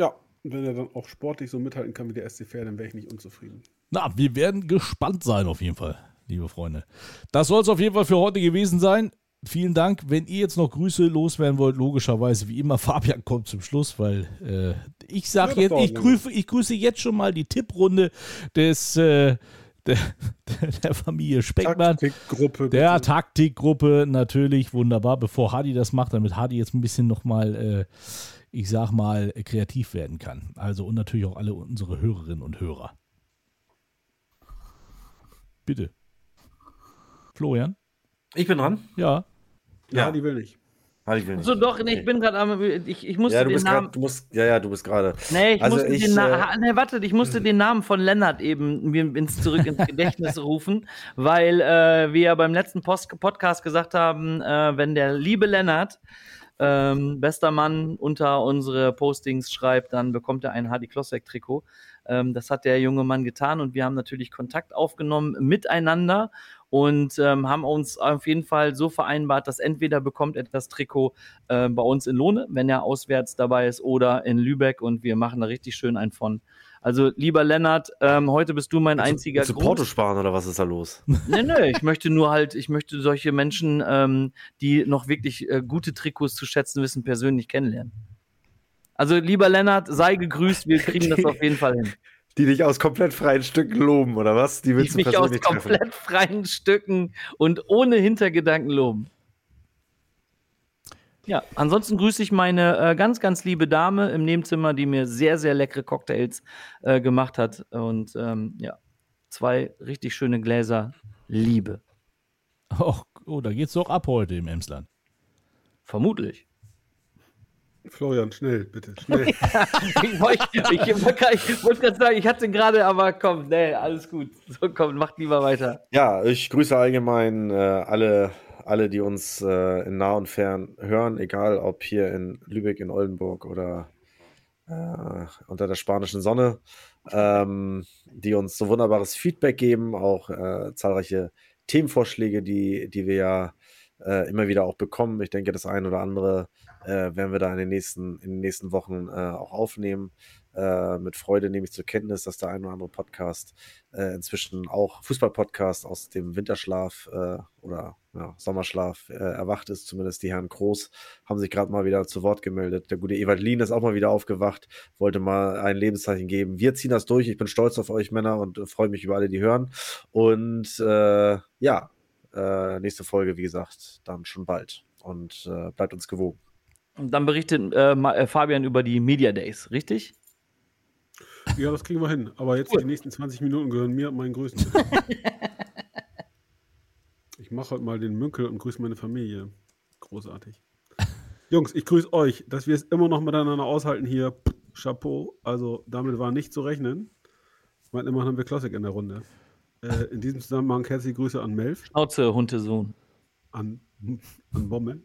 Ja, und wenn er dann auch sportlich so mithalten kann wie der SC Fair, dann wäre ich nicht unzufrieden. Na, wir werden gespannt sein auf jeden Fall, liebe Freunde. Das soll es auf jeden Fall für heute gewesen sein. Vielen Dank. Wenn ihr jetzt noch Grüße loswerden wollt, logischerweise wie immer, [laughs] Fabian kommt zum Schluss, weil äh, ich sage Ja, jetzt, ich grüße, ich grüße jetzt schon mal die Tipprunde des äh, der, [laughs] der Familie Speckmann. Taktikgruppe. Der. Taktikgruppe natürlich wunderbar, bevor Hadi das macht, damit Hadi jetzt ein bisschen nochmal, äh, ich sag mal, äh, kreativ werden kann. Also und natürlich auch alle unsere Hörerinnen und Hörer. Bitte. Florian? Ich bin dran. Ja. ja, die will nicht. Ah, ich will nicht. So, doch, nee, ich bin gerade am. Ich, ich musste Ja, du den bist Namen. gerade, du musst, ja, ja, du bist gerade. Nee, ich Also musste ich, den Namen. äh, nee, warte, ich musste den Namen von Lennart eben mir ins zurück ins Gedächtnis [laughs] rufen, weil äh, wir ja beim letzten Post Podcast gesagt haben, äh, wenn der liebe Lennart ähm, bester Mann unter unsere Postings schreibt, dann bekommt er ein Hardy Klossek Trikot. Ähm, das hat der junge Mann getan und wir haben natürlich Kontakt aufgenommen miteinander und ähm, haben uns auf jeden Fall so vereinbart, dass entweder bekommt er das Trikot äh, bei uns in Lohne, wenn er auswärts dabei ist, oder in Lübeck und wir machen da richtig schön einen von. Also lieber Lennart, ähm, heute bist du mein einziger Willst du Porto sparen oder was ist da los? [laughs] Nee, nee, ich möchte nur halt, ich möchte solche Menschen, ähm, die noch wirklich äh, gute Trikots zu schätzen wissen, persönlich kennenlernen. Also lieber Lennart, sei gegrüßt, wir kriegen das auf jeden Fall hin. Die dich aus komplett freien Stücken loben, oder was? Die willst du mich aus persönlich treffen. komplett freien Stücken und ohne Hintergedanken loben. Ja, ansonsten grüße ich meine äh, ganz, ganz liebe Dame im Nebenzimmer, die mir sehr, sehr leckere Cocktails äh, gemacht hat. Und ähm, ja, zwei richtig schöne Gläser Liebe. Oh, oh da geht's doch ab heute im Emsland. Vermutlich. Florian, schnell, bitte, schnell. [laughs] ich wollte ich, wollt- ich wollt gerade sagen, ich hatte gerade, aber komm, nee, alles gut. So, komm, mach lieber weiter. Ja, ich grüße allgemein äh, alle, alle, die uns äh, in nah und fern hören, egal ob hier in Lübeck, in Oldenburg oder äh, unter der spanischen Sonne, ähm, die uns so wunderbares Feedback geben, auch äh, zahlreiche Themenvorschläge, die, die wir ja äh, immer wieder auch bekommen. Ich denke, das ein oder andere äh, werden wir da in den nächsten, in den nächsten Wochen äh, auch aufnehmen. Äh, mit Freude nehme ich zur Kenntnis, dass der ein oder andere Podcast äh, inzwischen auch Fußball-Podcast aus dem Winterschlaf äh, oder ja, Sommerschlaf äh, erwacht ist. Zumindest die Herren Groß haben sich gerade mal wieder zu Wort gemeldet. Der gute Ewald Lien ist auch mal wieder aufgewacht, wollte mal ein Lebenszeichen geben. Wir ziehen das durch. Ich bin stolz auf euch Männer und äh, freue mich über alle, die hören. Und äh, ja, nächste Folge, wie gesagt, dann schon bald. Und bleibt uns gewogen. Dann berichtet äh, äh, Fabian über die Media Days, richtig? Ja, das kriegen wir hin. Aber jetzt die nächsten 20 Minuten gehören mir und meinen Größen. [laughs] ich mache heute mal den Münkel und grüße meine Familie. Großartig. Jungs, ich grüße euch, dass wir es immer noch miteinander aushalten hier. Chapeau. Also damit war nicht zu rechnen. Ich meine, immerhin haben wir Klassik in der Runde. Äh, in diesem Zusammenhang herzliche Grüße an Melf, Schnauze, Hundesohn. an, an Bommel,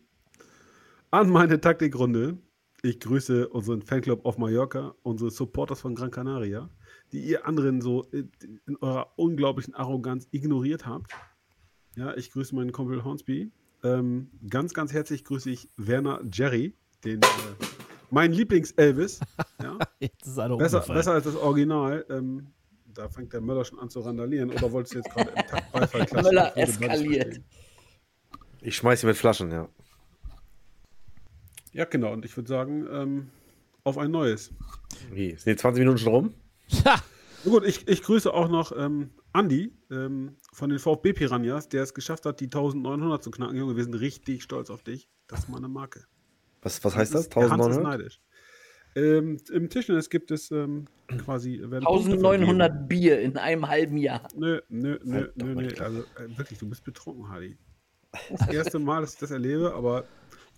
an meine Taktikrunde. Ich grüße unseren Fanclub auf Mallorca, unsere Supporters von Gran Canaria, die ihr anderen so in in eurer unglaublichen Arroganz ignoriert habt. Ja, ich grüße meinen Kumpel Hornsby. Ähm, ganz, ganz herzlich grüße ich Werner Jerry, den äh, mein Lieblings-Elvis. [laughs] Ja, Jetzt ist einer besser, besser als das Original. Ähm, da fängt der Möller schon an zu randalieren. Oder wolltest du jetzt gerade im Takt Beifall klatschen? Möller eskaliert. Ich schmeiß sie mit Flaschen, ja. Ja, genau. Und ich würde sagen, ähm, auf ein neues. Wie? Sind die 20 Minuten schon rum? Na gut, ich, ich grüße auch noch ähm, Andi ähm, von den VfB Piranhas, der es geschafft hat, die 1900 zu knacken. Junge, wir sind richtig stolz auf dich. Das ist meine Marke. Was, was heißt das? Der Hans ist 1900? neidisch. Ähm, Im Tischtennis gibt es ähm, quasi. werden Punkte 1900 Bier in einem halben Jahr. Nö, nö, nö, Halt nö, mal nö. Also äh, wirklich, du bist betrunken, Hardy. [laughs] Das erste Mal, dass ich das erlebe, aber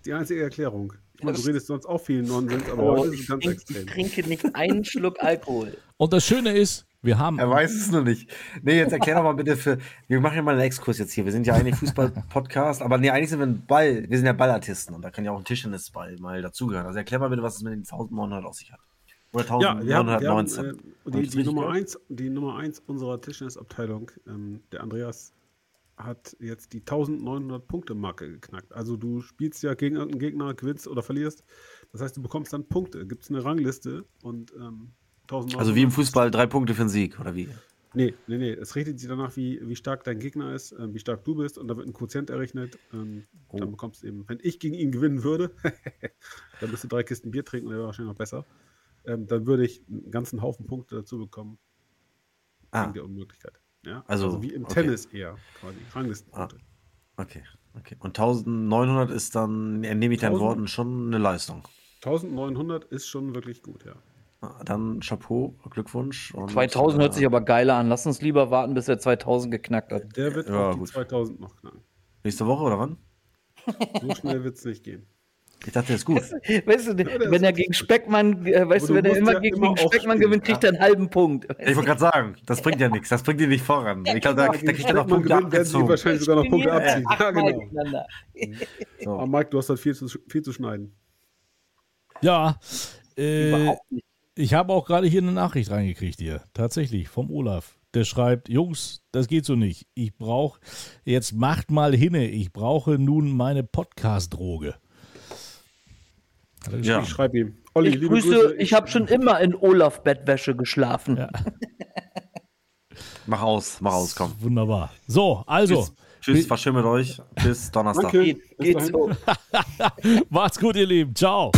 die einzige Erklärung. Ich meine, du redest sonst auch viel Nonsens, aber Oh, heute ist ich, es ganz trink, extrem. ich trinke nicht einen Schluck Alkohol. Und das Schöne ist, wir haben. Er weiß es noch nicht. Nee, jetzt erklär doch mal bitte für. Wir machen ja mal einen Exkurs jetzt hier. Wir sind ja eigentlich Fußball-Podcast, aber nee, eigentlich sind wir ein Ball. Wir sind ja Ballartisten und da kann ja auch ein Tischtennisball mal dazugehören. Also erklär mal bitte, was es mit den 1900 auf sich hat. Oder Ja, wir haben, wir haben 1919. äh, Hab die, die, Nummer gehört? eins, die Nummer eins unserer Tischtennisabteilung, ähm, der Andreas, hat jetzt die 1900 Punkte Marke geknackt. Also du spielst ja gegen irgendeinen Gegner, gewinnst oder verlierst. Das heißt, du bekommst dann Punkte. Gibt es eine Rangliste und ähm, 1900. Also wie im Fußball drei Punkte für den Sieg, oder wie? Nee, nee, nee. Es richtet sich danach, wie, wie stark dein Gegner ist, ähm, wie stark du bist und da wird ein Quotient errechnet. Ähm, Oh. Dann bekommst du eben, wenn ich gegen ihn gewinnen würde, [laughs] dann müsste drei Kisten Bier trinken, der wäre wahrscheinlich noch besser. Ähm, dann würde ich einen ganzen Haufen Punkte dazu bekommen. Ah, Wegen der Unmöglichkeit. Ja? Also, wie im okay. Tennis eher, quasi. Ranglistenpunkte. okay. okay. Und 1900 ist dann, entnehme ich deinen 1000? Worten, schon eine Leistung. 1900 ist schon wirklich gut, ja. Ah, Dann Chapeau, Glückwunsch. Und, 2000 hört äh, sich aber geiler an. Lass uns lieber warten, bis er 2000 geknackt hat. Der wird Ja, auch die gut. 2000 noch knacken. Nächste Woche oder wann? So schnell wird es nicht gehen. Ich dachte, der ist gut. Weißt du, der wenn er gegen Speckmann, äh, weißt du, wenn er immer ja gegen, immer Speckmann gewinnt, kriegt er einen halben Punkt. Ich wollte gerade sagen, das bringt ja nichts. Das bringt ihn nicht voran. Ich glaube, da, da kriegt er noch Punkte gewinnt, werden sie abgezogen. wahrscheinlich sogar noch Punkte abziehen. Ja, genau. So. Aber Mike, du hast halt viel zu, viel zu schneiden. Ja, äh, Überhaupt nicht. ich habe auch gerade hier eine Nachricht reingekriegt hier. Tatsächlich, vom Olaf. Der schreibt, Jungs, das geht so nicht. Ich brauche, jetzt macht mal hinne, ich brauche nun meine Podcast-Droge. Er Ja. Ich schreibe ihm. Olli, Ich liebe grüße, Grüße. ich habe schon immer in Olaf-Bettwäsche geschlafen. Ja. [laughs] Mach aus, mach aus, komm. Wunderbar. So, also, Tschüss, tschüss, war schön mit euch. Bis Donnerstag. Danke. Geht, Bis geht dahin. so. [laughs] macht's gut, ihr Lieben. Ciao.